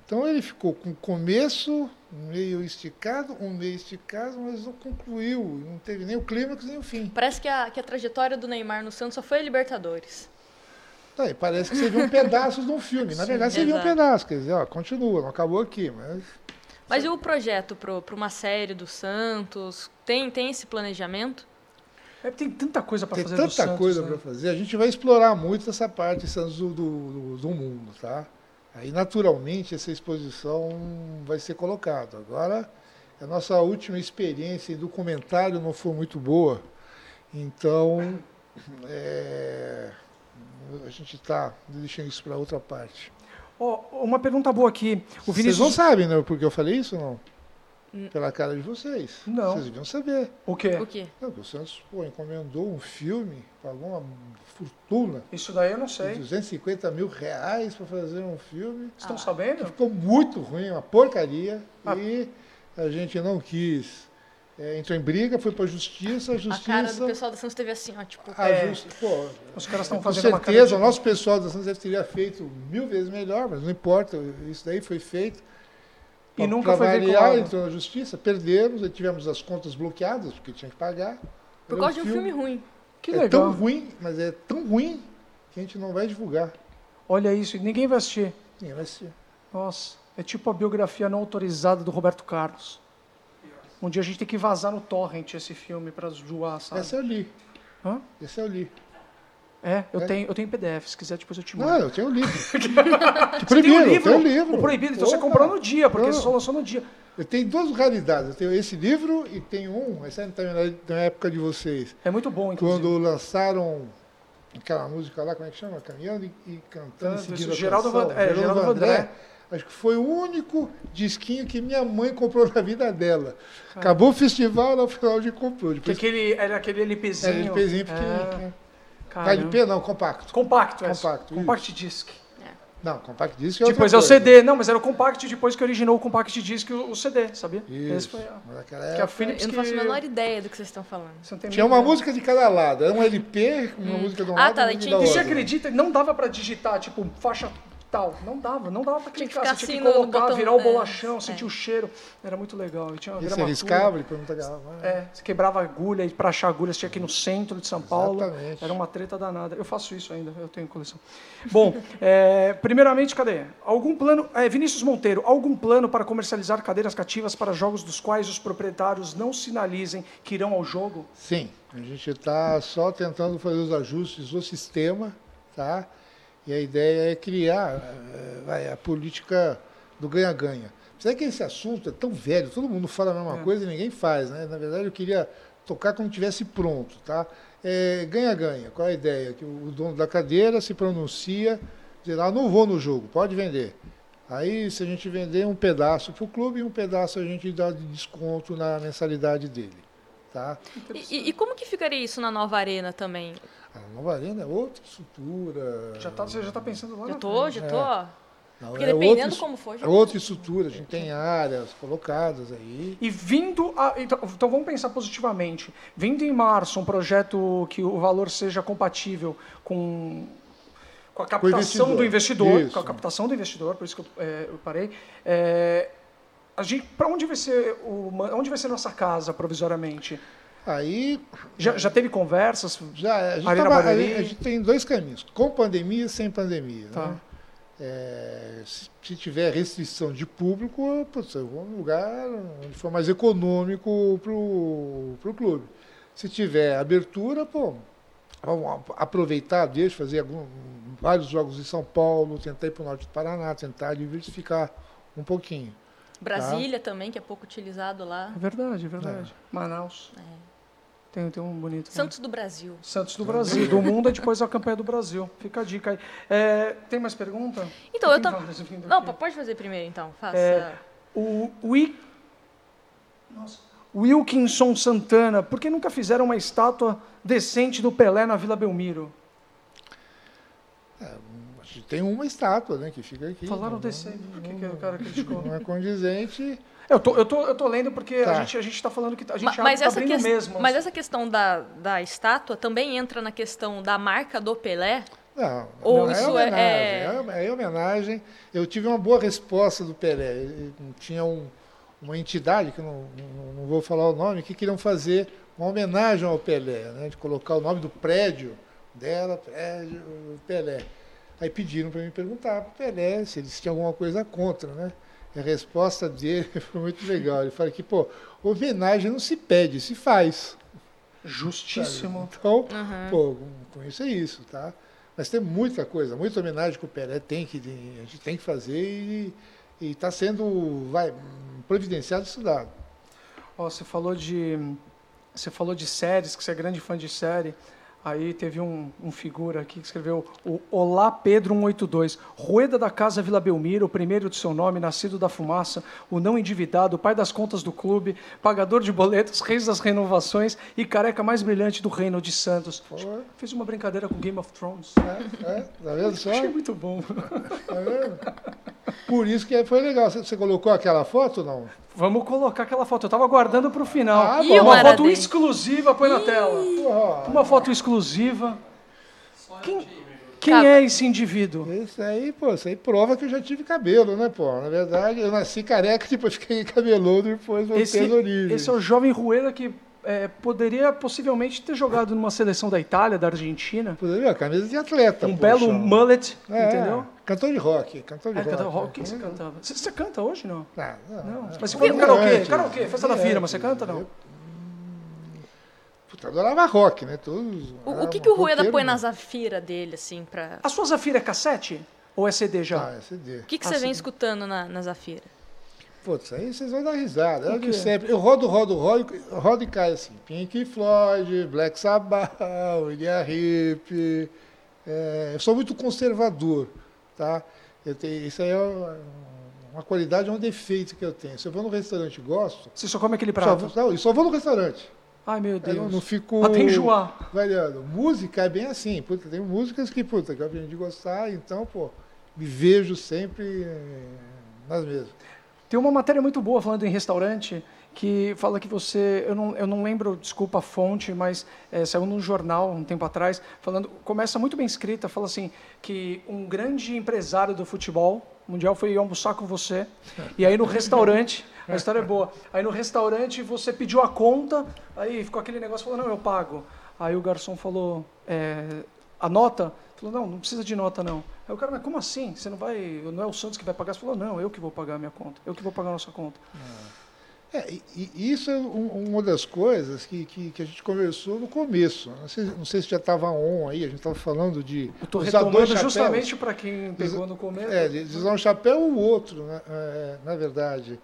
Então ele ficou com começo, um meio esticado, um meio esticado, mas não concluiu, não teve nem o clímax nem o fim. Parece que a, que a trajetória do Neymar no Santos só foi a Libertadores. Tá, parece que você viu um pedaço de um filme. Na verdade, você viu um pedaço, quer dizer, ó, continua, não acabou aqui, mas Mas e o projeto para uma série do Santos? Tem, tem esse planejamento? É, tem tanta coisa para Tem fazer do tanta Santos. coisa né? para fazer. A gente vai explorar muito essa parte Santos do, do, do mundo, tá? Aí, naturalmente, essa exposição vai ser colocada. Agora, a nossa última experiência em documentário não foi muito boa. Então, é, a gente está deixando isso para outra parte. Ó, uma pergunta boa aqui. O Vocês não Vinícius. sabem, né, porque eu falei isso ou não? Pela cara de vocês. Não. Vocês deviam saber. O quê? O quê? Não, o Santos pô, encomendou um filme, pagou uma fortuna. Isso daí eu não sei. 250 mil reais para fazer um filme. Estão Ah. sabendo? Ficou muito ruim, uma porcaria. Ah. E a gente não quis. É, entrou em briga, foi para a justiça, a A cara do justiça. pessoal da Santos teve assim, ó, tipo... a É. justi- pô, Os caras estão com fazendo uma cara certeza, o de- nosso pessoal da Santos deve teria feito mil vezes melhor, mas não importa, isso daí foi feito. E Pra- nunca pra foi variar, veiculado. entrou na justiça, perdemos, aí tivemos as contas bloqueadas, porque tinha que pagar. Por causa de um filme ruim. Que é legal. tão ruim, mas é tão ruim que a gente não vai divulgar. Olha isso, e ninguém vai assistir. Ninguém vai assistir. Nossa, é tipo a biografia não autorizada do Roberto Carlos. Um dia a gente tem que vazar no torrent esse filme para zoar, sabe? Esse eu li. Hã? Esse eu li. É, eu, É. Tenho, eu tenho PDF, se quiser depois eu te mando. Não, eu tenho o livro. Você proibido, eu livro? tenho o livro. O proibido, então você Opa. comprou no dia, porque Não. só lançou no dia. Eu tenho duas raridades. Eu tenho esse livro e tenho um, essa é na época de vocês, É muito bom, inclusive. quando lançaram aquela música lá, como é que chama? Caminhando e, e cantando, Cantando, seguindo isso, Geraldo canção. Van- é, Geraldo Vandré. Acho que foi o único disquinho que minha mãe comprou na vida dela. Acabou o festival, ela foi lá onde comprou. Que Depois aquele, era aquele LPzinho. era LPzinho pequenininho. É, caramba. LP não, compacto. Compacto, é. Compacto, Compact disc. Não, Compact Disc é Depois é o. CD. Não, mas era o Compact depois que originou o Compact Disc o o CD, sabia? Esse Isso. foi a... Mas naquela Que a Philips Eu não faço a menor ideia do que vocês estão falando. Tinha uma ideia. música de cada lado. Era um LP, uma música de um Ah, lado tá, e daí uma tinha E você acredita? Não dava pra digitar, tipo, faixa tal. Não dava, não dava pra Tinha que clicar. ficar Você tinha que colocar, botão, virar o é, bolachão, sentir é. o cheiro. Era muito legal. E tinha uma E você riscava, ele pergunta garrafa. É, você quebrava agulha e pra achar agulha você tinha que ir no centro de São Paulo. Exatamente. Era uma treta danada. Eu faço isso ainda, eu tenho coleção. Bom, é, primeiramente, cadê? Algum plano. é, Vinícius Monteiro, algum plano para comercializar cadeiras cativas para jogos dos quais os proprietários não sinalizem que irão ao jogo? Sim, a gente está só tentando fazer os ajustes do sistema, tá? E a ideia é criar eh, vai, a política do ganha-ganha. Apesar que esse assunto é tão velho, todo mundo fala a mesma É. coisa e ninguém faz, né? Na verdade, eu queria tocar quando tivesse pronto, tá? É, Ganha-ganha, qual é a ideia? Que o dono da cadeira se pronuncia, diz, ah, não vou no jogo, pode vender. Aí, se a gente vender um pedaço para o clube um pedaço a gente dá de desconto na mensalidade dele, tá? E, e- e como que ficaria isso na nova arena também? A Nova Arena é outra estrutura. Já tá, você já está pensando lá Já frente. já tô. ó. Não, Porque é dependendo outra, como for, É outra estrutura, a gente tem áreas colocadas aí. E vindo a. Então, então vamos pensar positivamente. Vindo em março um projeto que o valor seja compatível com, com a captação investidor. do investidor, Isso. com a captação do investidor, por isso que eu, é, eu parei. É, a gente, para onde vai ser o, onde vai ser nossa casa provisoriamente? Aí Já, já teve conversas? já a gente, tava- a gente- tem dois caminhos, com pandemia e sem pandemia. Tá. Né? É, se, tiver restrição de público, putz, eu vou num lugar onde for mais econômico para o clube. Se tiver abertura, pô, vamos aproveitar, deixa fazer algum, vários jogos em São Paulo, tentar ir para o norte do Paraná, tentar diversificar um pouquinho. Brasília também, que é pouco utilizado lá. É verdade, é verdade. Manaus. Tem, tem um bonito. né? Santos do Brasil. Santos do Brasil. Do mundo é depois a campanha do Brasil. Fica a dica aí. É, tem mais pergunta? Então, eu tá vindo Não, aqui? pode fazer primeiro então. Faça. É, O Wi... Nossa. Wilkinson Santana, por que nunca fizeram uma estátua decente do Pelé na Vila Belmiro? Gente tem uma estátua né, que fica aqui. Falaram não- decente, por que, que o cara criticou? Não é condizente. Eu tô, eu tô, eu tô lendo porque a Tá. gente a gente está falando que a gente Ma- abre- mas, tá essa ques- mesmo. mas essa questão da, da estátua também entra na questão da marca do Pelé? Não, Ou não, isso é é- homenagem. é- É, é homenagem. Eu tive uma boa resposta do Pelé. Ele- Tinha um- uma entidade, que eu não, não, não vou falar o nome, que queriam fazer uma homenagem ao Pelé, né, de colocar o nome do prédio dela, prédio Pelé. Aí pediram para me perguntar para o Pelé se eles tinham alguma coisa contra, né? A resposta dele foi muito legal. Ele falou que, pô, homenagem não se pede, se faz. Justíssimo. Então, pô, com isso é isso, tá? Mas tem muita coisa, muita homenagem que o Pelé tem que a gente tem que fazer e está sendo vai, providenciado e estudado. Ó, você falou de você falou de séries, que você é grande fã de série. Aí teve um, um figura aqui que escreveu o Olá Pedro 182. Rueda da Casa Vila Belmiro, o primeiro de seu nome, nascido da fumaça, o não endividado, pai das contas do clube, pagador de boletos, reis das renovações e careca mais brilhante do reino de Santos. Fiz uma brincadeira com Game of Thrones. é, é, tá vendo só? Achei muito bom. Tá vendo? Por isso que foi legal. Você colocou aquela foto ou não? Vamos colocar aquela foto. Eu estava aguardando para o final. Ah, Ih, uma foto exclusiva, põe na tela. Uma foto exclusiva. Quem, quem Tá. é esse indivíduo? Isso aí, pô, isso aí prova que eu já tive cabelo, né, pô? Na verdade, eu nasci careca, depois fiquei cabeludo, depois voltei Esse, esse é o jovem Rueda que é, poderia possivelmente ter jogado numa seleção da Itália, da Argentina. Pô, viu? A camisa de atleta, Um poxa. belo mullet, É, entendeu? Cantor de rock, cantor de É, rock. cantava rock. O que que você cantava? Você, você canta hoje, não? Não, não, Não. não. Mas se for no karaokê, karaokê, festa da É, firma, você canta, não? eu- Puta, adorava rock, né? Todos, O, o que, que o Rueda põe na mesmo. Zafira dele, assim, pra. A sua Zafira é cassete? Ou é CD já? Ah, é CD. O que, que Ah, você vem sim. escutando na, na Zafira? Putz, aí vocês vão dar risada. De quê? sempre. Eu rodo, rodo, rodo, rodo e cai assim. Pink Floyd, Black Sabbath, William Hip. É, eu sou muito conservador, tá? Eu tenho, isso aí é uma- uma qualidade, é um defeito que eu tenho. Se eu vou no restaurante e gosto, Você só come aquele só prato? vou, não, eu só vou no restaurante. Ai, meu Eu não, Deus. não fico Até enjoar. variando. Música é bem assim. Puta, tem músicas que, puta, que eu aprendi a gostar, então, pô, me vejo sempre é, nas mesmas. Tem uma matéria muito boa falando em restaurante que fala que você, eu não, eu não lembro, desculpa a fonte, mas é, saiu num jornal um tempo atrás, falando, começa muito bem escrita, fala assim, que um grande empresário do futebol mundial foi almoçar com você, e aí no restaurante, a história é boa, aí no restaurante você pediu a conta, aí ficou aquele negócio, falou, não, eu pago. Aí o garçom falou, é, a nota? Falou, não, não precisa de nota não. Aí o cara, mas como assim? Você não vai, não é o Santos que vai pagar? Você falou, não, eu que vou pagar a minha conta, eu que vou pagar a nossa conta. É, e, e isso é um, uma das coisas que, que, que, a gente conversou no começo. Não sei, não sei se já estava on aí, a gente estava falando de. Estou retomando justamente para quem pegou no começo. É, de usar um chapéu ou outro, né? é, na verdade.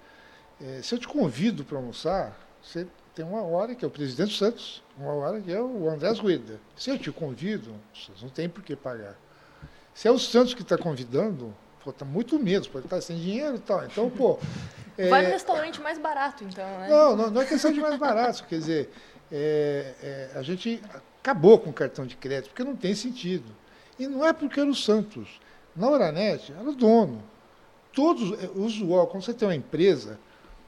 É, se eu te convido para almoçar, você tem uma hora que é o presidente Santos, uma hora que é o Andrés Rueda. Se eu te convido, você não tem por que pagar. Se é o Santos que está convidando, está muito menos, pode estar sem dinheiro e tal. Então, pô. É... Vai no restaurante mais barato, então, né? Não, não, não é questão de mais barato. quer dizer, é, é, a gente acabou com o cartão de crédito, porque não tem sentido. E não é porque era o Santos. Na Oranet, era o dono. Todos, é, o usual, quando você tem uma empresa,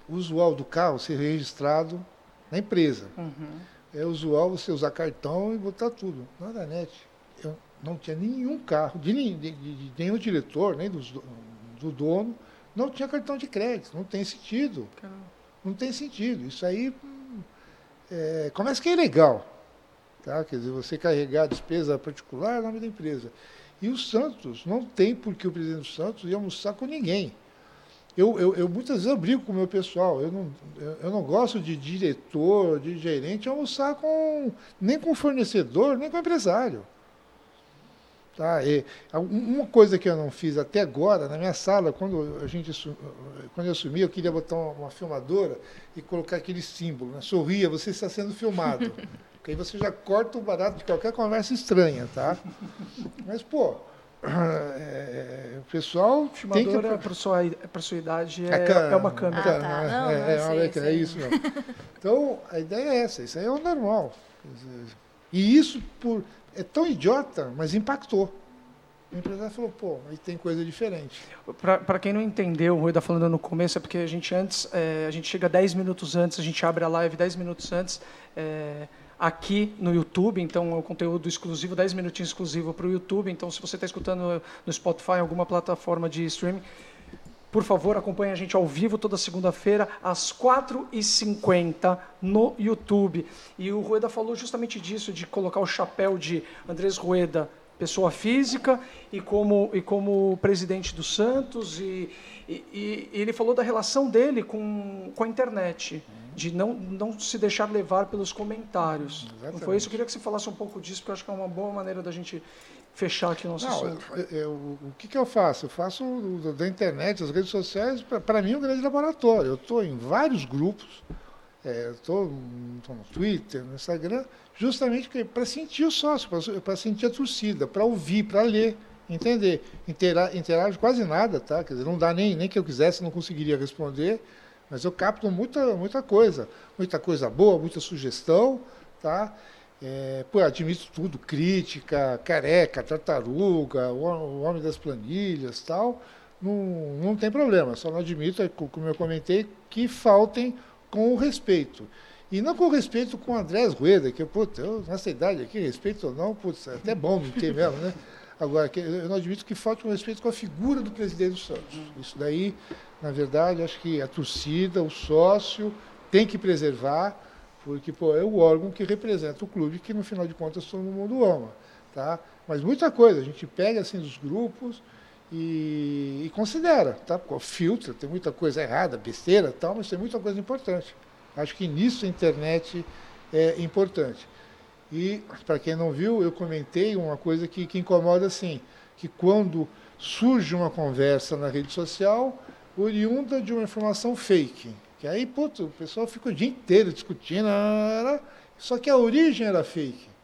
o usual do carro ser registrado na empresa. Uhum. É usual você usar cartão e botar tudo. Na Oranet, eu não tinha nenhum carro, de, de, de, de nenhum diretor, nem do, do dono, não tinha cartão de crédito. Não tem sentido. Não tem sentido. Isso aí é, começa que é ilegal. Tá? Quer dizer, você carregar a despesa particular é nome da empresa. E o Santos não tem por que o presidente do Santos ir almoçar com ninguém. Eu, eu, eu, muitas vezes eu brigo com o meu pessoal. Eu não, eu, eu, não gosto de diretor, de gerente almoçar com nem com fornecedor, nem com empresário. Tá? E, uma coisa que eu não fiz até agora, na minha sala, quando, a gente, quando eu assumi, eu queria botar uma, uma filmadora e colocar aquele símbolo. Né? Sorria, você está sendo filmado. Porque aí você já corta o barato de qualquer conversa estranha. Tá? Mas, pô, é, o pessoal tem que... para sua para sua idade é, é, é uma câmera. Ah, tá. não, é, não, é, sei, é, é isso mesmo. Então a ideia é essa. Isso aí é o normal. E isso por é tão idiota, mas impactou. O empresário falou, pô, aí tem coisa diferente. Para quem não entendeu, o Rui está falando no começo, é porque a gente antes, é, a gente chega 10 minutos antes, a gente abre a live 10 minutos antes, é, aqui no YouTube, então é conteúdo exclusivo, 10 minutinhos exclusivo para o YouTube, então se você está escutando no Spotify, alguma plataforma de streaming, por favor, acompanhe a gente ao vivo toda segunda-feira, às 4h50 no YouTube. E o Rueda falou justamente disso, de colocar o chapéu de Andrés Rueda, pessoa física, e como, e como presidente do Santos. E, e, e ele falou da relação dele com, com a internet, de não, não se deixar levar pelos comentários. Não foi isso? Eu queria que você falasse um pouco disso, porque eu acho que é uma boa maneira da gente fechar aqui o nosso Não, assunto. Eu, eu, o que, que eu faço? Eu faço da internet, das redes sociais, para mim, um grande laboratório. Eu estou em vários grupos, é, estou no Twitter, no Instagram, justamente para sentir o sócio, para sentir a torcida, para ouvir, para ler, entender. Intera, interajo quase nada, tá? Quer dizer, não dá nem, nem que eu quisesse, não conseguiria responder, mas eu capto muita, muita coisa, muita coisa boa, muita sugestão, tá? É, pô, admito tudo, crítica, careca, tartaruga, o, homem das planilhas tal, não, não tem problema, só não admito, é como eu comentei, que faltem com respeito. E não com respeito com o Andrés Rueda, que, putz, eu, nessa idade aqui, respeito ou não, putz, é até bom não ter mesmo, né? Agora, eu não admito que falte com respeito com a figura do presidente do Santos. Isso daí, na verdade, acho que a torcida, o sócio, tem que preservar, porque pô, é o órgão que representa o clube que no final de contas todo mundo ama, tá? Mas muita coisa a gente pega assim dos grupos e, e considera, tá? Filtra, tem muita coisa errada, besteira, tal, mas tem muita coisa importante. Acho que nisso a internet é importante. E para quem não viu, eu comentei uma coisa que, que incomoda assim, que quando surge uma conversa na rede social oriunda de uma informação fake, que aí, puto, o pessoal fica o dia inteiro discutindo, só que a origem era fake.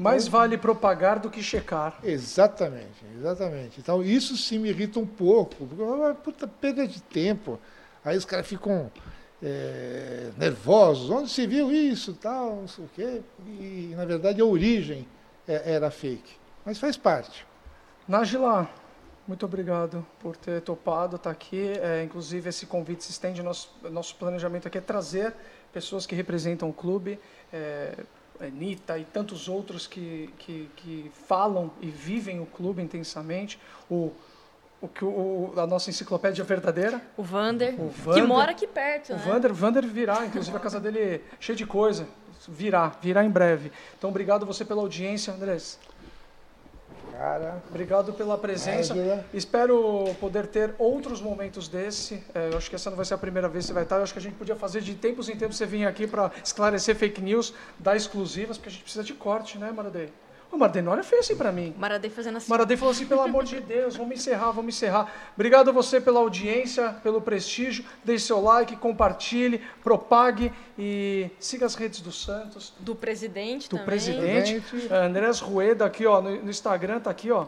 Mais então, vale propagar do que checar. Exatamente, exatamente. Então isso sim me irrita um pouco, porque é puta perda de tempo. Aí os caras ficam é, nervosos, onde se viu isso, tal, não sei o quê. E na verdade a origem é, era fake. Mas faz parte. Nájila, Muito obrigado por ter topado estar aqui. É, inclusive, esse convite se estende. Nosso, nosso planejamento aqui é trazer pessoas que representam o clube, é, Anitta e tantos outros que, que, que falam e vivem o clube intensamente. O, o que o, a nossa enciclopédia verdadeira. O Vander, O que Vander- mora aqui perto, O né? Vander, Vander virá, inclusive a casa dele é cheia de coisa. Virá, virá em breve. Então, obrigado você pela audiência, Andrés. Cara, Obrigado pela presença. Espero poder ter outros momentos desse. É, eu acho que essa não vai ser a primeira vez que você vai estar. Eu acho que a gente podia fazer de tempos em tempos você vir aqui para esclarecer fake news, dar exclusivas, porque a gente precisa de corte, né, Maradei? Maradei, não olha feio assim para mim. Maradei fazendo assim. Maradei falou assim, pelo amor de Deus, vamos encerrar, vamos encerrar. Obrigado a você pela audiência, pelo prestígio. Deixe seu like, compartilhe, propague e siga as redes do Santos, Do presidente do também. presidente. Presidente. Andrés Rueda aqui, ó, no, no Instagram, tá aqui, ó.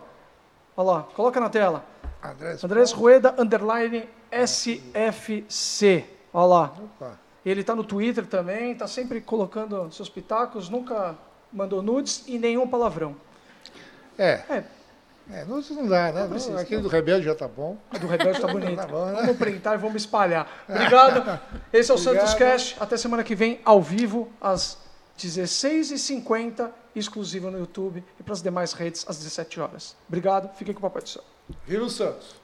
Olha lá, coloca na tela. Andrés. Andrés Rueda, underline SFC. Olha lá. Opa. Ele tá no Twitter também, tá sempre colocando seus pitacos, nunca mandou nudes e nenhum palavrão. É. É, É, não, não dá, né? precisa, Não, aquele do Rebelde já tá bom. A do Rebelde tá bonito. Tá bom, né? Vamos printar e vamos espalhar. Obrigado. Esse é o Obrigado. Santos Cast. Até semana que vem, ao vivo, às 16h50, exclusivo no YouTube e para as demais redes, às 17 horas. Obrigado. Fiquem com o Papai do Céu. Viva o Santos.